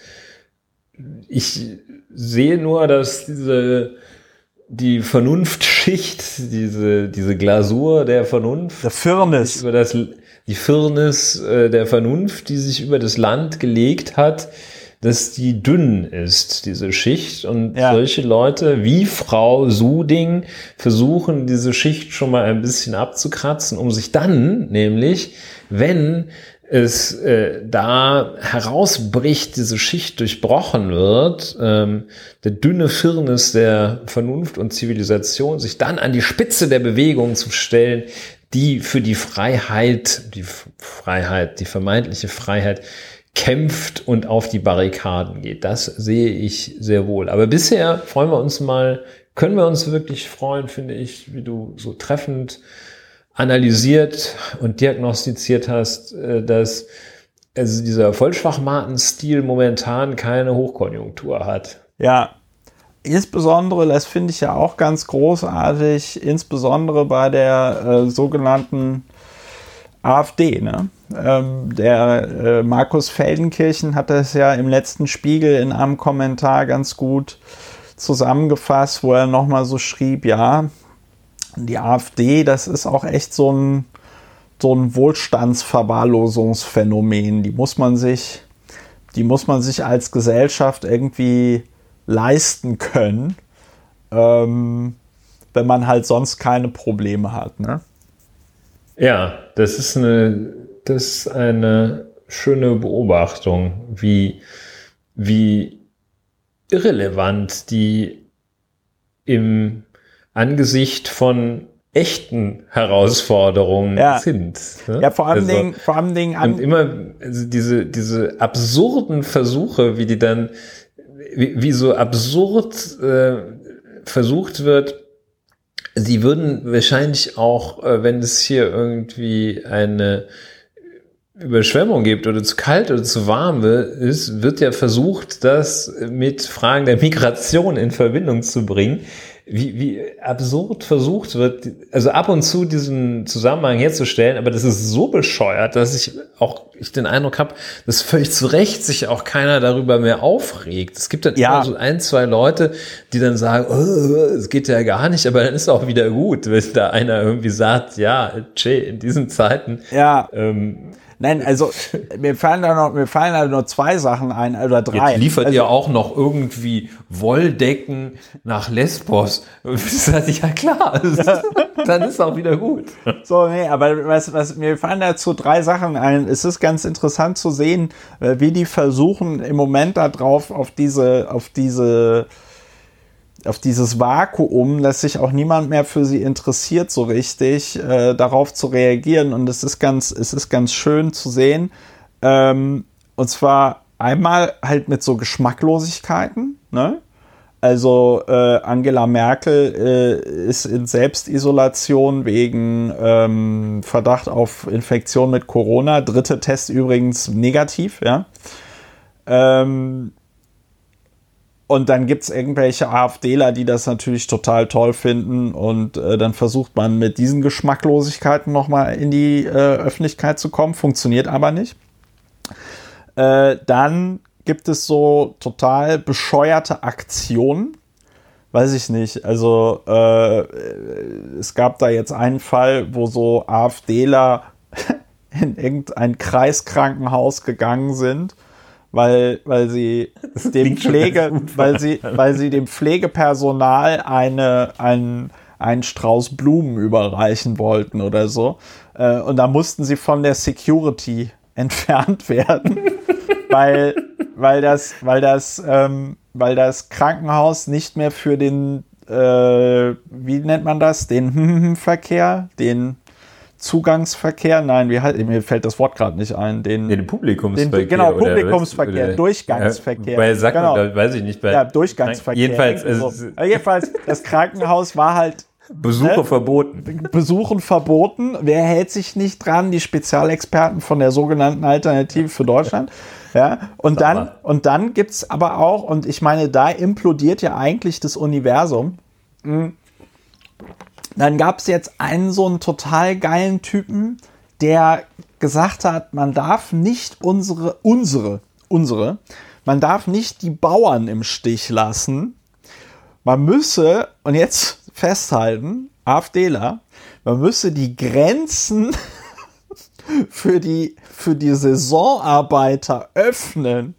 ich sehe nur, dass diese die Vernunftschicht, diese, diese Glasur der Vernunft, Der Firnis. über das, die Firnis äh, der Vernunft, die sich über das Land gelegt hat, dass die dünn ist, diese Schicht. Und Ja. solche Leute wie Frau Suding versuchen, diese Schicht schon mal ein bisschen abzukratzen, um sich dann nämlich, wenn es äh, da herausbricht, diese Schicht durchbrochen wird, ähm, der dünne Firnis der Vernunft und Zivilisation, sich dann an die Spitze der Bewegung zu stellen, die für die Freiheit, die Freiheit, die vermeintliche Freiheit kämpft und auf die Barrikaden geht. Das sehe ich sehr wohl. Aber bisher freuen wir uns mal, können wir uns wirklich freuen, finde ich, wie du so treffend analysiert und diagnostiziert hast, äh, dass also dieser Vollschwachmaten-Stil momentan keine Hochkonjunktur hat. Ja, insbesondere, das finde ich ja auch ganz großartig, insbesondere bei der äh, sogenannten AfD. Ne? Ähm, der äh, Markus Feldenkirchen hat das ja im letzten Spiegel in einem Kommentar ganz gut zusammengefasst, wo er nochmal so schrieb, ja, die AfD, das ist auch echt so ein, so ein Wohlstandsverwahrlosungsphänomen. Die muss man sich, die muss man sich als Gesellschaft irgendwie leisten können, ähm, wenn man halt sonst keine Probleme hat. Ne? Ja, das ist eine, das ist eine schöne Beobachtung, wie, wie irrelevant die im Angesicht von echten Herausforderungen Ja. sind. ne? Ja, vor allem Also- Dingen, vor allem Dingen an, Und immer also diese, diese absurden Versuche, wie die dann, wie, wie so absurd äh, versucht wird, sie würden wahrscheinlich auch, äh, wenn es hier irgendwie eine Überschwemmung gibt oder zu kalt oder zu warm ist, wird ja versucht, das mit Fragen der Migration in Verbindung zu bringen. Wie, wie absurd versucht wird, also ab und zu diesen Zusammenhang herzustellen, aber das ist so bescheuert, dass ich auch ich den Eindruck habe, dass völlig zu Recht sich auch keiner darüber mehr aufregt. Es gibt dann Ja. immer so ein, zwei Leute, die dann sagen, oh, es geht ja gar nicht, aber dann ist auch wieder gut, wenn da einer irgendwie sagt, ja, tschä, in diesen Zeiten ja, ähm, nein, also mir fallen da noch, mir fallen da nur zwei Sachen ein oder drei. Jetzt liefert also, ihr auch noch irgendwie Wolldecken nach Lesbos. Ich sagte, ja klar, dann ist auch wieder gut. So, nee, aber was, was, mir fallen dazu drei Sachen ein. Es ist ganz interessant zu sehen, äh, wie die versuchen im Moment da drauf auf diese, auf diese, auf dieses Vakuum, dass sich auch niemand mehr für sie interessiert, so richtig, äh, darauf zu reagieren. Und es ist ganz, es ist ganz schön zu sehen. Ähm, und zwar einmal halt mit so Geschmacklosigkeiten, ne? Also äh, Angela Merkel äh, ist in Selbstisolation wegen ähm, Verdacht auf Infektion mit Corona. Dritte Test übrigens negativ, ja. Ähm, und dann gibt es irgendwelche AfDler, die das natürlich total toll finden. Und äh, dann versucht man mit diesen Geschmacklosigkeiten nochmal in die äh, Öffentlichkeit zu kommen. Funktioniert aber nicht. Äh, dann gibt es so total bescheuerte Aktionen. Weiß ich nicht. Also äh, es gab da jetzt einen Fall, wo so AfDler in irgendein Kreiskrankenhaus gegangen sind, weil, weil sie dem Pflege, weil sie, weil sie dem Pflegepersonal eine, einen, einen Strauß Blumen überreichen wollten oder so. Äh, und da mussten sie von der Security entfernt werden, weil, weil das, weil das, ähm, weil das Krankenhaus nicht mehr für den, äh, wie nennt man das, den Verkehr, den Zugangsverkehr, nein, wie halt, mir fällt das Wort gerade nicht ein, den, Den Publikumsverkehr. Den- genau? Publikumsverkehr, Oder- Durchgangsverkehr. Ja, bei Sachen, Genau. da weiß ich nicht. Bei ja, Durchgangsverkehr. Jedenfalls, also, jedenfalls, das Krankenhaus war halt Besuche Ne? verboten. Besuchen verboten. Wer hält sich nicht dran? Die Spezialexperten von der sogenannten Alternative für Deutschland. Ja, und dann, und dann gibt's aber auch, und ich meine, da implodiert ja eigentlich das Universum. Mm. Dann gab's jetzt einen so einen total geilen Typen, der gesagt hat, man darf nicht unsere, unsere, unsere, man darf nicht die Bauern im Stich lassen. Man müsse, und jetzt festhalten, AfDler, man müsse die Grenzen für die, für die Saisonarbeiter öffnen,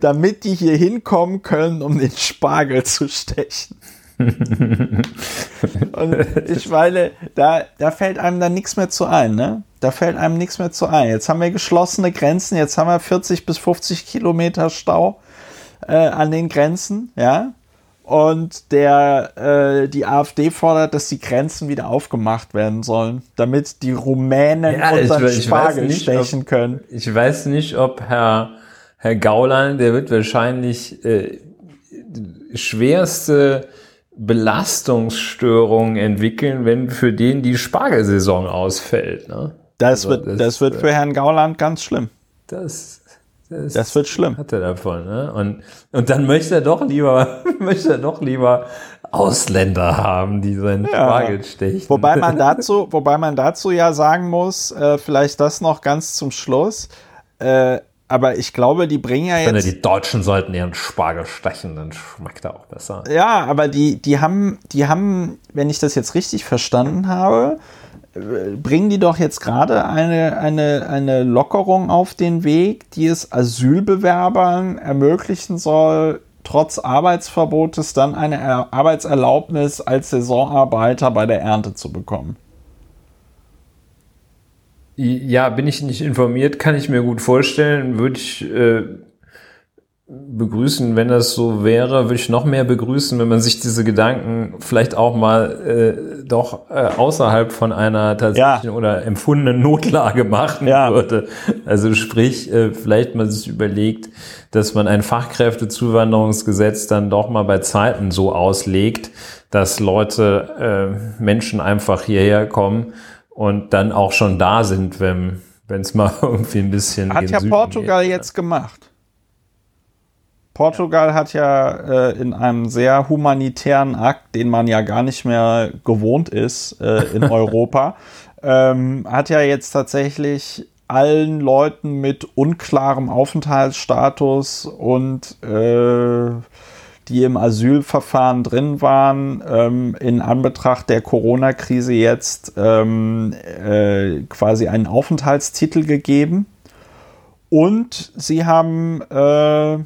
damit die hier hinkommen können, um den Spargel zu stechen. Und ich meine, da, da fällt einem dann nichts mehr zu ein, ne? Da fällt einem nichts mehr zu ein. Jetzt haben wir geschlossene Grenzen, jetzt haben wir 40 bis 50 Kilometer Stau äh, an den Grenzen, ja. Und der, äh, die AfD fordert, dass die Grenzen wieder aufgemacht werden sollen, damit die Rumänen Ja, ich unseren ich weiß Spargel nicht, stechen ob- können. Ich weiß nicht, ob Herr, Herr Gauland, der wird wahrscheinlich äh, schwerste Belastungsstörungen entwickeln, wenn für den die Spargelsaison ausfällt. Ne? Das, Also, wird, das, das, wird für Herrn Gauland ganz schlimm. Das, das, Das wird schlimm. Hat er davon, ne? Und, und dann möchte er doch lieber, möchte er doch lieber Ausländer haben, die seinen Spargel stechen. Wobei man dazu, wobei man dazu ja sagen muss, äh, vielleicht das noch ganz zum Schluss. Äh, aber ich glaube, die bringen ja Wenn jetzt. die Deutschen sollten ihren Spargel stechen, dann schmeckt er auch besser. Ja, aber die, die haben, die haben, wenn ich das jetzt richtig verstanden habe, äh, bringen die doch jetzt gerade eine, eine, eine Lockerung auf den Weg, die es Asylbewerbern ermöglichen soll, trotz Arbeitsverbotes dann eine Er- Arbeitserlaubnis als Saisonarbeiter bei der Ernte zu bekommen. Ja, bin ich nicht informiert, kann ich mir gut vorstellen. Würde ich, äh, begrüßen, wenn das so wäre, würde ich noch mehr begrüßen, wenn man sich diese Gedanken vielleicht auch mal äh, doch äh, außerhalb von einer tatsächlichen ja. oder empfundenen Notlage machen ja. würde. Also sprich, äh, vielleicht man sich überlegt, dass man ein Fachkräftezuwanderungsgesetz dann doch mal bei Zeiten so auslegt, dass Leute, äh, Menschen einfach hierher kommen und dann auch schon da sind, wenn wenn es mal irgendwie ein bisschen. Hat ja Portugal geht. jetzt gemacht. Portugal hat ja äh, in einem sehr humanitären Akt, den man ja gar nicht mehr gewohnt ist äh, in Europa, ähm, hat ja jetzt tatsächlich allen Leuten mit unklarem Aufenthaltsstatus und äh, die im Asylverfahren drin waren, ähm, in Anbetracht der Corona-Krise jetzt ähm, äh, quasi einen Aufenthaltstitel gegeben. Und sie haben äh,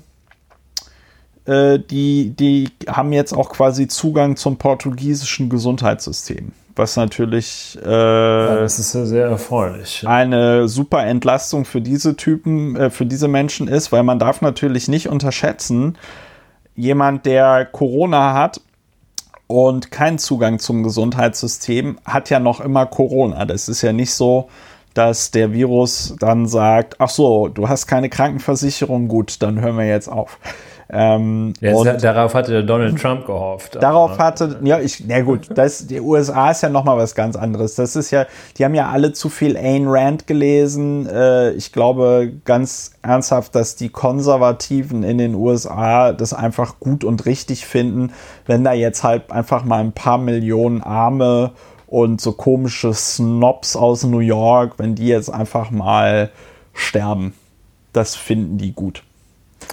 äh, die, die haben jetzt auch quasi Zugang zum portugiesischen Gesundheitssystem. Was natürlich äh, ja, das ist ja sehr erfreulich. eine super Entlastung für diese Typen, äh, für diese Menschen ist, weil man darf natürlich nicht unterschätzen, jemand, der Corona hat und keinen Zugang zum Gesundheitssystem, hat ja noch immer Corona. Das ist ja nicht so, dass der Virus dann sagt, ach so, du hast keine Krankenversicherung, gut, dann hören wir jetzt auf. Ähm, ja, darauf hatte Donald Trump gehofft. Darauf hatte, ja, ich, na gut, das, die USA ist ja nochmal was ganz anderes. Das ist ja, die haben ja alle zu viel Ayn Rand gelesen. Äh, ich glaube ganz ernsthaft, dass die Konservativen in den USA das einfach gut und richtig finden, wenn da jetzt halt einfach mal ein paar Millionen Arme und so komische Snobs aus New York, wenn die jetzt einfach mal sterben. Das finden die gut.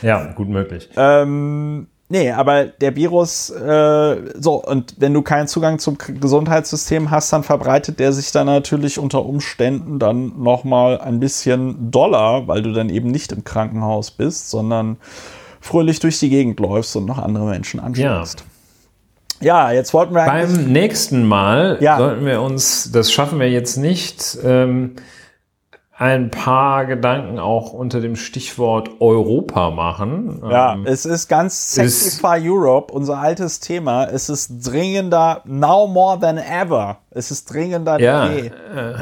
Ja, gut möglich. Ähm, nee, aber der Virus, äh, so, und wenn du keinen Zugang zum Gesundheitssystem hast, dann verbreitet der sich dann natürlich unter Umständen dann nochmal ein bisschen doller, weil du dann eben nicht im Krankenhaus bist, sondern fröhlich durch die Gegend läufst und noch andere Menschen anschaust. Ja. Ja, jetzt wollten wir Beim nächsten Mal ja. sollten wir uns, das schaffen wir jetzt nicht, ähm, ein paar Gedanken auch unter dem Stichwort Europa machen. Ja, ähm, es ist ganz Sexify Europe, unser altes Thema. Es ist dringender, now more than ever. Es ist dringender ja, denn je. Äh,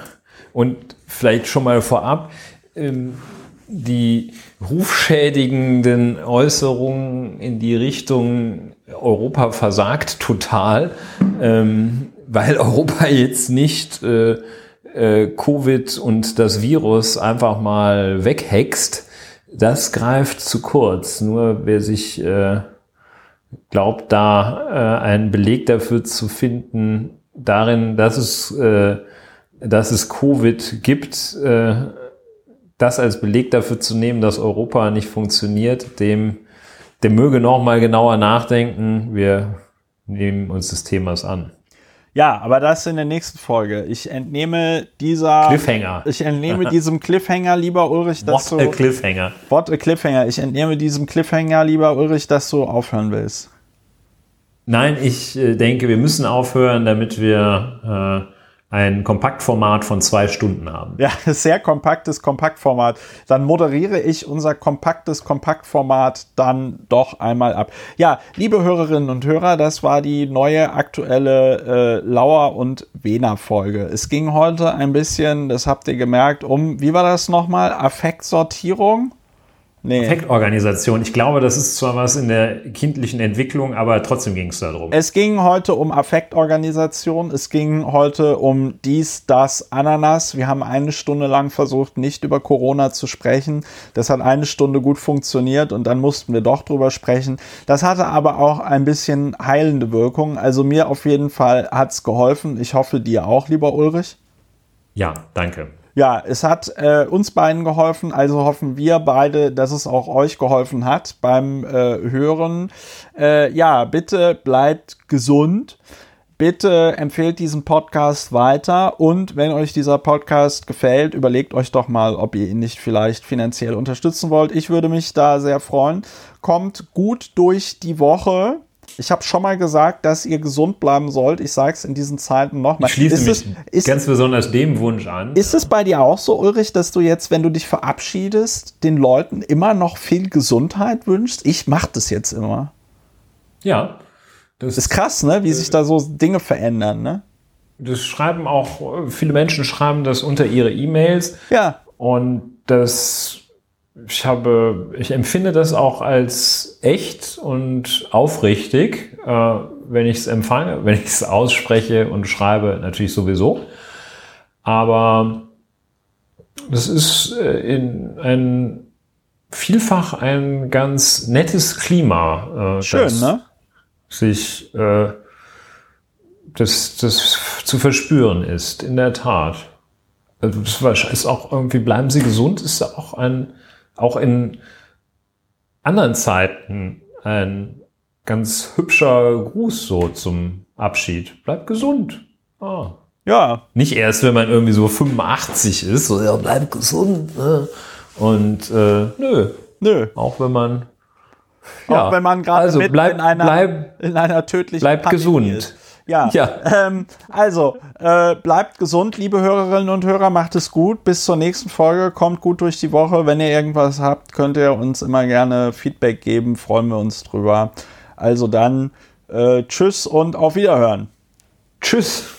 und vielleicht schon mal vorab, ähm, die rufschädigenden Äußerungen in die Richtung Europa versagt total, ähm, weil Europa jetzt nicht äh, äh, Covid und das Virus einfach mal weghext, das greift zu kurz. Nur wer sich äh, glaubt, da äh, einen Beleg dafür zu finden, darin, dass es, äh, dass es Covid gibt, äh, das als Beleg dafür zu nehmen, dass Europa nicht funktioniert, dem, der möge noch mal genauer nachdenken. Wir nehmen uns des Themas an. Ja, aber das in der nächsten Folge. Ich entnehme dieser Cliffhanger. Ich entnehme diesem Cliffhanger, lieber Ulrich, dass What du. A Cliffhanger. What a Cliffhanger. Ich entnehme diesem Cliffhanger, lieber Ulrich, dass du aufhören willst. Nein, ich äh, denke, wir müssen aufhören, damit wir äh, ein Kompaktformat von zwei Stunden haben. Ja, sehr kompaktes Kompaktformat. Dann moderiere ich unser kompaktes Kompaktformat dann doch einmal ab. Ja, liebe Hörerinnen und Hörer, das war die neue aktuelle äh, Lauer und Wena Folge. Es ging heute ein bisschen, das habt ihr gemerkt, um, wie war das nochmal? Affektsortierung? Nee. Affektorganisation. Ich glaube, das ist zwar was in der kindlichen Entwicklung, aber trotzdem ging es darum. Es ging heute um Affektorganisation. Es ging heute um dies, das, Ananas. Wir haben eine Stunde lang versucht, nicht über Corona zu sprechen. Das hat eine Stunde gut funktioniert und dann mussten wir doch drüber sprechen. Das hatte aber auch ein bisschen heilende Wirkung. Also mir auf jeden Fall hat es geholfen. Ich hoffe dir auch, lieber Ulrich. Ja, danke. Ja, es hat äh, uns beiden geholfen, also hoffen wir beide, dass es auch euch geholfen hat beim äh, Hören. Äh, ja, bitte bleibt gesund. Bitte empfehlt diesen Podcast weiter und wenn euch dieser Podcast gefällt, überlegt euch doch mal, ob ihr ihn nicht vielleicht finanziell unterstützen wollt. Ich würde mich da sehr freuen. Kommt gut durch die Woche Ich habe schon mal gesagt, dass ihr gesund bleiben sollt. Ich sage es in diesen Zeiten nochmal. Ich schließe ist mich es, ist, ganz besonders dem Wunsch an. ist es bei dir auch so, Ulrich, dass du jetzt, wenn du dich verabschiedest, den Leuten immer noch viel Gesundheit wünschst? Ich mache das jetzt immer. ja. Das, Ist krass, ne? Wie sich da so Dinge verändern, ne? das schreiben auch, viele Menschen schreiben das unter ihre E-Mails. Ja, Und das, ich habe, ich empfinde das auch als echt und aufrichtig, äh, wenn ich es empfange, wenn ich es ausspreche und schreibe, natürlich sowieso. Aber das ist äh, in ein vielfach ein ganz nettes Klima, äh, schön, das ne? sich äh, das, das zu verspüren ist, in der Tat. Also das ist auch irgendwie, bleiben Sie gesund, ist auch ein, auch in anderen Zeiten ein ganz hübscher Gruß so zum Abschied. Bleib gesund. Ah. Ja, Nicht erst, wenn man irgendwie so 85 ist, so, ja, bleib gesund. Ne? Und äh, nö, nö. auch wenn man Auch wenn man gerade also bleib, in, einer, bleib, in einer tödlichen bleib Pandemie gesund. ist. Ja, Ja. Ähm, also äh, bleibt gesund, liebe Hörerinnen und Hörer, macht es gut. Bis zur nächsten Folge, kommt gut durch die Woche. Wenn ihr irgendwas habt, könnt ihr uns immer gerne Feedback geben, freuen wir uns drüber. Also dann, äh, tschüss und auf Wiederhören. Tschüss.